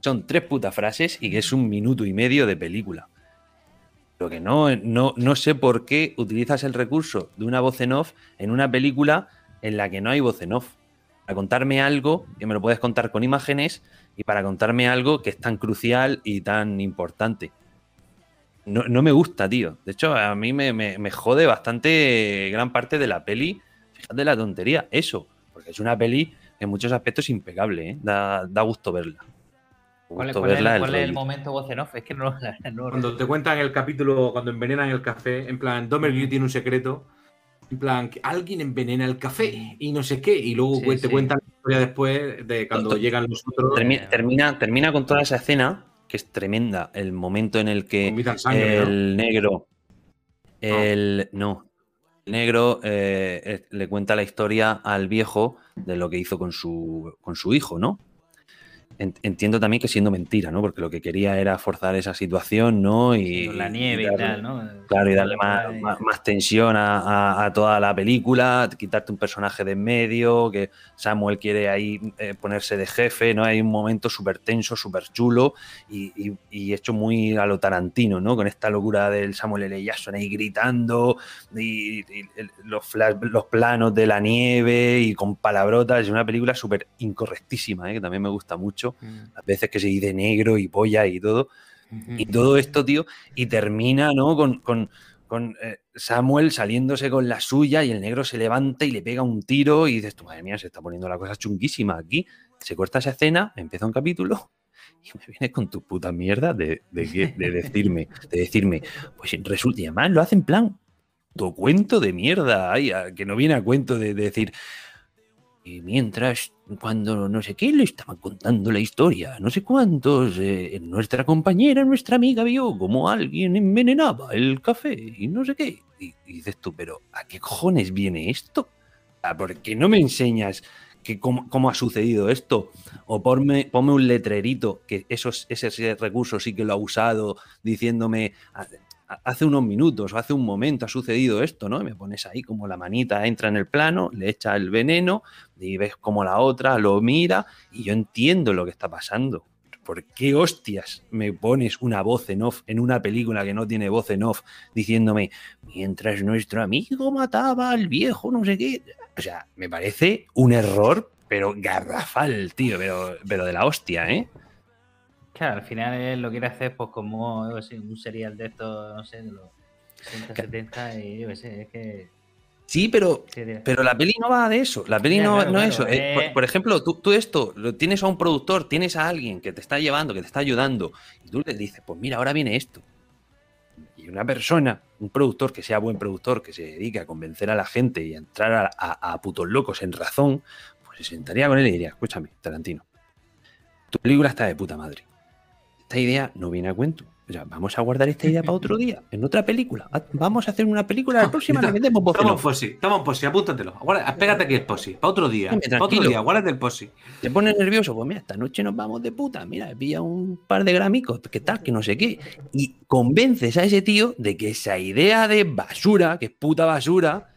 Son tres putas frases y que es un minuto y medio de película. Lo que no, no, no sé por qué utilizas el recurso de una voz en off en una película en la que no hay voz en off. Para contarme algo que me lo puedes contar con imágenes y para contarme algo que es tan crucial y tan importante. No, me gusta, tío. De hecho, a mí me, jode bastante gran parte de la peli. Fíjate la tontería, eso. Porque es una peli en muchos aspectos impecable, ¿eh? da, da gusto verla ¿Cuál, es- cuál el cuál es el rollo. momento voz en off? Es que no, [LAUGHS] no- Cuando te cuentan el capítulo, cuando envenenan el café, en plan, Domergue tiene un secreto, en plan, que alguien envenena el café y no sé qué, y luego Sí, te sí. cuentan la historia después de cuando To- llegan los otros, Termi- termina, termina con toda esa escena, que es tremenda. El momento en el que el negro. El. No. El negro eh, eh, le cuenta la historia al viejo de lo que hizo con su, con su hijo, ¿no? En- Entiendo también que siendo mentira, ¿no? Porque lo que quería era forzar esa situación, ¿no? Y, con la nieve y, darle- tal, ¿no? Claro, y darle más, ahí. más- más tensión a, a- a toda la película, quitarte un personaje de en medio, que Samuel quiere ahí eh, ponerse de jefe, ¿no? Hay un momento súper tenso, súper chulo y, y- y hecho muy a lo Tarantino, ¿no? Con esta locura del Samuel L. Jackson ahí gritando y, los, flash- los planos de la nieve y con palabrotas. Es una película súper incorrectísima, ¿eh? que también me gusta mucho. Las veces que se dice negro y polla y todo. Y todo esto, tío, y termina, ¿no? Con, con- con, eh, Samuel saliéndose con la suya y el negro se levanta y le pega un tiro y dices, tú, madre mía, se está poniendo la cosa chunguísima aquí. Se corta esa escena, empieza un capítulo [LAUGHS] y me vienes con tu puta mierda de, de, decirme, de decirme, pues resulta, y además lo hace en plan, tu cuento de mierda, ay, que no viene a cuento de, de decir, y mientras, cuando no sé qué, le estaban contando la historia, no sé cuántos, eh, nuestra compañera, nuestra amiga vio como alguien envenenaba el café y no sé qué. Y, dices tú, pero ¿a qué cojones viene esto? Ah, ¿Por qué no me enseñas que cómo, cómo ha sucedido esto? O ponme, ponme un letrerito, que esos, ese recurso sí que lo ha usado, diciéndome, "Ah, hace unos minutos o hace un momento ha sucedido esto, ¿no? Y me pones ahí como la manita entra en el plano, le echa el veneno y ves como la otra lo mira y yo entiendo lo que está pasando. ¿Por qué hostias me pones una voz en off en una película que no tiene voz en off diciéndome mientras nuestro amigo mataba al viejo, no sé qué? O sea, me parece un error, pero garrafal, tío, pero, pero de la hostia, ¿eh? Claro, al final él lo quiere hacer pues como yo qué sé, un serial de estos, no sé, de los 60, 70 y yo qué sé, es que... Sí, pero sí, Pero la peli no va de eso. La peli no, claro, no es eso. Eh, eh. por, por ejemplo, tú, tú esto, lo tienes a un productor, tienes a alguien que te está llevando, que te está ayudando, y tú le dices, pues mira, ahora viene esto. Y una persona, un productor que sea buen productor, que se dedique a convencer a la gente y a entrar a, a- a putos locos en razón, pues se sentaría con él y diría, escúchame, Tarantino, tu película está de puta madre. Esta idea no viene a cuento. O sea, vamos a guardar esta idea para otro día, en otra película. Ah, Vamos a hacer una película, la próxima le metemos en Toma un posi, toma un posi, apúntatelo. Pégate aquí el posi, para otro día. Para otro día, guárdate el posi. te pones nervioso, pues mira, esta noche nos vamos de puta, mira, he pillado un par de gramicos, que tal, que no sé qué, y convences a ese tío de que esa idea de basura, que es puta basura,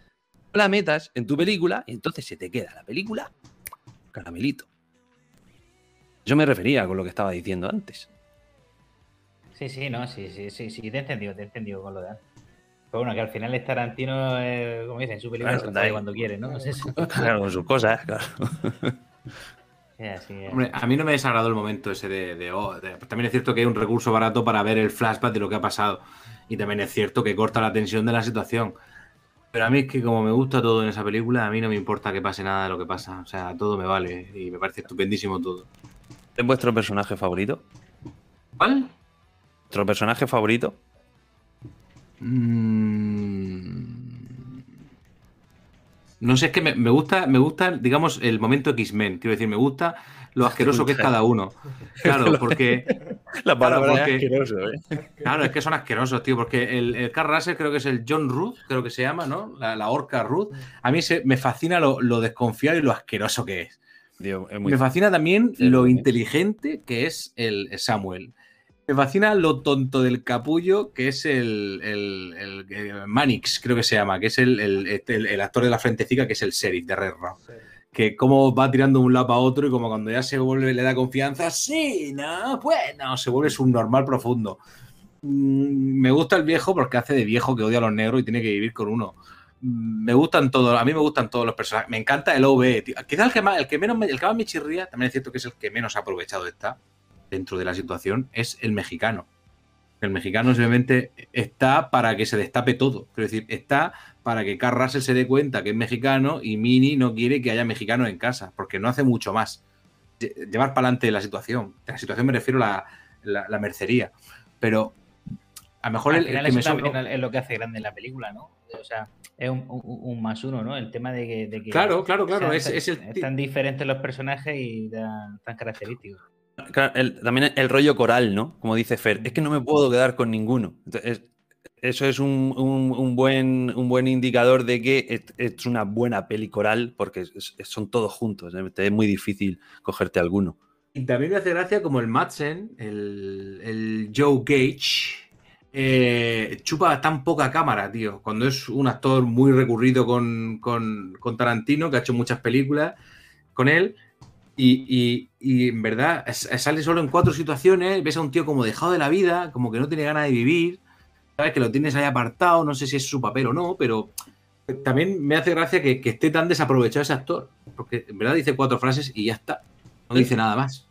la metas en tu película y entonces se te queda la película caramelito. Yo me refería con lo que estaba diciendo antes. Sí, sí, no, sí, sí, sí, sí, te he entendido, te he entendido con lo de antes. Pero bueno, que al final es Tarantino, eh, como dicen, su película Claro, se cuando quiere, ¿no? Es eso. [LAUGHS] Claro, con sus cosas, claro. [LAUGHS] Es. Hombre, a mí no me desagradó el momento ese de, de, oh, de- También es cierto que hay un recurso barato para ver el flashback de lo que ha pasado. Y también es cierto que corta la tensión de la situación. Pero a mí es que como me gusta todo en esa película, a mí no me importa que pase nada de lo que pasa. O sea, todo me vale y me parece estupendísimo todo. ¿Es vuestro personaje favorito? ¿Cuál? ¿Vuestro personaje favorito? Mm. No sé, es que me, me gusta, me gusta, digamos, el momento X-Men. Quiero decir, me gusta lo [LAUGHS] asqueroso que es cada uno. Claro, [LAUGHS] porque La palabra porque- asqueroso, ¿eh? Claro, es que son asquerosos, tío, porque el, el Carl Russell creo que es el John Ruth, creo que se llama, ¿no? La, la orca Ruth. A mí se, me fascina lo, lo desconfiado y lo asqueroso que es. Tío, es muy Me fascina también lo inteligente que es el Samuel. Me fascina lo tonto del capullo que es el, el, el- el Manix, creo que se llama, que es el, el- este, el- actor de la frentecica, que es el sheriff de Red Rock. Que cómo va tirando de un lado para otro y como cuando ya se vuelve, le da confianza, sí, no, bueno, se vuelve subnormal profundo. Mm, Me gusta el viejo porque hace de viejo que odia a los negros y tiene que vivir con uno. Mm, Me gustan todos, a mí me gustan todos los personajes. Me encanta el OV. tío. Quizá el que más, el que menos, me- el que más me chirría, también es cierto que es el que menos aprovechado está dentro de la situación, es el mexicano. El mexicano simplemente está para que se destape todo. Quiero decir, está para que Carl Russell se dé cuenta que es mexicano y Mini no quiere que haya mexicanos en casa, porque no hace mucho más. llevar para adelante la situación. La situación me refiero a la, mercería. Pero a lo mejor el, que es lo que hace grande la película, ¿no? O sea, es un, más uno, ¿no? El tema de que. claro, claro, claro. Es, tan diferentes los personajes y tan, característicos. También el rollo coral, ¿no? Como dice Fer, es que no me puedo quedar con ninguno. eso es un, buen, un buen indicador de que es, una buena peli coral porque son todos juntos. ¿eh? Es muy difícil cogerte alguno. Y también me hace gracia como el Madsen, el, el Joe Gage, eh, chupa tan poca cámara, tío. Cuando es un actor muy recurrido con, Tarantino, que ha hecho muchas películas con él. Y, en verdad sale solo en cuatro situaciones. Ves a un tío como dejado de la vida, como que no tiene ganas de vivir. Sabes que lo tienes ahí apartado, no sé si es su papel o no, pero también me hace gracia que, que esté tan desaprovechado ese actor. Porque en verdad dice cuatro frases y ya está. No dice nada más.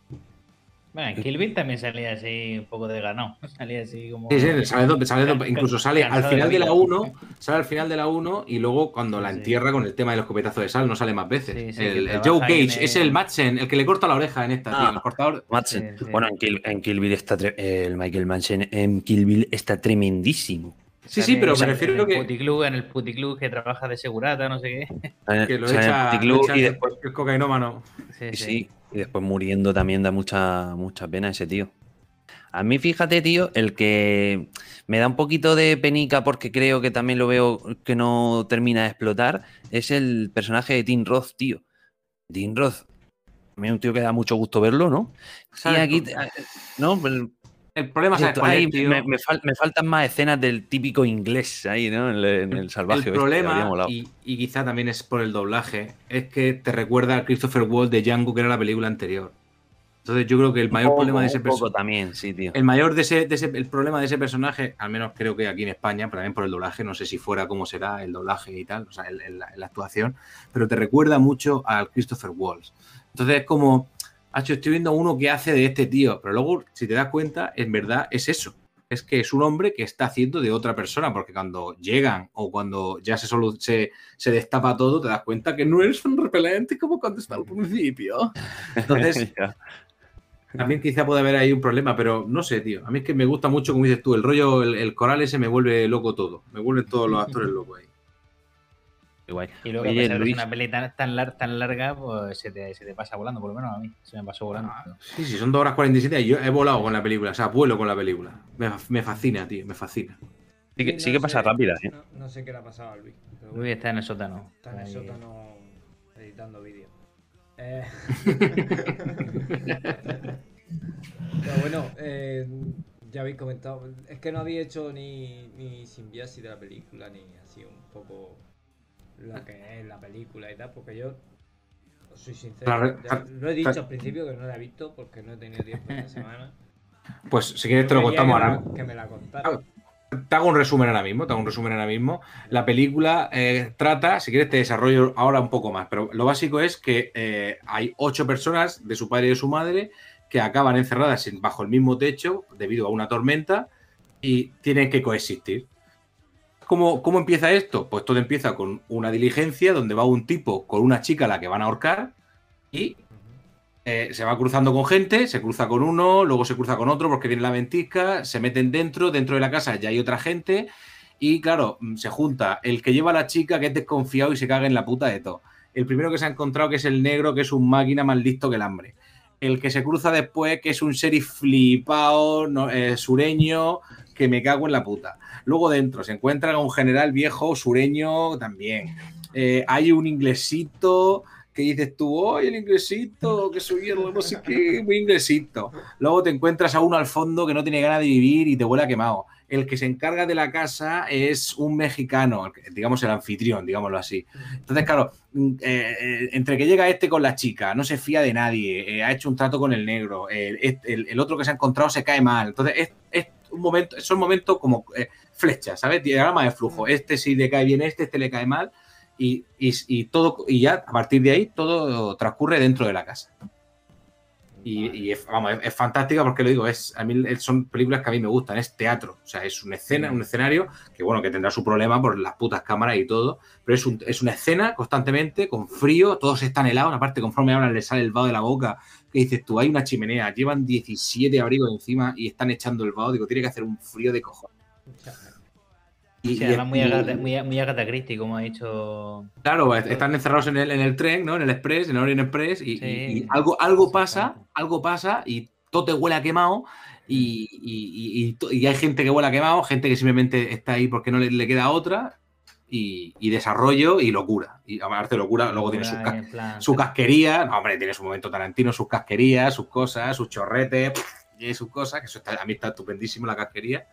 Bueno, en Kill Bill también salía así un poco de ganado. [LAUGHS] Salía así como. Sí, sí, sale, sale, incluso sale al final de, la 1, sale al final de la 1 y luego cuando la entierra con el tema de los copetazos de sal no sale más veces. el, Joe Cage es el Madsen, el que le corta la oreja en esta, tío, el ah, cortador. Madsen. Bueno, en Kill, en Kill, Bill está el Michael Madsen en Kill Bill está tremendísimo. Sí, sí, pero me refiero a que. Puticlub, en el puticlub que trabaja de segurata, no sé qué. Que lo echa, y después. Es cocainómano. Sí, sí. Y después muriendo también da mucha, mucha pena ese tío. A mí, fíjate, tío, el que me da un poquito de penica porque creo que también lo veo que no termina de explotar, es el personaje de Tim Roth, tío. Tim Roth. A mí es un tío que da mucho gusto verlo, ¿no? Sí, aquí. No, el problema es ahí, me, me, faltan más escenas del típico inglés ahí, ¿no? En, el salvaje. El problema, y, quizá también es por el doblaje, es que te recuerda a Christopher Wall de Django, que era la película anterior. Entonces yo creo que el mayor problema de ese personaje. sí. El mayor de ese, el problema de ese personaje, al menos creo que aquí en España, pero también por el doblaje, no sé si fuera cómo será el doblaje y tal, o sea, la, actuación, pero te recuerda mucho al Christopher Walls. Entonces es como estoy viendo uno que hace de este tío, pero luego, si te das cuenta, en verdad es eso. Es que es un hombre que está haciendo de otra persona, porque cuando llegan o cuando ya se, solo, se, destapa todo, te das cuenta que no es un repelente como cuando está al principio. [LAUGHS] Entonces, también quizá puede haber ahí un problema, pero no sé, tío. A mí es que me gusta mucho, como dices tú, el rollo, el, el coral ese me vuelve loco todo. Me vuelven todos los [LAUGHS] actores locos ahí. Y luego, Oye, a una peli tan, tan, larga, pues se te, se te, pasa volando, por lo menos a mí. Se me pasó volando. Ah, sí, sí, son 2 horas 47 y yo he volado con la película, o sea, vuelo con la película. Me, me fascina, tío, me fascina. Sí que, sí que pasa rápida, ¿eh? No, sé qué le ha pasado a Luis. Luis está en el sótano. Está en el sótano editando vídeos. Eh... [LAUGHS] Pero bueno, eh, ya habéis comentado. Es que no habéis hecho ni, ni simbiasis de la película, ni así un poco lo que es la película y tal, porque yo soy sincero. lo he dicho al principio que no la he visto porque no he tenido tiempo esta semana. [LAUGHS] Pues si quieres te lo contamos ahora. Que me la Te hago un resumen ahora mismo, te hago un resumen ahora mismo. La película eh, trata, si quieres te desarrollo ahora un poco más, pero lo básico es que eh, hay ocho personas de su padre y de su madre que acaban encerradas bajo el mismo techo debido a una tormenta y tienen que coexistir. ¿Cómo, empieza esto? Pues todo empieza con una diligencia donde va un tipo con una chica a la que van a ahorcar y eh, se va cruzando con gente, se cruza con uno, luego se cruza con otro porque viene la ventisca, se meten dentro, dentro de la casa ya hay otra gente y claro, mm, se junta el que lleva a la chica que es desconfiado y se caga en la puta de todo. El primero que se ha encontrado que es el negro, que es un máquina más listo que el hambre. El que se cruza después, que es un sheriff flipado, eh, sureño, que me cago en la puta. Luego dentro se encuentra un general viejo sureño también. Eh, hay un inglesito que dices tú, ¡ay, el inglesito! Que soy no sé qué, muy inglesito. Luego te encuentras a uno al fondo que no tiene ganas de vivir y te huele a quemado. El que se encarga de la casa es un mexicano, digamos el anfitrión, digámoslo así. Entonces, claro, mm, eh, eh, entre que llega este con la chica, no se fía de nadie, ha hecho un trato con el negro, el, otro que se ha encontrado se cae mal. Entonces, es, un momento, son momentos como flecha, ¿sabes? Diagrama de flujo. Este sí le cae bien este, este le cae mal. Y, todo, y ya a partir de ahí todo transcurre dentro de la casa. Y, es, vamos, es, fantástica porque lo digo, es, a mí son películas que a mí me gustan, es teatro, o sea, es una escena, un escenario que bueno, que tendrá su problema por las putas cámaras y todo, pero es, es una escena constantemente, con frío, todos están helados, aparte conforme hablan le sale el vaho de la boca, que dices tú, hay una chimenea, llevan 17 abrigos encima y están echando el vaho, digo, tiene que hacer un frío de cojones. Y, además muy, Agatha, muy, como ha dicho. Claro, están encerrados en el, en el tren, ¿no? En el Express, en el Orient Express, y, algo, algo pasa, algo pasa, y todo te huele a quemado, y, hay gente que huele a quemado, gente que simplemente está ahí porque no le, queda otra, y, desarrollo y locura. Y aparte locura, luego tiene su, casquería, no, hombre, tiene su momento Tarantino, sus casquerías, sus cosas, sus chorretes, y sus cosas, que eso está, a mí está estupendísimo la casquería.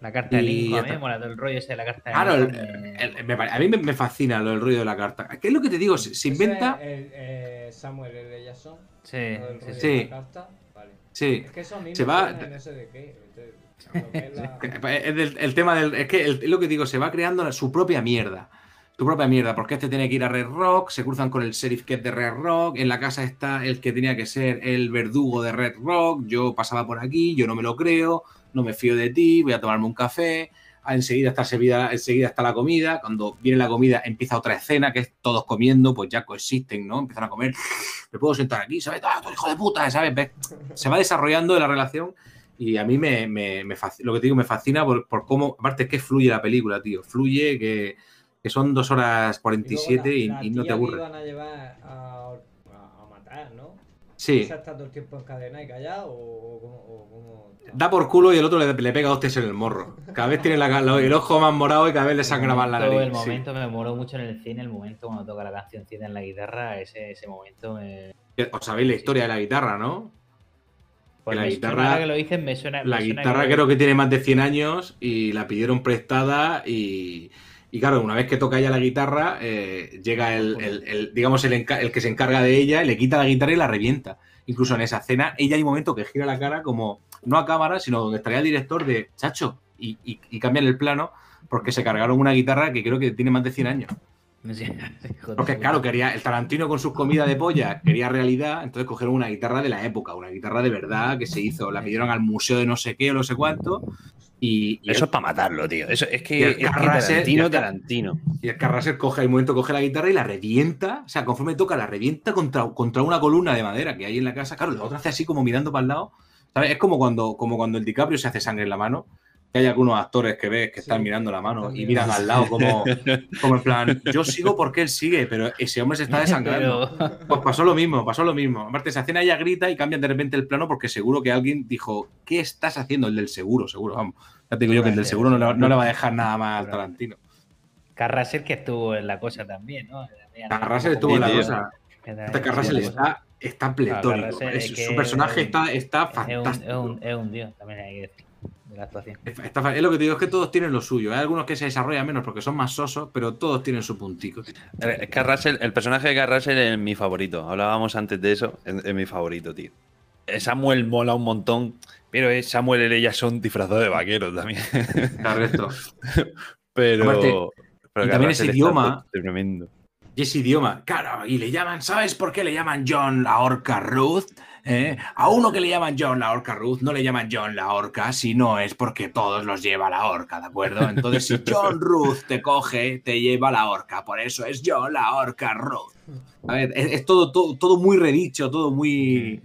La carta de Lincoln, a mí me mola el rollo ese de la carta de Claro, a mí me, fascina lo del rollo de la carta. ¿Qué es lo que te digo? Se, inventa. El, eh, Samuel L. Jackson. Sí, sí, sí. Vale. Sí. Es que eso a mí se me va. En ese de qué. [LAUGHS] Es el, tema del. Es que es lo que digo, se va creando su propia mierda. Su propia mierda, porque este tiene que ir a Red Rock, se cruzan con el sheriff que es de Red Rock, en la casa está el que tenía que ser el verdugo de Red Rock, yo pasaba por aquí, yo no me lo creo, no me fío de ti, voy a tomarme un café, enseguida está servida, enseguida está la comida, cuando viene la comida empieza otra escena que es todos comiendo, pues ya coexisten, ¿no? Empiezan a comer, me puedo sentar aquí, ¿sabes? ¡Ah, tú hijo de puta! ¿Sabes? Se va desarrollando la relación y a mí me, me, lo que te digo me fascina por, cómo, aparte es que fluye la película, tío, fluye que, son dos horas 47 y, y, no te aburre. a llevar a, matar, ¿no? Sí. ¿Está todo el tiempo en cadena y callado o, o, da por culo y el otro le, le pega hostias en el morro. Cada vez tiene el ojo más morado y cada vez le sangra más la nariz. El momento me moró mucho en el cine, el momento cuando toca la canción en la guitarra, ese, ese momento me... Os sabéis la historia de la guitarra, ¿no? Pues la guitarra, que lo me suena, la guitarra creo que tiene más de 100 años y la pidieron prestada y, y claro, una vez que toca ella la guitarra, eh, llega el, el, digamos, el, el, que se encarga de ella, le quita la guitarra y la revienta. Incluso en esa escena, ella hay un momento que gira la cara como, no a cámara, sino donde estaría el director de Chacho y, y, cambian el plano porque se cargaron una guitarra que creo que tiene más de 100 años. [LAUGHS] Porque claro, quería el Tarantino con sus comidas de polla quería realidad, entonces cogieron una guitarra de la época, una guitarra de verdad que se hizo, la pidieron al museo de no sé qué o no sé cuánto. Y, eso es para matarlo, tío. Eso es que, es Tarantino, Tarantino. Y el Carrasel coge el momento, coge la guitarra y la revienta. O sea, conforme toca, la revienta contra, contra una columna de madera que hay en la casa. Claro, la otra hace así como mirando para el lado. Es como cuando, como cuando el DiCaprio se hace sangre en la mano. Hay algunos actores que ves que están mirando la mano y miran al lado como, [LAUGHS] como en plan, yo sigo porque él sigue, pero ese hombre se está desangrando. Pues pasó lo mismo, pasó lo mismo. Aparte, se hacen ella grita y cambian de repente el plano porque seguro que alguien dijo, ¿qué estás haciendo? El del seguro, seguro, vamos. Ya te digo yo que el del seguro no le, va a dejar nada más al Tarantino. Carrasel que estuvo en la cosa también, ¿no? Carrasel estuvo en la cosa. Este Carrasel está, está pletórico. su personaje está, está fantástico. Es un, dios, también hay que decir. De la actuación. es lo que te digo, es que todos tienen lo suyo. Hay algunos que se desarrollan menos porque son más sosos, pero todos tienen su puntico. Carrasel, el personaje de Carrasel es mi favorito. Hablábamos antes de eso, es, mi favorito, tío. Samuel mola un montón, pero es Samuel L. Jackson disfrazado de vaquero también. [LAUGHS] Correcto. pero, pero también ese idioma. Tremendo. Y ese idioma, claro, y le llaman, ¿sabes por qué le llaman John la Orca Ruth? ¿Eh? A uno que le llaman John la Orca Ruth no le llaman John la Orca, si no es porque todos los lleva la Orca, ¿de acuerdo? Entonces, si [LAUGHS] John Ruth te coge, te lleva la Orca, por eso es John la Orca Ruth. A ver, es, todo, todo, todo, muy redicho, todo muy.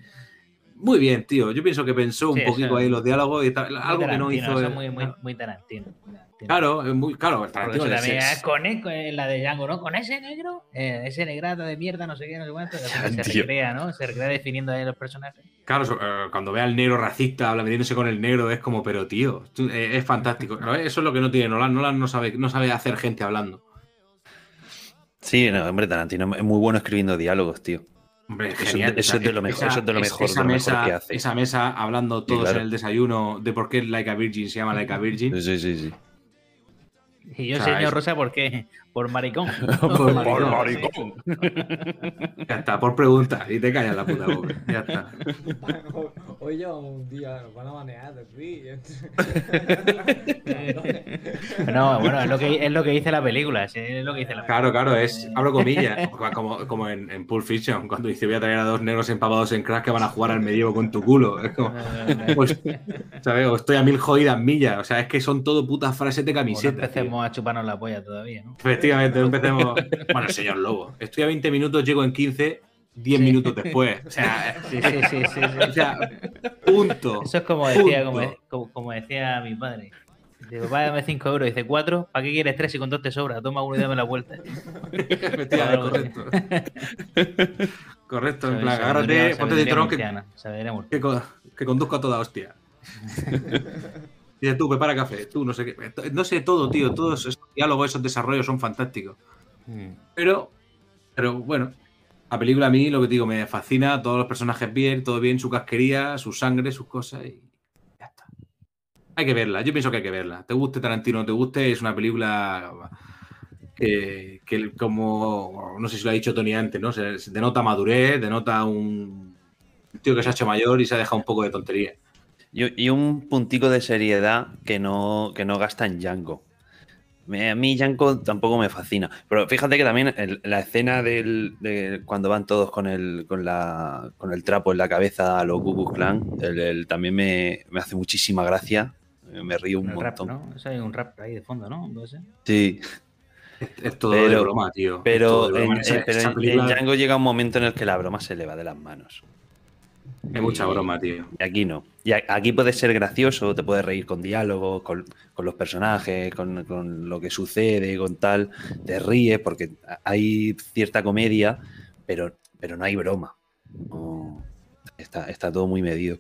Muy bien, tío. Yo pienso que pensó un poquito ahí los diálogos y algo que no hizo. muy, muy, muy Tarantino. Claro, es muy claro. El Tarantino también es con, con, la de Django, ¿no? Con ese negro, eh, ese negrato de mierda, no sé qué, no sé cuánto. Se recrea, ¿no? Se recrea definiendo ahí los personajes. Claro, eh, cuando ve al negro racista, habla metiéndose con el negro, es como, pero tío, eh, es fantástico. Eso es lo que no tiene Nolan. Nolan no sabe, no sabe hacer gente hablando. Sí, no, hombre, Tarantino es muy bueno escribiendo diálogos, tío. Hombre, eso, es de lo mejor, eso es de lo mejor, esa mesa, que hace. Esa mesa hablando todos en el desayuno de por qué Like a Virgin se llama Like a Virgin. Sí, sí, sí. Y yo, O sea, señor es- Rosa, ¿por qué? Por maricón. [LAUGHS] Por maricón. maricón. Ya está, por pregunta. Y te callas la puta boca. Ya está. [LAUGHS] Hoy llevamos un día, nos van a banear de [LAUGHS] No, bueno, es lo que, es lo que dice la película. Es lo que dice la Claro, claro, es, abro comillas, como, como en, en Pulp Fiction, cuando dice voy a traer a dos negros empapados en crack que van a jugar al medievo con tu culo. Es como, pues, ¿sabes? O estoy a mil jodidas millas. O sea, es que son todo putas frases de camiseta. tío. A chuparnos la polla todavía, ¿no? Efectivamente, [LAUGHS] empecemos. Bueno, señor Lobo. Estoy a 20 minutos, llego en 15, 10 minutos después. O sea, [LAUGHS] Sí, sí, sí, sí, sí. o sea punto. Eso es como decía, como, como- decía mi padre. Dice, papá, dame 5 euros. Dice, 4, ¿para qué quieres 3 si con 2 te sobra? Toma uno y dame la vuelta. [LAUGHS] Efectivamente, correcto. Correcto, en plan, agárrate, ponte sabiduría cinturón que, que conduzco a toda hostia. Dice tú, prepara café, tú, no sé qué. No sé todo, tío. Todos esos diálogos, esos desarrollos son fantásticos. Mm. Pero, pero bueno, la película a mí, lo que digo, me fascina. Todos los personajes bien, todo bien, su casquería, su sangre, sus cosas y ya está. Hay que verla, yo pienso que hay que verla. Te guste Tarantino te guste, es una película que, que como, no sé si lo ha dicho Tony antes, ¿no? Se, se denota madurez, denota un tío que se ha hecho mayor y se ha dejado un poco de tontería. Y, y un puntico de seriedad que no, que no gasta en Django. Me- a mí Django tampoco me fascina. Pero fíjate que también el- la escena del, de cuando van todos con el, con, la, con el trapo en la cabeza a los Ku Klan, el- el también me, me hace muchísima gracia. Me río un El rap, montón. ¿no? Eso hay un rap ahí de fondo, ¿no? Sí, Es, es todo de Pero- broma, tío. Pero, de broma. en, Esa- pero esa en- película en Django llega un momento en el que la broma se le va de las manos. Es mucha broma, tío. Y aquí no. Y aquí puedes ser gracioso, te puedes reír con diálogo, con, con los personajes, con, con lo que sucede, con tal. Te ríes porque hay cierta comedia, pero, pero no hay broma. No, está, está todo muy medido.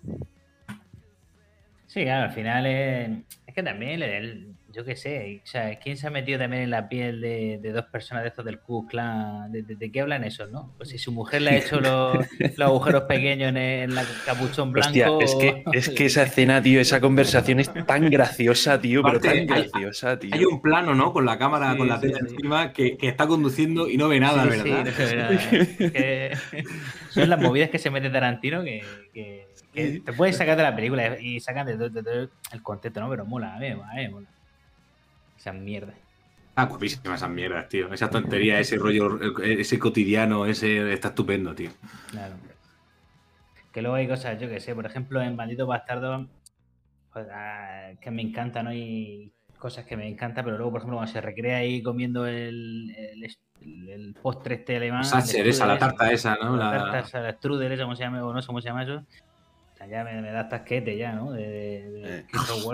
Sí, claro, al final es, es que también, el- yo qué sé, o sea, ¿quién se ha metido también en la piel de, de dos personas de estos del Ku Klux Klan? ¿De, de- de qué hablan esos, no? Pues si su mujer le ha hecho los, [LAUGHS] los agujeros pequeños en el la capuchón blanco. Hostia, es que, es que esa escena, tío, esa conversación es tan graciosa, tío, pero tan hay- graciosa, tío. Hay un plano, ¿no? Con la cámara, Sí, con la sí, tela sí. encima, que, que está conduciendo y no ve nada, Sí, sí, ¿verdad? no se ve nada. Es que [LAUGHS] son las movidas que se mete Tarantino que, que- que te puedes sacar de la película y sacan de todo, el contexto, ¿no? Pero mola, a mí, a me mola. Esa mierda. Ah, guapísimas esas mierdas, tío. Esa tontería, ese rollo, ese cotidiano, ese está estupendo, tío. Claro. Que luego hay cosas, yo que sé, por ejemplo, en Maldito Bastardo, pues, ah, que me encanta, ¿no? Y cosas que me encantan, pero luego, por ejemplo, cuando se recrea ahí comiendo el, el, el- el postre este alemán. Sacher, esa, la tarta esa, ¿no? La La- tarta esa, la strudel, esa, ¿cómo se llama? O no sé cómo se llama eso. O sea, ya me, me da tasquete ya, ¿no? De, de, de Eh.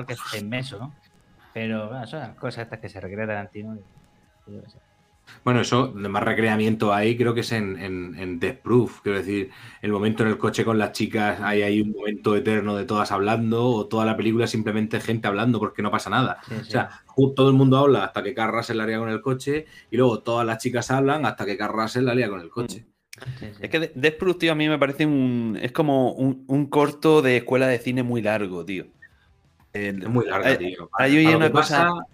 Que es inmenso, ¿no? Pero, bueno, son las cosas estas que se recrea Tarantino. y- y. Bueno, eso, de más recreamiento ahí, creo que es en, en, en Death Proof. Quiero decir, el momento en el coche con las chicas, hay ahí un momento eterno de todas hablando, o toda la película simplemente gente hablando porque no pasa nada. Sí, O sea, todo el mundo habla hasta que Carl Russell la lía con el coche, y luego todas las chicas hablan hasta que Carl Russell la lía con el coche. Sí, sí. Es que De- Death Proof, tío, a mí me parece un. Es como un, un corto de escuela de cine muy largo, tío. El- Es muy larga, hay- tío. hay hoy una cosa. pasa,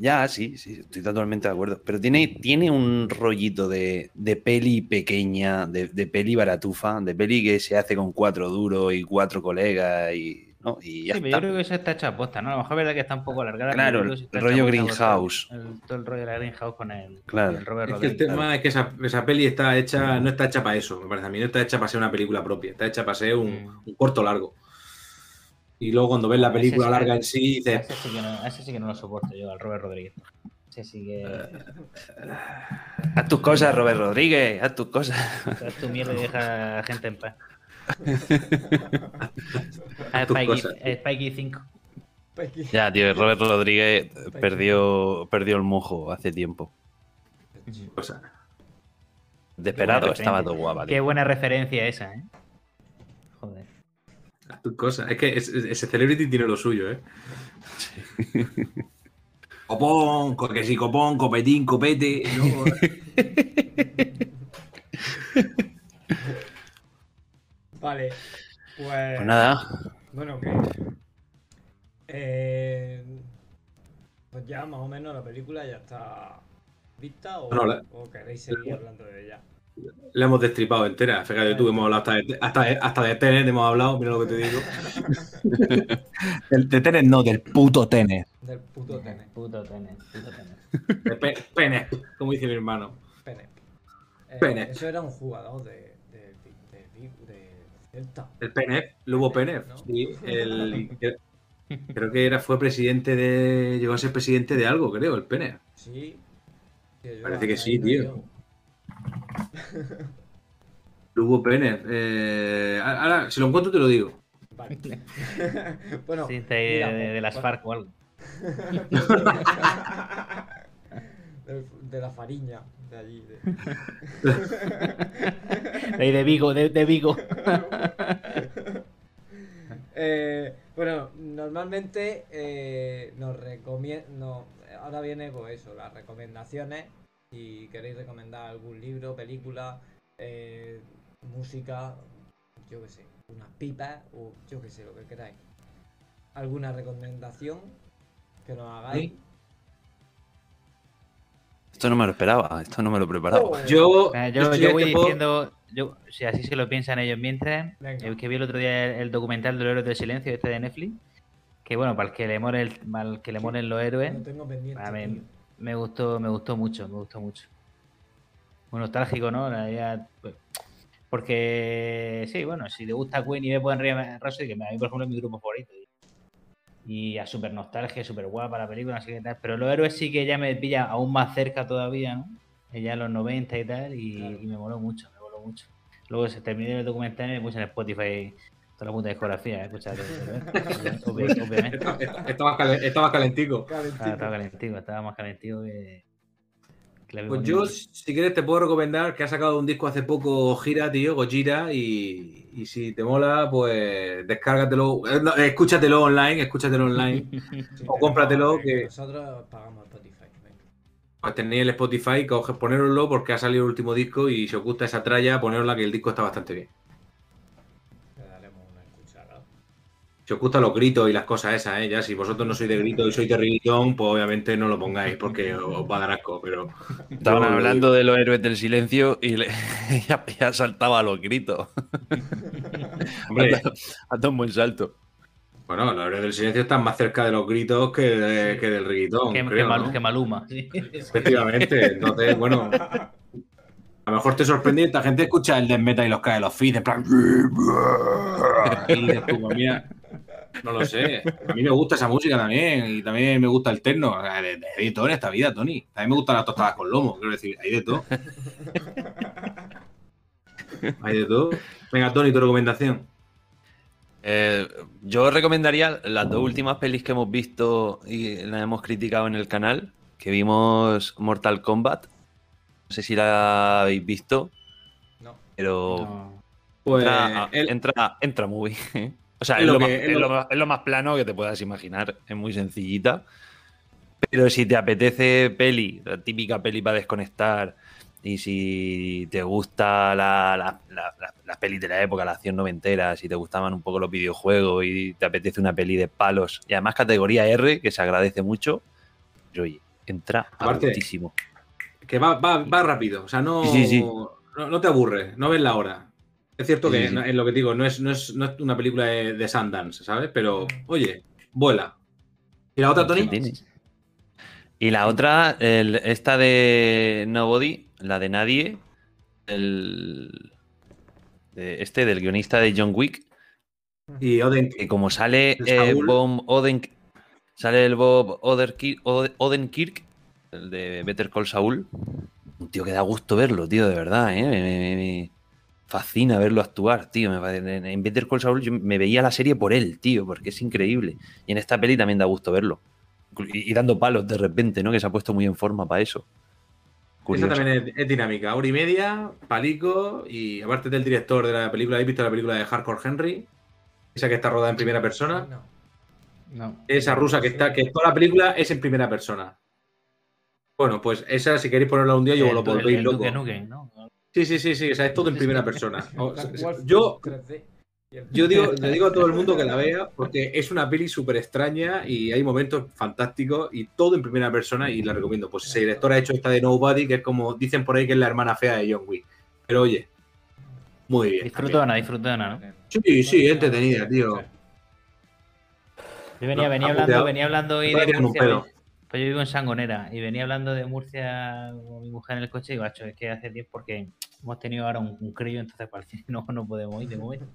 Ya, sí, sí, estoy totalmente de acuerdo. Pero tiene, tiene un rollito de, de peli pequeña, de, de peli baratufa, de peli que se hace con cuatro duros y cuatro colegas y, ¿no? y ya Sí, pero está. yo creo que eso está hecho a posta, ¿no? A lo mejor es verdad que está un poco alargada. Claro, el rollo hecha Greenhouse. todo El, todo el rollo de la Greenhouse con el, Claro. con el Robert Es que el tema es que esa, esa peli está hecha, no está hecha para eso, me parece a mí, no está hecha para ser una película propia, está hecha para ser un, Mm. un corto largo. Y luego cuando ves la película sí, larga en sí, dices, ese, sí que no, a ese sí que no lo soporto yo, al Robert Rodríguez. Ese sí que. Haz tus cosas, Robert Rodríguez, haz tus cosas. Haz tu mierda y deja a la gente en paz. [LAUGHS] A tus Spikey, cosas. a Spikey 5. Ya, tío, Robert Rodríguez perdió, perdió el mojo hace tiempo. o sea, Desesperado, buena estaba todo guapa. Qué buena referencia esa, ¿eh? Haz tus cosas. Es que es- es- ese celebrity tiene lo suyo, ¿eh? [LAUGHS] Copón, co- que sí, copón, copetín, copete. ¿no? [LAUGHS] Vale, pues. Pues nada, Bueno, que. eh, Pues ya más o menos la película ya está vista o, No, la- o queréis seguir hablando de ella. La hemos destripado entera. Fíjate tú, hemos hablado hasta de, hasta de, hasta de Tenet, hemos hablado, mira lo que te digo. [LAUGHS] El de Tenet no, del puto Tenet. Del puto Tenet. Puto tenet, puto tenet. De pe- como dice mi hermano. Pene. Eh, Pene. Eso era un jugador de, de, de, de, de Celta. El Pene, Lugo Pene. ¿no? Sí, el, creo que era, fue presidente de. Llegó a ser presidente de algo, creo, el Pene. Sí. Que yo Parece que sí, tío. Lugo Pene. Eh, ahora, si lo encuentro, te lo digo. Vale. [LAUGHS] bueno, Sí, de, mira, de- de las FARC o algo. [LAUGHS] De la fariña de allí. de- De ahí de Vigo, de, de Vigo. [LAUGHS] Eh, bueno, normalmente eh, nos recomiendo. Ahora viene pues eso, las recomendaciones. Si queréis recomendar algún libro, película, eh, música, yo que sé, unas pipas o yo que sé, lo que queráis. ¿Alguna recomendación que nos hagáis? Esto no me lo esperaba, esto no me lo preparaba. Oh, Yo, Eh, yo voy este po- diciendo, yo, si así se lo piensan ellos mientras, eh, que vi el otro día el, el documental de los héroes del silencio este de Netflix, que bueno, para el que le molen, el- para el que le molen los héroes, Lo tengo pendiente. a ver, tío. Me gustó, me gustó mucho, me gustó mucho. Muy nostálgico, ¿no? La idea, pues, porque sí, bueno, si te gusta Queen y ve Buen Rhapsody, que a mí por ejemplo es mi grupo favorito. Y, y a súper nostalgia, súper guapa la película, así que tal. Pero los héroes sí que ya me pilla aún más cerca todavía, ¿no? Ya en los 90 y tal, y, y me moló mucho, me moló mucho. Luego se terminó el documental y me puse en Spotify toda la puta discografía, ¿eh? [LAUGHS] obviamente. [LAUGHS] Calen- estabas calentico. Calentito. Estaba, estaba calentico, estaba más calentico que. Pues yo, si quieres, te puedo recomendar que ha sacado un disco hace poco, Gira, tío, Gojira, y, y si te mola, pues descárgatelo, eh, no, escúchatelo online, escúchatelo online. [LAUGHS] Sí, o cómpratelo, que- Nosotros pagamos Spotify. venga. Pues tenéis el Spotify, coge, ponéroslo porque ha salido el último disco y si os gusta esa tralla, ponerosla que el disco está bastante bien. Si os gustan los gritos y las cosas esas, ¿eh? ya si vosotros no sois de gritos y sois de reggaetón, pues obviamente no lo pongáis porque os va a dar asco, pero... Estaban hablando de los héroes del silencio y le- [LAUGHS] ya, ya saltaba a los gritos. [LAUGHS] Hombre, Ha dado- ha dado un buen salto. bueno, los héroes del silencio están más cerca de los gritos que, de- que del reggaetón, que, Mal- ¿no? que Maluma. sí. Efectivamente, entonces, bueno. A lo mejor te sorprende y esta gente escucha el death metal y los cae los feeds, en plan. [LAUGHS] Y dices tú, pues mira, no lo sé. A mí me gusta esa música también y también me gusta el techno. O sea, de, todo en esta vida, Tony. También me gustan las tostadas con lomo, quiero decir, hay de todo. [LAUGHS] Hay de todo. Venga, Tony, tu recomendación. Eh, yo recomendaría las dos últimas pelis que hemos visto y las hemos criticado en el canal, que vimos Mortal Kombat. No sé si la habéis visto, No. pero No. Pues entra, el- entra, entra muy bien. [LAUGHS] O sea, Es lo lo, que- más, es lo- más- es lo más plano que te puedas imaginar. Es muy sencillita. Pero si te apetece peli, la típica peli para desconectar, y si te gusta la, la, la- la- las pelis de la época, la acción noventera, si te gustaban un poco los videojuegos y te apetece una peli de palos, y además categoría R, que se agradece mucho, pues oye, entra gustísimo. que va, va, va rápido. O sea, no, Sí, sí, sí. no, no te aburre, no ves la hora. Es cierto que no- es lo que digo, no es, no es, no es una película de, de Sundance, ¿sabes? Pero, oye, vuela. ¿Y la otra, Tony? Y la otra, el- esta de Nobody, la de Nadie, el, de este del guionista de John Wick, Y Oden. que como sale eh. Bob Oden, sale el Bob Odenkirk, Ode- Odenkirk, el de Better Call Saul, un tío que da gusto verlo, tío, de verdad, ¿eh? me, me- me fascina verlo actuar, tío. en- Better Call Saul yo me veía la serie por él, tío, porque es increíble. Y en esta peli también da gusto verlo. Y, dando palos de repente, ¿no? Que se ha puesto muy en forma para eso. Esa también es, es dinámica, hora y media, palico, y aparte del director de la película, ¿habéis visto la película de Hardcore Henry? Esa que está rodada en primera persona. No. No. Esa rusa que está, que toda la película es en primera persona. Bueno, pues esa, si queréis ponerla un día, yo El- lo volvéis loco. Nukem, ¿no? Sí, sí, sí, sí, o sea, es todo en primera persona. [LAUGHS] O- yo, 3D. Y el- Yo digo, le digo a todo el mundo que la vea porque es una peli súper extraña y hay momentos fantásticos y todo en primera persona y la recomiendo. Pues ese director ha hecho esta de Nobody, que es como dicen por ahí que es la hermana fea de John Wick. Pero oye, muy bien. Disfrutona, disfrutona, ¿no? Sí, sí, entretenida, tío. Yo venía, venía ha hablando, venía hablando hoy de Murcia. Pues yo vivo en Sangonera y venía hablando de Murcia con mi mujer en el coche y digo, "Acho, es que hace tiempo porque hemos tenido ahora un, un crío, entonces para el cine [LAUGHS] no, no podemos ir de momento.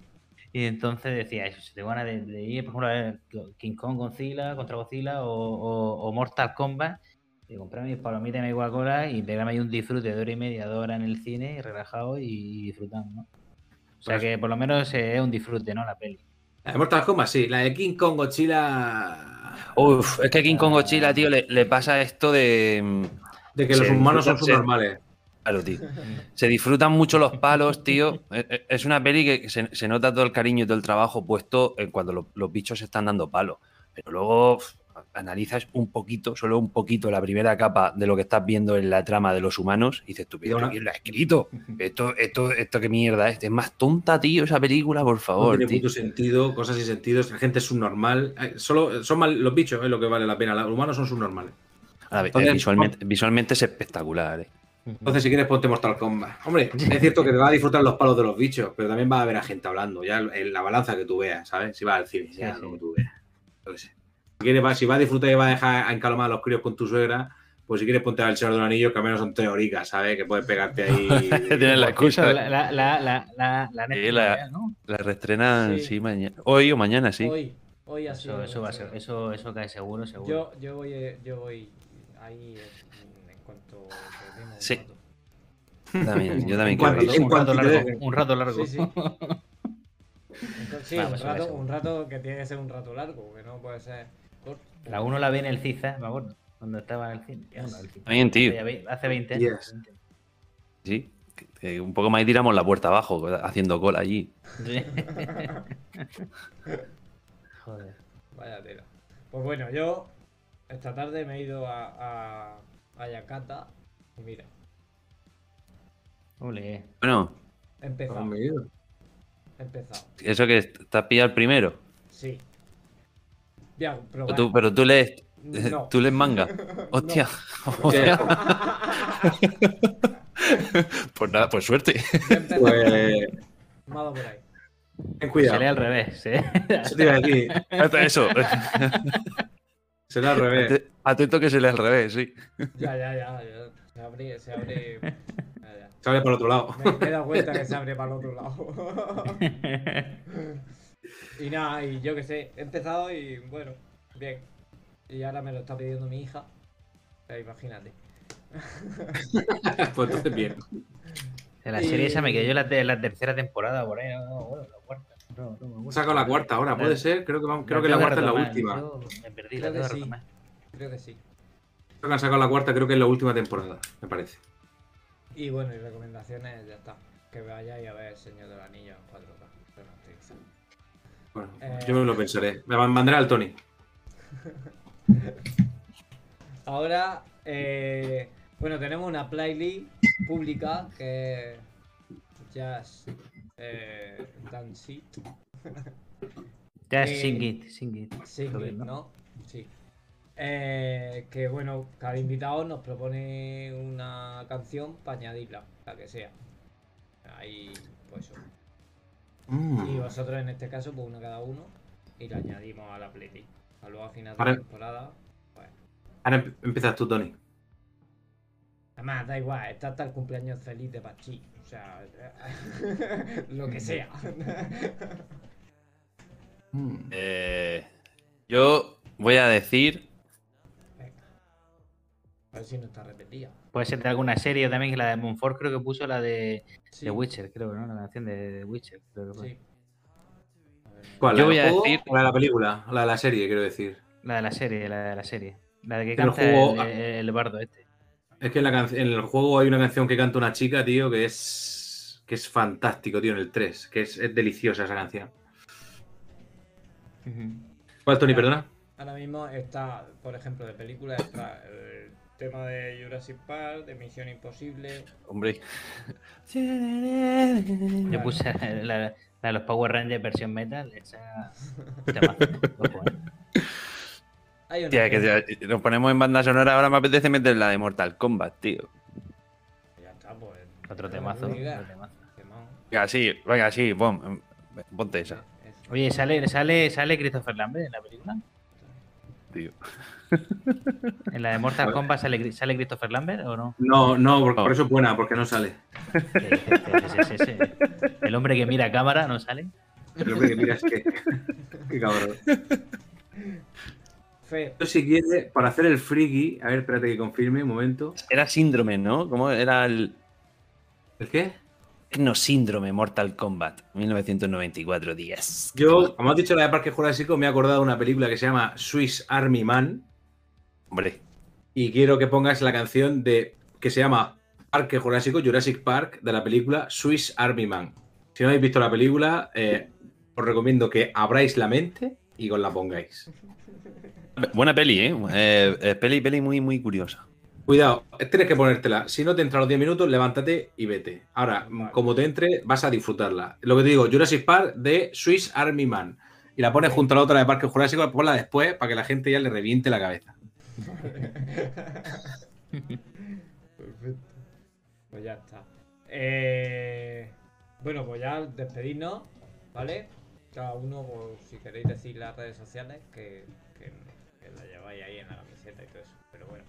Y entonces decía, eso, si tengo ganas de, de ir, por ejemplo, a ver King Kong Godzilla, contra Godzilla o, o- o Mortal Kombat, y comprarme mis palomitas y mi Coca-Cola y pegarme ahí un disfrute de hora y media, dos horas en el cine, relajado y, disfrutando, ¿no? O sea Pues- que por lo menos eh, es un disfrute, ¿no? La peli. La de Mortal Kombat, sí. La de King Kong Godzilla. Uf, es que King Kong Godzilla, tío, le, le pasa esto de. mm, De que los humanos son subnormales. Claro, tío. Se disfrutan mucho los palos, tío. Es- es- Es una peli que se, se nota todo el cariño y todo el trabajo puesto en cuando lo- los bichos se están dando palos. Pero luego analizas un poquito, solo un poquito, la primera capa de lo que estás viendo en la trama de los humanos y dices, tú, ¿esto quién lo ha escrito? [LAUGHS] Esto, esto, esto qué mierda es. Es más tonta, tío, esa película, por No favor. tiene tío. punto sentido, cosas sin sentido. La gente es subnormal. Eh, Solo son mal, los bichos, es lo que vale la pena. Los humanos son subnormales. Entonces, visualmente, visualmente es espectacular. eh. Entonces, si quieres, ponte Mortal Kombat. Hombre, [LAUGHS] es cierto que te va a disfrutar los palos de los bichos, pero también va a haber a gente hablando. Ya en la balanza que tú veas, ¿sabes? Si vas al cine, ya Sí, lo que tú veas. Sé. Si, quieres, va- si vas a disfrutar y vas a dejar a encalomar a los críos con tu suegra, pues si quieres, ponte al Señor de los Anillos, que al menos son tres horicas, ¿sabes? Que puedes pegarte ahí. [LAUGHS] Tienes la excusa. La, la, la, la, la, la Netflix, la- ¿no? La reestrenan, Sí. sí, mañana. Hoy o mañana, sí. Hoy, hoy sido. Eso, eso va a ser, eso, eso cae seguro, seguro. Yo, yo voy, eh, yo voy ahí en, cuanto Sí. También, yo también quiero verlo. un, rato largo, un rato largo. Sí, sí. [LAUGHS] Sí, un, rato, un rato que tiene que ser un rato largo, que no puede ser. La uno la vi en el CISA, me acuerdo, cuando estaba en el cine. Bien, tío. Hace ve- Hace 20 años. Yes. 20. Sí. un poco más y tiramos la puerta abajo, haciendo cola allí. Sí. [LAUGHS] Joder. Vaya tela. Pues bueno, yo esta tarde me he ido a, a, a Yakata y mira, Ole. Bueno, he empezado. He empezado. eso que estás pillado el primero. Sí. Pero tú, pero tú lees, No. tú lees manga. [LAUGHS] Hostia. hostia. [LAUGHS] pues nada, pues suerte. Pues, por ahí. ten Se lee cuidado. al revés, ¿eh? Eso te iba a decir. Hasta eso. Será al revés. Ate- Atento que se lee al revés, sí. Ya, ya, ya. ya. Se abre, se abre. Ya, ya. Sale para el otro lado. Me, me he dado cuenta que se abre para el otro lado. [LAUGHS] y nada, y yo que sé, he empezado y bueno, bien. Y ahora me lo está pidiendo mi hija. O sea, imagínate. [LAUGHS] Pues entonces bien. De la serie esa me quedé yo la, te- la tercera temporada por ahí. No, no, bueno, la cuarta. No, no. Saca la cuarta ahora, puede ser. Creo que, vamos- creo La que la cuarta es la última. yo me perdí, Creo la que sí. Creo que sí. Creo que han sacado la cuarta, creo que es la última temporada, me parece. Y bueno, y recomendaciones, ya está. Que vayáis a ver El Señor del Anillo en 4K. Bueno, Eh. yo me lo pensaré. Me mandaré al Tony. [LAUGHS] Ahora, eh, bueno, tenemos una playlist pública que es Jazz eh, Dance It. Eh, sing it, sing it. Que ¿no? no. Sí. Eh, que bueno, cada invitado nos propone una canción para añadirla, la que sea. Ahí, pues eso. Y vosotros en este caso, pues una cada uno, y la añadimos a la playlist. A luego a final de Vale. temporada, pues. Ahora em- empiezas tú, Tony. Además, da igual, está hasta el cumpleaños feliz de Pachi. O sea, [LAUGHS] lo que sea. [LAUGHS] Eh, yo voy a decir. A ver si no está repetida. Puede ser de alguna serie también, que la de Monfort creo que puso la de, Sí, de Witcher, creo, ¿no? La canción de, de Witcher, creo que fue. sí. ¿Cuál? Yo ¿La voy a decir- la de la película? La de la serie, quiero decir. La de la serie, la de la serie. La de que el canta juego- el, el bardo este. Es que en, la can- en el juego hay una canción que canta una chica, tío, que es. que es fantástico, tío, en el 3. Que es, es deliciosa esa canción. ¿Cuál, Tony, perdona? Ahora mismo está, por ejemplo, de películas, está el tema de Jurassic Park, de Misión Imposible. Hombre. Yo puse la, La de los Power Rangers versión metal, esa. ¿eh? Hay una Tía, que si nos ponemos en banda sonora, ahora me apetece meter la de Mortal Kombat, tío. Ya está, pues. Otro temazo. otro temazo. Venga, sí, venga, sí, pon, ponte esa. Oye, ¿sale, sale, ¿sale Christopher Lambert en la película? Tío. ¿En la de Mortal Kombat sale, sale Christopher Lambert o no? No, no, por, No. por eso es buena, porque no sale. El hombre que mira a cámara no sale. Pero que miras que. [LAUGHS] Qué cabrón. Fe, Yo si quiere, para hacer el friki, a ver, espérate que confirme un momento. Era síndrome, ¿no? ¿Cómo era el ¿El qué? No síndrome Mortal Kombat? 1994, 10. Yo, como has dicho la de Parque Jurásico, me he acordado de una película que se llama Swiss Army Man Hombre, y quiero que pongas la canción de que se llama Parque Jurásico, Jurassic Park, de la película Swiss Army Man. Si no habéis visto la película, eh, os recomiendo que abráis la mente y os la pongáis. buena peli, ¿eh? Eh, eh, peli, peli muy, muy curiosa. Cuidado, tienes que ponértela. Si no te entra a los 10 minutos, levántate y vete. Ahora, Vale. como te entre, vas a disfrutarla. Lo que te digo, Jurassic Park de Swiss Army Man. Y la pones junto a la otra de Parque Jurásico, ponla después para que la gente ya le reviente la cabeza. Perfecto. [LAUGHS] Pues ya está. Eh, bueno, pues ya despedirnos, ¿vale? Cada uno, pues, si queréis decir las redes sociales, que, que, que la lleváis ahí en la camiseta y todo eso. Pero bueno,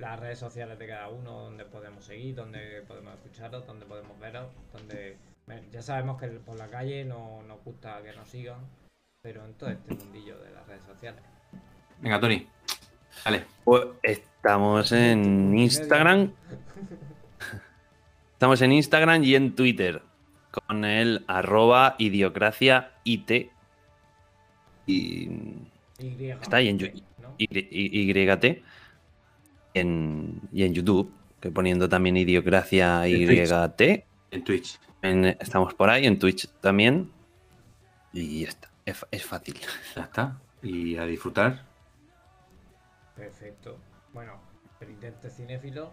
las redes sociales de cada uno, donde podemos seguir, donde podemos escucharos, donde podemos veros, donde... bueno, Ya sabemos que por la calle no nos gusta que nos sigan, pero en todo este mundillo de las redes sociales. Venga, Tony. Dale. Pues estamos en Instagram. [LAUGHS] Estamos en Instagram y en Twitter. Con el arroba idiocracia IT. Y, Y, Está ahí en YT. En, y en YouTube. Que poniendo también idiocracia Twitch. YT. En Twitch. En- estamos por ahí, en Twitch también. Y ya está. Es, fa- es fácil. Ya está. Y a disfrutar. Perfecto. Bueno, Penitente Cinéfilo,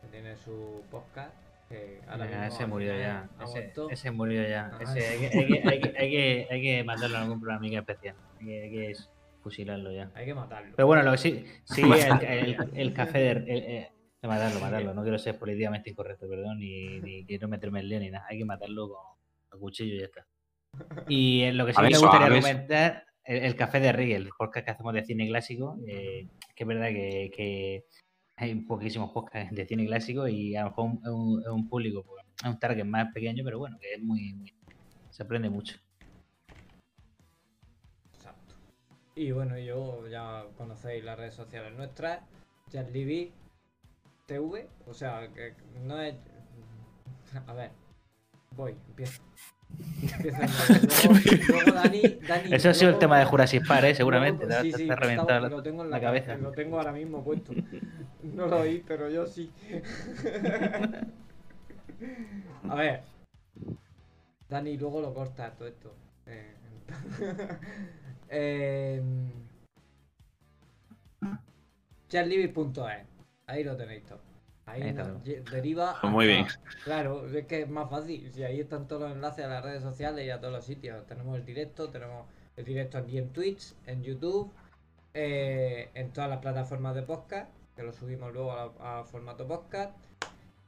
que tiene su podcast. Que ahora Ya, mismo ese murió ya. ha Ese, ese murió ya. Ah, Ese, hay, que, hay, que, hay, que, hay, mandarlo a algún programa especial. Hay que, hay que fusilarlo ya. Hay que matarlo. Pero bueno, lo que sí, sí el, el- el café de. el- el- de matarlo, matarlo. No quiero ser políticamente incorrecto, perdón, ni, ni quiero meterme en lío ni nada. Hay que matarlo con, con cuchillo y ya está. Y eh, lo que sí me gustaría suave. comentar, el, el café de Riegel, el podcast que hacemos de cine clásico, eh, que es verdad que, que hay poquísimos podcasts de cine clásico y a lo mejor es un, un público, pues, es un target más pequeño, pero bueno, que es muy, muy- se aprende mucho. Y bueno, yo ya conocéis las redes sociales nuestras. JustLibby TV. O sea, que no es. A ver. Voy, empiezo. Empiezo. Luego, [LAUGHS] luego Dani, Dani. Eso ha sido el tema de Jurassic Park, ¿eh? seguramente. luego- sí, te- sí, te lo tengo en la ca- cabeza. Lo tengo ahora mismo puesto. [LAUGHS] No lo oí, pero yo sí. A ver. Dani, luego lo corta todo esto. Eh, eh. Ahí lo tenéis todo. Ahí, deriva. [LAUGHS] Muy Claro, es que es más fácil. Si ahí están todos los enlaces a las redes sociales y a todos los sitios. Tenemos el directo, tenemos el directo aquí en Twitch, en YouTube, eh, en todas las plataformas de podcast, que lo subimos luego a, a formato podcast.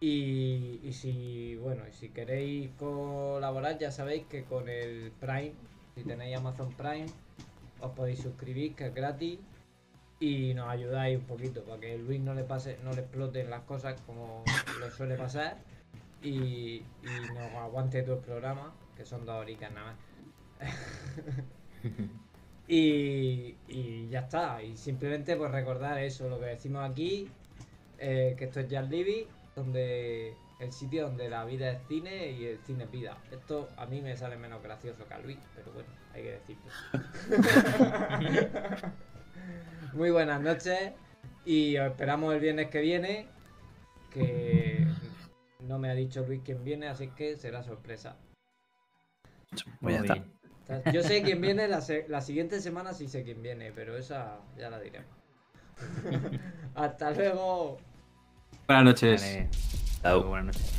Y, y si, bueno, y si queréis colaborar, ya sabéis que con el Prime, si tenéis Amazon Prime, os podéis suscribir, que es gratis. Y nos ayudáis un poquito para que Luis no le pase, no le exploten las cosas como le suele pasar. Y, nos aguante todo el programa, que son dos horitas nada más. [LAUGHS] y, y ya está. Y simplemente pues recordar eso, lo que decimos aquí, eh, que esto es Jazz Libby, donde el sitio donde la vida es cine y el cine es vida. Esto a mí me sale menos gracioso que a Luis, pero bueno, hay que decirlo. [LAUGHS] Muy buenas noches y os esperamos el viernes que viene, que no me ha dicho Luis quién viene, así que será sorpresa. Bien. O sea, Yo sé quién viene la, se- la siguiente semana, sí sé quién viene, pero esa ya la diremos. [LAUGHS] Hasta luego. Buenas noches. Vale. Chao. Buenas noches.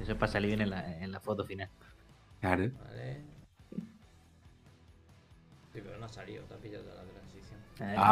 Eso es para salir bien en la, en la foto final. Claro. Vale. Sí, pero no ha salido, te ha pillado la transición. Eh, Ah,